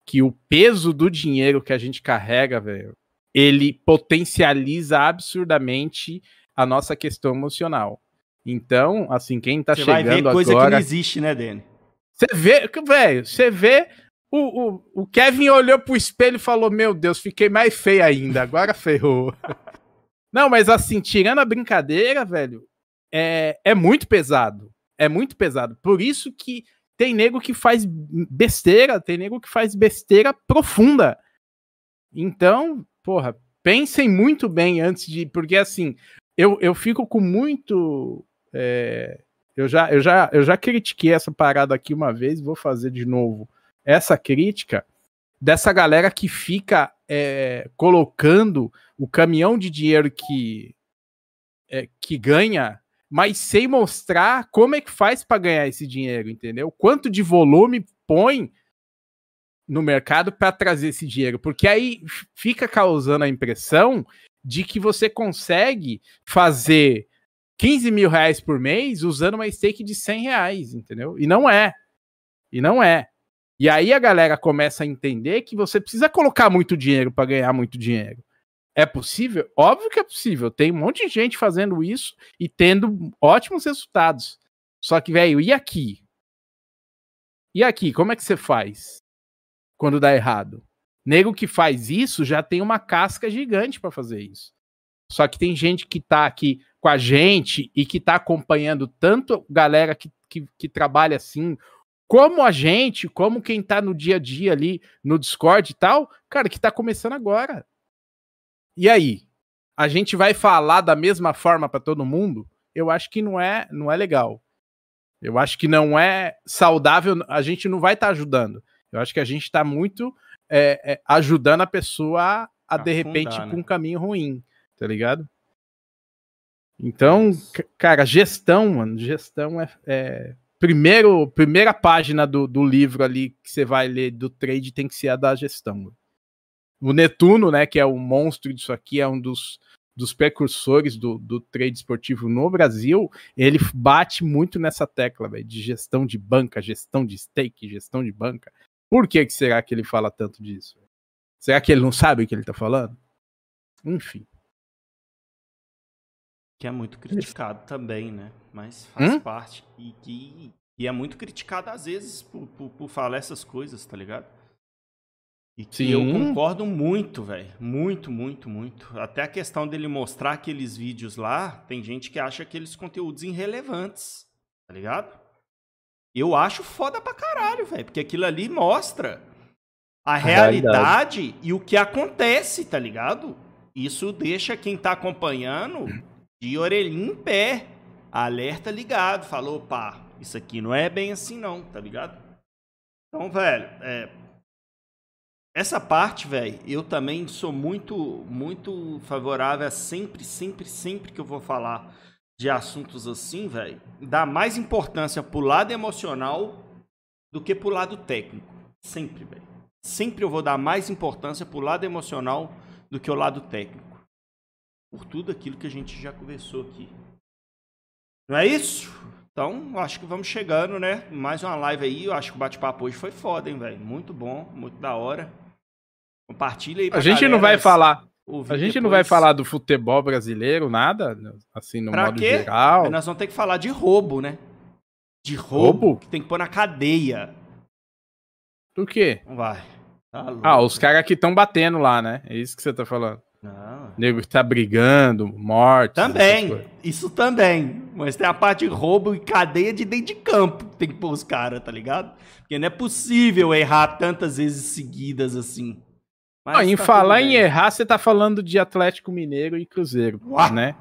que o peso do dinheiro que a gente carrega, velho, ele potencializa absurdamente a nossa questão emocional. Então, assim, quem tá Você chegando agora... Você vai ver coisa agora... que não existe, né, Dani? Você vê, velho, você vê... O, o, o Kevin olhou pro espelho e falou, meu Deus, fiquei mais feio ainda, agora ferrou. não, mas assim, tirando a brincadeira, velho, é, é muito pesado. É muito pesado. Por isso que tem nego que faz besteira, tem nego que faz besteira profunda. Então, porra, pensem muito bem antes de. Porque assim, eu, eu fico com muito. É, eu, já, eu, já, eu já critiquei essa parada aqui uma vez, vou fazer de novo essa crítica dessa galera que fica é, colocando o caminhão de dinheiro que, é, que ganha mas sem mostrar como é que faz para ganhar esse dinheiro, entendeu? Quanto de volume põe no mercado para trazer esse dinheiro, porque aí fica causando a impressão de que você consegue fazer 15 mil reais por mês usando uma stake de 100 reais, entendeu? E não é. E não é. E aí a galera começa a entender que você precisa colocar muito dinheiro para ganhar muito dinheiro. É possível? Óbvio que é possível. Tem um monte de gente fazendo isso e tendo ótimos resultados. Só que, velho, e aqui? E aqui, como é que você faz quando dá errado? Nego que faz isso já tem uma casca gigante para fazer isso. Só que tem gente que tá aqui com a gente e que tá acompanhando tanto galera que, que, que trabalha assim, como a gente, como quem tá no dia a dia ali no Discord e tal, cara, que tá começando agora. E aí? A gente vai falar da mesma forma para todo mundo? Eu acho que não é, não é legal. Eu acho que não é saudável. A gente não vai estar tá ajudando. Eu acho que a gente está muito é, é, ajudando a pessoa a, a Afundar, de repente, né? com um caminho ruim, tá ligado? Então, cara, gestão, mano, gestão é, é, primeiro, primeira página do, do livro ali que você vai ler do trade tem que ser a da gestão. O Netuno, né, que é o monstro disso aqui, é um dos, dos precursores do, do trade esportivo no Brasil, ele bate muito nessa tecla, véio, de gestão de banca, gestão de stake, gestão de banca. Por que, que será que ele fala tanto disso? Será que ele não sabe o que ele está falando? Enfim. Que é muito criticado também, né? Mas faz hum? parte. E que e é muito criticado às vezes por, por, por falar essas coisas, tá ligado? E que Sim. eu concordo muito, velho. Muito, muito, muito. Até a questão dele mostrar aqueles vídeos lá, tem gente que acha aqueles conteúdos irrelevantes, tá ligado? Eu acho foda pra caralho, velho. Porque aquilo ali mostra a, a realidade, realidade, e o que acontece, tá ligado? Isso deixa quem tá acompanhando de orelhinha em pé. Alerta ligado. Falou, pá, isso aqui não é bem assim não, tá ligado? Então, velho, é, essa parte, velho, eu também sou muito, muito favorável a sempre, sempre, sempre que eu vou falar de assuntos assim, velho, dar mais importância pro lado emocional do que pro lado técnico. Sempre, velho. Sempre eu vou dar mais importância pro lado emocional do que o lado técnico. Por tudo aquilo que a gente já conversou aqui. Não é isso? Então, acho que vamos chegando, né? Mais uma live aí. Eu acho que o bate-papo hoje foi foda, hein, velho? Muito bom, muito da hora. Compartilha aí. A gente galera, não vai falar. A gente depois. não vai falar do futebol brasileiro, nada, assim, no pra modo quê? geral. Nós vamos ter que falar de roubo, né? De roubo, roubo? que tem que pôr na cadeia. Do quê? Vai. Tá ah, os caras que estão batendo lá, né? É isso que você tá falando. Não. Nego que tá brigando, morte. Também, isso também. Mas tem a parte de roubo e cadeia de dentro de campo que tem que pôr os caras, tá ligado? Porque não é possível errar tantas vezes seguidas assim. Mas em tá falar em errar, você tá falando de Atlético Mineiro e Cruzeiro, Uau. né?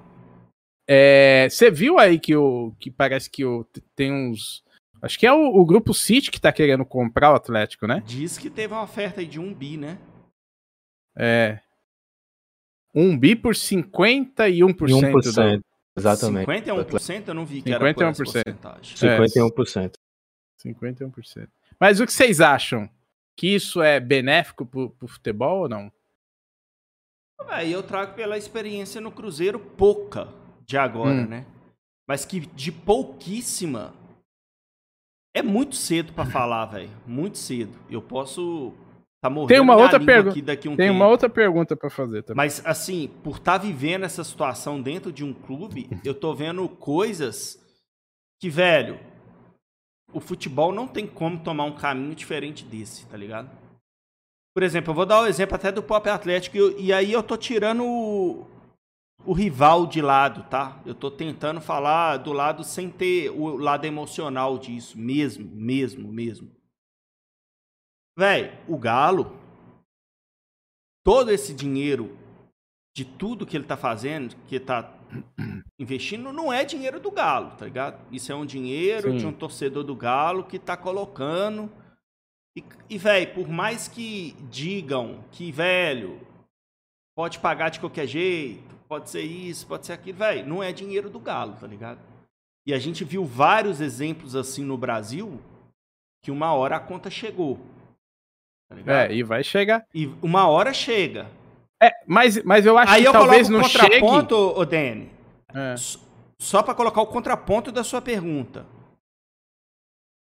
É, você viu aí que, o, que parece que o, tem uns. Acho que é o, o, grupo City que tá querendo comprar o Atlético, né? Diz que teve uma oferta aí de um bi, né? É. Um bi por 51%. 1%. Do... Exatamente. 51% eu não vi que 51%. era por essa porcentagem. 51%. É, 51%. Mas o que vocês acham? que isso é benéfico pro, pro futebol ou não? Aí eu trago pela experiência no Cruzeiro pouca de agora, hum. né? Mas que de pouquíssima é muito cedo para falar, velho. Muito cedo. Eu posso tá morrendo Tem uma outra pergunta. aqui daqui um Tem tempo. uma outra pergunta pra fazer também. Mas, assim, por estar vivendo essa situação dentro de um clube, eu tô vendo coisas que, velho, o futebol não tem como tomar um caminho diferente desse, tá ligado? Por exemplo, eu vou dar o exemplo até do Pop Atlético, e, e aí eu tô tirando o, o rival de lado, tá? Eu tô tentando falar do lado sem ter o lado emocional disso, mesmo, mesmo, mesmo. Véi, o Galo, todo esse dinheiro de tudo que ele tá fazendo, que tá investindo, não é dinheiro do Galo, tá ligado? Isso é um dinheiro Sim. de um torcedor do Galo que tá colocando. E, e velho, por mais que digam que, velho, pode pagar de qualquer jeito, pode ser isso, pode ser aquilo, velho, não é dinheiro do Galo, tá ligado? E a gente viu vários exemplos assim no Brasil que uma hora a conta chegou. Tá ligado? É, e vai chegar. E uma hora chega. É, mas, mas eu acho Aí que eu talvez coloco não o contraponto, chegue. ô Dani. É. Só pra colocar o contraponto da sua pergunta.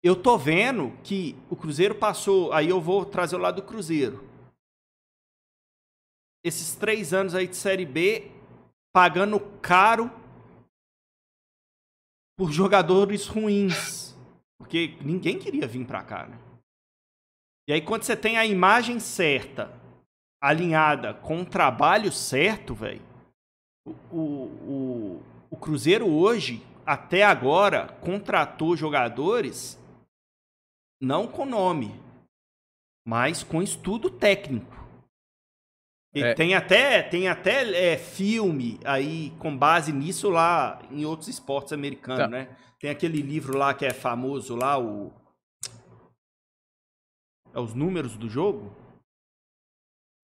Eu tô vendo que o Cruzeiro passou. Aí eu vou trazer o lado do Cruzeiro. Esses três anos aí de Série B, pagando caro por jogadores ruins. Porque ninguém queria vir pra cá, né? E aí, quando você tem a imagem certa, alinhada com o trabalho certo, velho, o, o, o Cruzeiro hoje, até agora, contratou jogadores não com nome, mas com estudo técnico. E É. Tem até, tem até é, filme aí com base nisso lá em outros esportes americanos, Tá. né? Tem aquele livro lá que é famoso lá, o. É os números do jogo?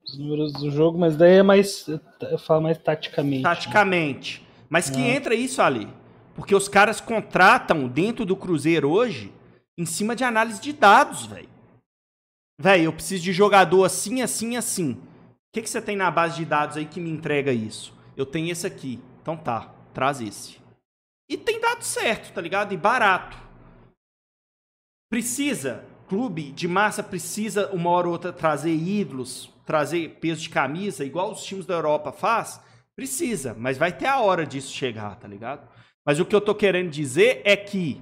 Os números do jogo, mas daí é mais. Eu falo mais taticamente. Taticamente. Mas que Ah. entra isso ali. Porque os caras contratam dentro do Cruzeiro hoje em cima de análise de dados, velho. Velho, eu preciso de jogador assim, assim, assim. O que, que você tem na base de dados aí que me entrega isso? Eu tenho esse aqui. Então tá, traz esse. E tem dado certo, tá ligado? E barato. Precisa, clube de massa precisa uma hora ou outra trazer ídolos, trazer peso de camisa, igual os times da Europa faz? Precisa, mas vai ter a hora disso chegar, tá ligado? Mas o que eu tô querendo dizer é que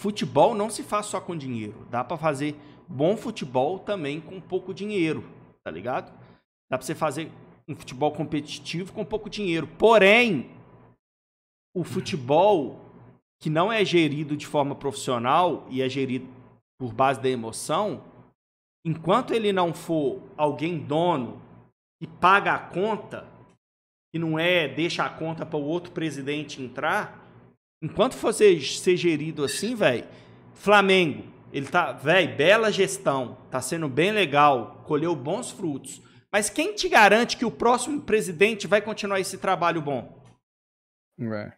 futebol não se faz só com dinheiro. Dá pra fazer bom futebol também com pouco dinheiro, tá ligado? Dá pra você fazer um futebol competitivo com pouco dinheiro. Porém, o futebol que não é gerido de forma profissional e é gerido por base da emoção, enquanto ele não for alguém dono e paga a conta, que não é deixa a conta para o outro presidente entrar, enquanto for ser, ser gerido assim, velho, Flamengo, ele tá, velho, bela gestão, tá sendo bem legal, colheu bons frutos. Mas quem te garante que o próximo presidente vai continuar esse trabalho bom? É.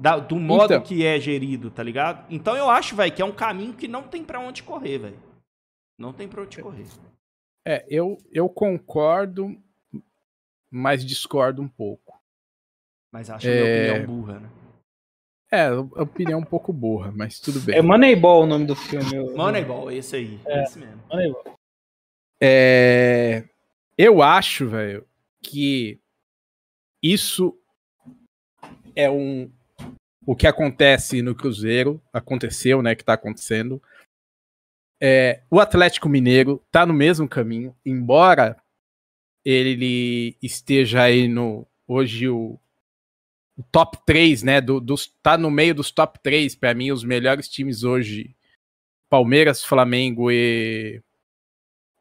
Da- do modo Então. que é gerido, tá ligado? Então eu acho, velho, que é um caminho que não tem pra onde correr, velho. Não tem pra onde correr. É, eu, eu concordo, mas discordo um pouco. Mas acho a minha É. opinião burra, né? É, a opinião um pouco burra, mas tudo bem. É Moneyball o nome do filme. Moneyball, esse aí. É. Esse mesmo. Moneyball. É, eu acho, velho, que isso é um o que acontece no Cruzeiro, aconteceu, né, que tá acontecendo. É, o Atlético Mineiro tá no mesmo caminho, embora ele esteja aí no hoje o, o top 3, né, do, dos, tá no meio dos top 3 para mim os melhores times hoje, Palmeiras, Flamengo e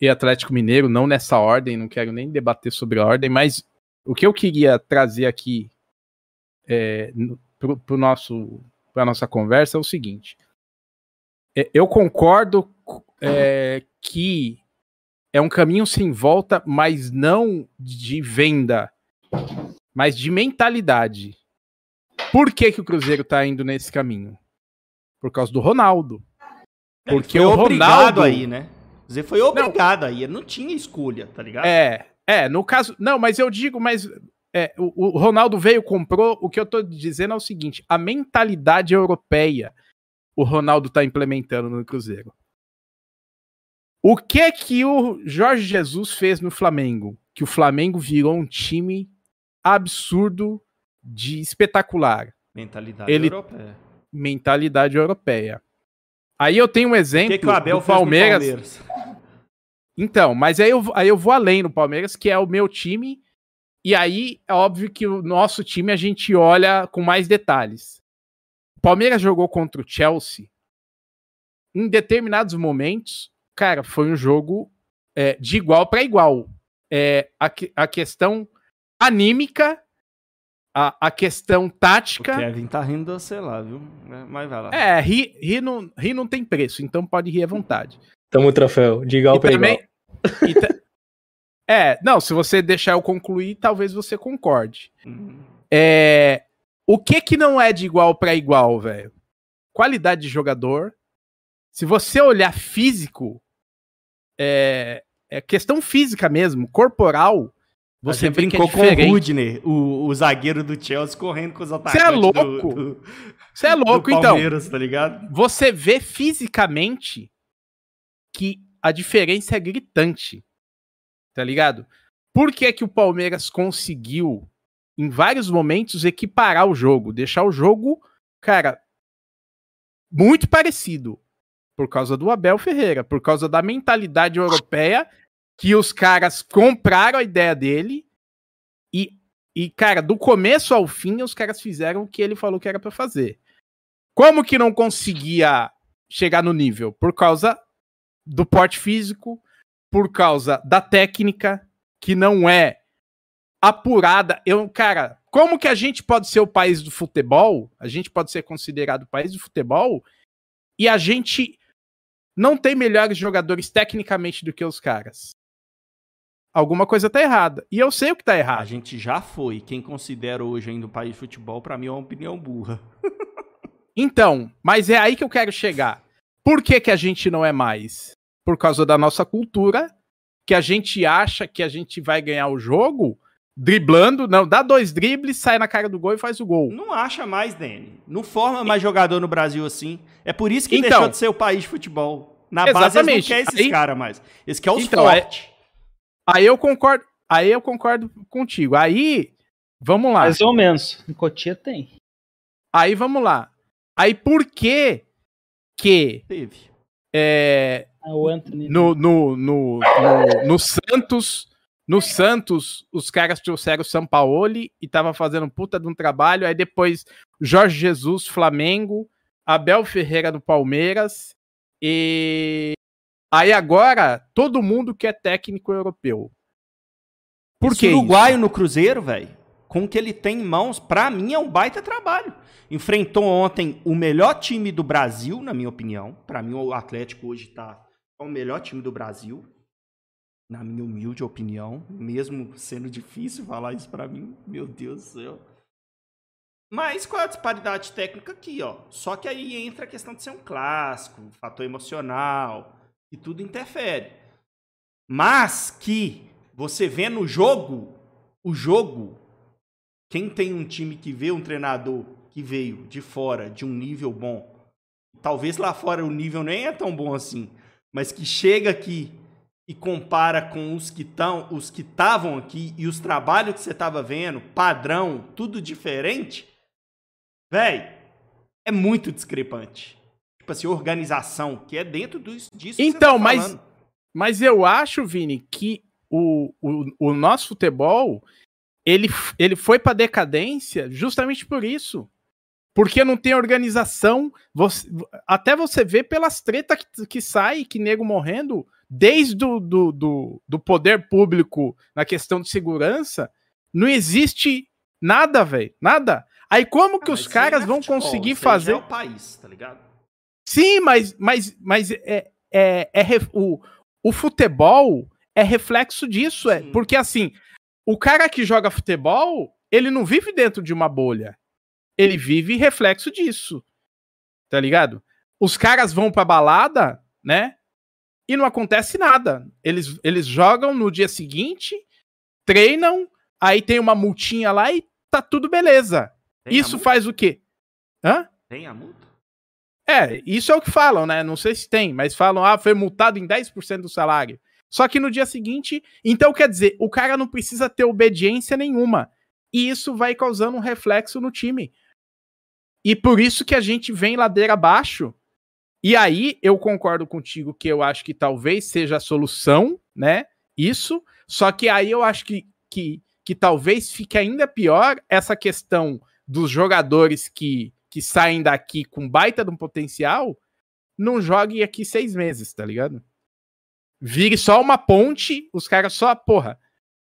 e Atlético Mineiro, não nessa ordem, não quero nem debater sobre a ordem, mas o que eu queria trazer aqui é, pro nosso para nossa conversa é o seguinte: É, eu concordo é, que é um caminho sem volta, mas não de venda, mas de mentalidade. Por que, que o Cruzeiro está indo nesse caminho? Por causa do Ronaldo. Porque foi o obrigado Ronaldo aí, né? Dizer, foi obrigado aí. Ele não tinha escolha, tá ligado? É, é, no caso. Não, mas eu digo, mas é, o, o Ronaldo veio, comprou. O que eu tô dizendo é o seguinte: a mentalidade europeia o Ronaldo tá implementando no Cruzeiro. O que que o Jorge Jesus fez no Flamengo? Que o Flamengo virou um time absurdo de espetacular. Mentalidade Ele- europeia. Mentalidade europeia. Aí eu tenho um exemplo que, que o Abel do Palmeiras. Palmeiras? Então, mas aí eu, aí eu vou além no Palmeiras, que é o meu time. E aí é óbvio que o nosso time a gente olha com mais detalhes. O Palmeiras jogou contra o Chelsea. Em determinados momentos, cara, foi um jogo é, de igual para igual. É, a, a questão anímica, a, a questão O tática. Kevin tá rindo você lá, viu? Mas vai lá. É, rir, rir, não, rir não tem preço, então pode rir à vontade. Tamo o troféu, de igual E pra também- igual. e é, não, se você deixar eu concluir, talvez você concorde. Hum. É, o que que não é de igual para igual, velho? Qualidade de jogador. Se você olhar físico, é, é questão física mesmo, corporal. Você Você é brincou com o. Rudner, o, o zagueiro do Chelsea, correndo com os Você atacantes é do- louco? Você é louco, então. Tá? Você vê fisicamente que a diferença é gritante. Tá ligado? Por que, que o Palmeiras conseguiu, em vários momentos, equiparar o jogo? Deixar o jogo, cara, muito parecido. Por causa do Abel Ferreira, por causa da mentalidade europeia, que os caras compraram a ideia dele e, e cara, do começo ao fim, os caras fizeram o que ele falou que era pra fazer. Como que não conseguia chegar no nível? Por causa do porte físico, por causa da técnica, que não é apurada. Eu, cara, como que a gente pode ser o país do futebol? A gente pode ser considerado o país do futebol e a gente não tem melhores jogadores tecnicamente do que os caras. Alguma coisa tá errada. E eu sei o que tá A errado. gente já foi. Quem considera hoje ainda o país de futebol, pra mim é uma opinião burra. Então, mas é aí que eu quero chegar. Por que, que a gente não é mais? Por causa da nossa cultura, que a gente acha que a gente vai ganhar o jogo driblando, não, dá dois dribles, sai na cara do gol e faz o gol. Não acha mais, Dani. Não forma mais jogador no Brasil assim. É por isso que Então. deixou de ser o país de futebol. Na base eles não Exatamente. querem esses Aí- caras mais. Eles querem os Então, é- fortes. Aí eu concordo, aí eu concordo contigo. Aí, vamos lá. Mais ou menos. Em Cotia tem. Aí vamos lá. Aí por que que Teve. é, o Anthony. no, no, no, no, no Santos, no Santos, os caras trouxeram o Sampaoli e tava fazendo puta de um trabalho. Aí depois Jorge Jesus, Flamengo, Abel Ferreira do Palmeiras. E aí agora todo mundo quer técnico europeu. Por que uruguaio no Cruzeiro, velho, com o que ele tem em mãos, pra mim é um baita trabalho. Enfrentou ontem o melhor time do Brasil, na minha opinião. Pra mim o Atlético hoje tá é o melhor time do Brasil, na minha humilde opinião, mesmo sendo difícil falar isso pra mim. Meu Deus do céu. Mas é a disparidade técnica aqui, ó? Só que aí entra a questão de ser um clássico, fator emocional, e tudo interfere. Mas que você vê no jogo, o jogo, quem tem um time que vê um treinador que veio de fora de um nível bom, talvez lá fora o nível nem é tão bom assim, mas que chega aqui e compara com os que estão, os que estavam aqui e os trabalhos que você estava vendo, padrão, tudo diferente, véi, é muito discrepante. Tipo assim, organização, que é dentro dos, disso que Então, tá mas- falando. Mas eu acho, Vini, que o, o, o nosso futebol ele, ele foi para decadência justamente por isso. Porque não tem organização. Você- até você vê pelas tretas que, que sai, que nego morrendo, desde do, do, do, do poder público na questão de segurança, não existe nada, velho. Nada. Aí como que Ah, os caras é vão futebol, conseguir fazer. É o país, tá ligado? Sim, mas, mas, mas é, é, é ref- o, o futebol é reflexo disso, é. Porque assim, o cara que joga futebol, ele não vive dentro de uma bolha. Ele vive reflexo disso. Tá ligado? Os caras vão pra balada, né? E não acontece nada. Eles, eles jogam no dia seguinte, treinam, aí tem uma multinha lá e tá tudo beleza. Tem Isso faz o quê? Hã? Tem a multa? É, isso é o que falam, né? Não sei se tem, mas falam, ah, foi multado em 10% do salário. Só que no dia seguinte, então quer dizer, o cara não precisa ter obediência nenhuma. E isso vai causando um reflexo no time. E por isso que a gente vem ladeira abaixo. E aí eu concordo contigo que eu acho que talvez seja a solução, né? Isso. Só que aí eu acho que, que, que talvez fique ainda pior essa questão dos jogadores que, que saem daqui com baita de um potencial não joguem aqui seis meses, tá ligado? Vire só uma ponte, os caras só, porra,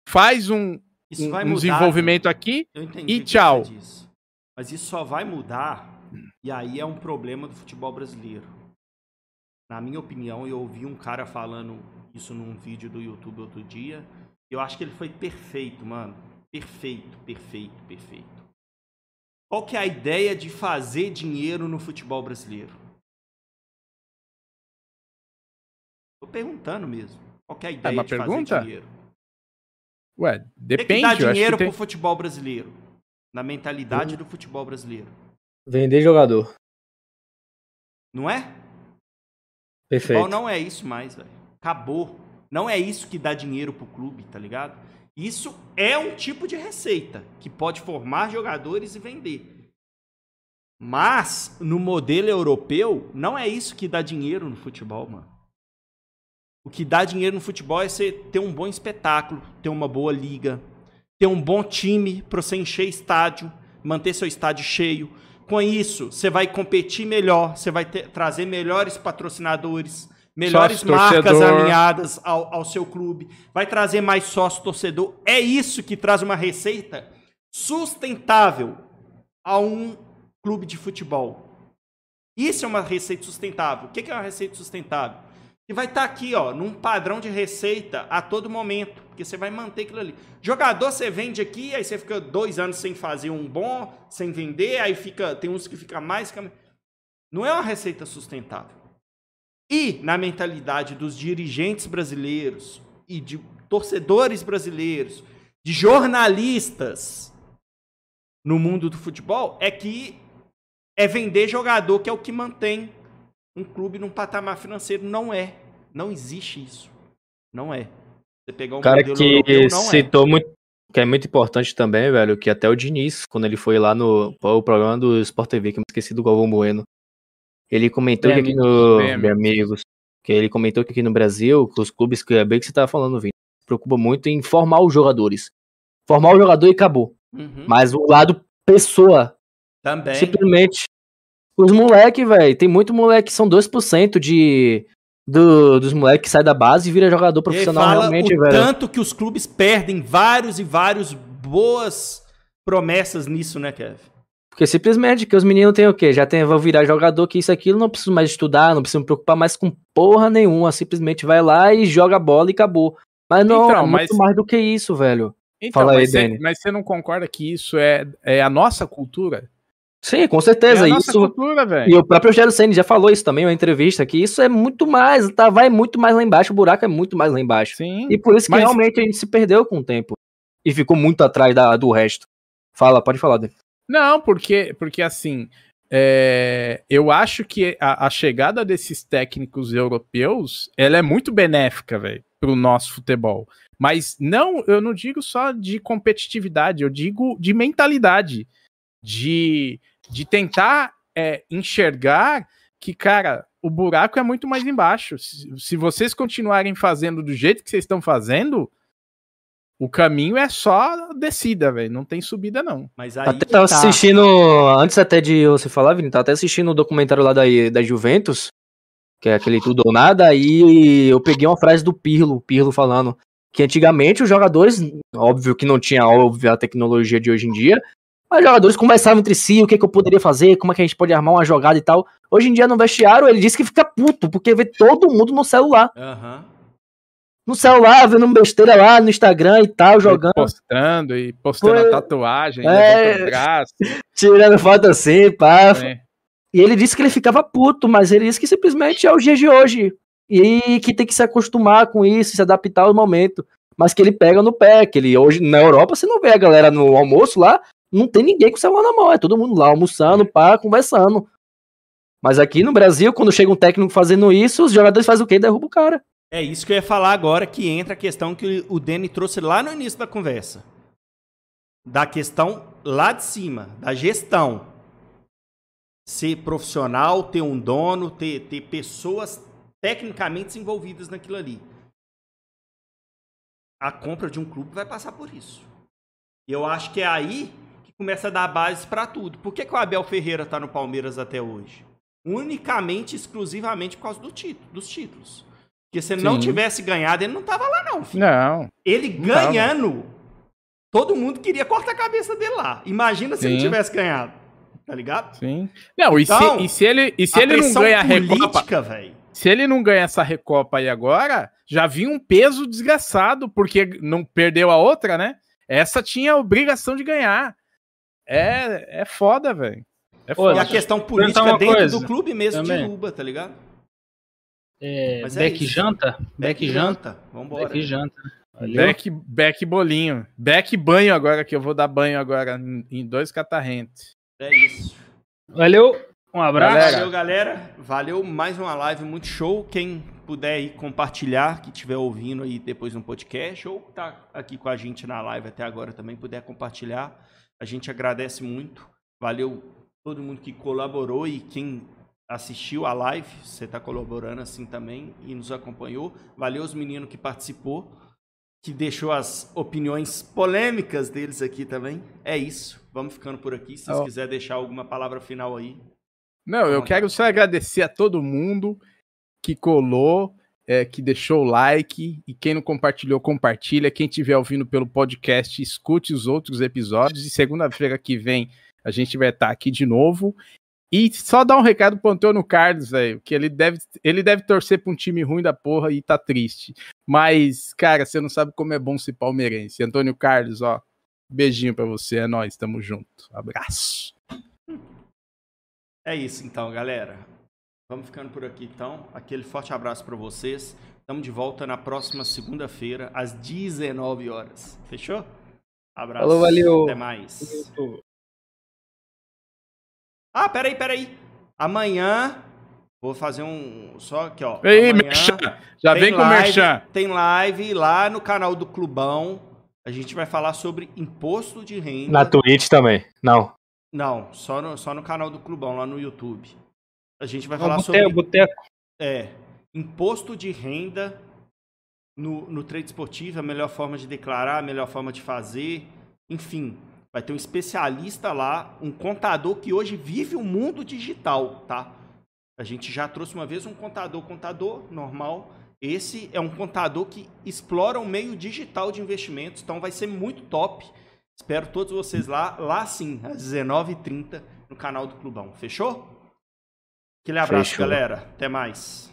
faz um, um, um desenvolvimento aqui e tchau. Mas isso só vai mudar, e aí é um problema do futebol brasileiro. Na minha opinião, eu ouvi um cara falando isso num vídeo do YouTube outro dia. Eu acho que ele foi perfeito, mano. Perfeito, perfeito, perfeito. Qual que é a ideia de fazer dinheiro no futebol brasileiro? Tô perguntando mesmo. Qual que é a é ideia é de pergunta? fazer dinheiro? Ué, depende. O que, dá dinheiro tem... pro futebol brasileiro? Na mentalidade do futebol brasileiro. Vender jogador. Não é? Perfeito. Futebol não é isso mais, velho. Acabou. Não é isso que dá dinheiro pro clube, tá ligado? Isso é um tipo de receita que pode formar jogadores e vender. Mas no modelo europeu, não é isso que dá dinheiro no futebol, mano. O que dá dinheiro no futebol é você ter um bom espetáculo, ter uma boa liga, ter um bom time para você encher estádio, manter seu estádio cheio. Com isso, você vai competir melhor, você vai ter, trazer melhores patrocinadores, melhores sócio marcas torcedor. alinhadas ao, ao seu clube, vai trazer mais sócio torcedor. É isso que traz uma receita sustentável a um clube de futebol. Isso é uma receita sustentável. O que é uma receita sustentável? Que vai estar tá aqui, ó, num padrão de receita a todo momento, porque você vai manter aquilo ali. Jogador você vende aqui, aí você fica dois anos sem fazer um bom, sem vender, aí fica, tem uns que fica mais. Não é uma receita sustentável. E na mentalidade dos dirigentes brasileiros e de torcedores brasileiros, de jornalistas no mundo do futebol, é que é vender jogador que é o que mantém um clube num patamar financeiro. Não é. Não existe isso. Não é. Você pegar um cara que europeu, é. citou é. muito que é muito importante também, velho, que até o Diniz, quando ele foi lá no o programa do Sport TV, que eu me esqueci do Galvão Bueno, ele comentou bem que aqui no. Bem amigos. Que ele comentou que aqui no Brasil, que os clubes, que é bem que você tava falando, Vini, se preocupa muito em formar os jogadores. Formar o jogador e acabou. Uhum. Mas o lado pessoa. Também. Simplesmente. Os moleques, velho. Tem muito moleque que são 2% de. Do, dos moleques que sai da base e vira jogador profissional realmente, velho. Tanto que os clubes perdem vários e vários boas promessas nisso, né, Kevin? Porque simplesmente que os meninos têm o quê? Já tem, vão virar jogador, que isso, aquilo, não preciso mais estudar, não preciso me preocupar mais com porra nenhuma. Simplesmente vai lá e joga a bola e acabou. Mas não, então, é muito mais do que isso, velho. Então, Fala aí, mas, Dani. Você, mas você não concorda que isso é, é a nossa cultura? Sim, com certeza. É isso, cultura. E o próprio Rogério Senna já falou isso também, uma entrevista, que isso é muito mais, tá, vai muito mais lá embaixo, o buraco é muito mais lá embaixo. Sim. E por isso que mas... realmente a gente se perdeu com o tempo. E ficou muito atrás da, do resto. Fala, pode falar, Dani. Não, porque, porque assim, é, eu acho que a, a, chegada desses técnicos europeus, ela é muito benéfica, velho, para o nosso futebol. Mas não, eu não digo só de competitividade, eu digo de mentalidade, de, de tentar é, enxergar que, cara, o buraco é muito mais embaixo. Se, se vocês continuarem fazendo do jeito que vocês estão fazendo, o caminho é só descida, velho. Não tem subida, não. Mas aí até tava tá. assistindo, antes até de você falar, Vini, tava até assistindo o um documentário lá da, da Juventus, que é aquele tudo ou nada, aí eu peguei uma frase do Pirlo, o Pirlo falando que antigamente os jogadores, óbvio que não tinha óbvio a tecnologia de hoje em dia, mas os jogadores conversavam entre si, o que, que eu poderia fazer, como é que a gente pode armar uma jogada e tal. Hoje em dia no vestiário ele disse que fica puto, porque vê todo mundo no celular. Uhum no celular, vendo besteira lá no Instagram e tal, jogando. Postando e postando Foi... a tatuagem, é... braço. Tirando foto assim, pá. É. E ele disse que ele ficava puto, mas ele disse que simplesmente é o dia de hoje. E que tem que se acostumar com isso, se adaptar ao momento. Mas que ele pega no pé, que ele hoje na Europa você não vê a galera no almoço lá, não tem ninguém com o celular na mão, é todo mundo lá almoçando, pá, conversando. Mas aqui no Brasil, quando chega um técnico fazendo isso, os jogadores fazem o quê? Derruba o cara. É isso que eu ia falar agora, que entra a questão que o Dani trouxe lá no início da conversa. Da questão lá de cima, da gestão. Ser profissional, ter um dono, ter, ter pessoas tecnicamente envolvidas naquilo ali. A compra de um clube vai passar por isso. Eu acho que é aí começa a dar base para tudo. Por que, que o Abel Ferreira está no Palmeiras até hoje? Unicamente, exclusivamente por causa do título, dos títulos. Porque se ele não tivesse ganhado, ele não tava lá, não. Filho. Não. Ele não ganhando, tava. todo mundo queria cortar a cabeça dele lá. Imagina se Sim. ele tivesse ganhado. Tá ligado? Sim. Não, e, então, se, e se ele, e se ele não ganha a Recopa. Véio, se ele não ganha essa Recopa aí agora, já vinha um peso desgraçado, porque não perdeu a outra, né? Essa tinha a obrigação de ganhar. É, é foda, velho. É foda. E a questão política dentro coisa, do clube mesmo também. derruba, tá ligado? É, Mas é Beck janta? Beck, janta. Vambora. Beck janta. Beck, Beck bolinho. Beck banho agora, que eu vou dar banho agora em dois catarrentes. É isso. Valeu. Um abraço. Galera. Valeu, galera. Valeu mais uma live muito show. Quem puder aí compartilhar, que estiver ouvindo aí depois no podcast, ou tá aqui com a gente na live até agora também, puder compartilhar. A gente agradece muito. Valeu todo mundo que colaborou e quem assistiu a live, você está colaborando assim também e nos acompanhou. Valeu os meninos que participou, que deixou as opiniões polêmicas deles aqui também. É isso. Vamos ficando por aqui. Se vocês oh. quiserem deixar alguma palavra final aí. Não, eu quero só agradecer a todo mundo que colou, é, que deixou o like e quem não compartilhou, compartilha. Quem estiver ouvindo pelo podcast, escute os outros episódios. E segunda-feira que vem a gente vai estar aqui de novo. E só dar um recado pro Antônio Carlos, velho, que ele deve, ele deve torcer pra um time ruim da porra e tá triste. Mas, cara, você não sabe como é bom ser palmeirense. Antônio Carlos, ó, beijinho pra você, é nóis, tamo junto. Abraço. É isso então, galera. Vamos ficando por aqui então. Aquele forte abraço para vocês. Estamos de volta na próxima segunda-feira, às 19 horas. Fechou? Abraço. Falou, valeu. Até mais. Valeu. Ah, peraí, peraí. Amanhã. Vou fazer um. Só aqui, ó. Ei, Amanhã, merchan. Já vem com o merchan. Tem live lá no canal do Clubão. A gente vai falar sobre imposto de renda. Na Twitch também. Não. Não, só no, só no canal do Clubão, lá no YouTube. A gente vai falar sobre. Boteco. É. Imposto de renda no, no trade esportivo, a melhor forma de declarar, a melhor forma de fazer. Enfim, Vai ter um especialista lá, um contador que hoje vive o mundo digital, tá? A gente já trouxe uma vez um contador, contador normal. Esse é um contador que explora o meio digital de investimentos, então vai ser muito top. Espero todos vocês lá, lá sim, às 19h30, no canal do Clubão. Fechou? Aquele abraço, Fechou. galera. Até mais.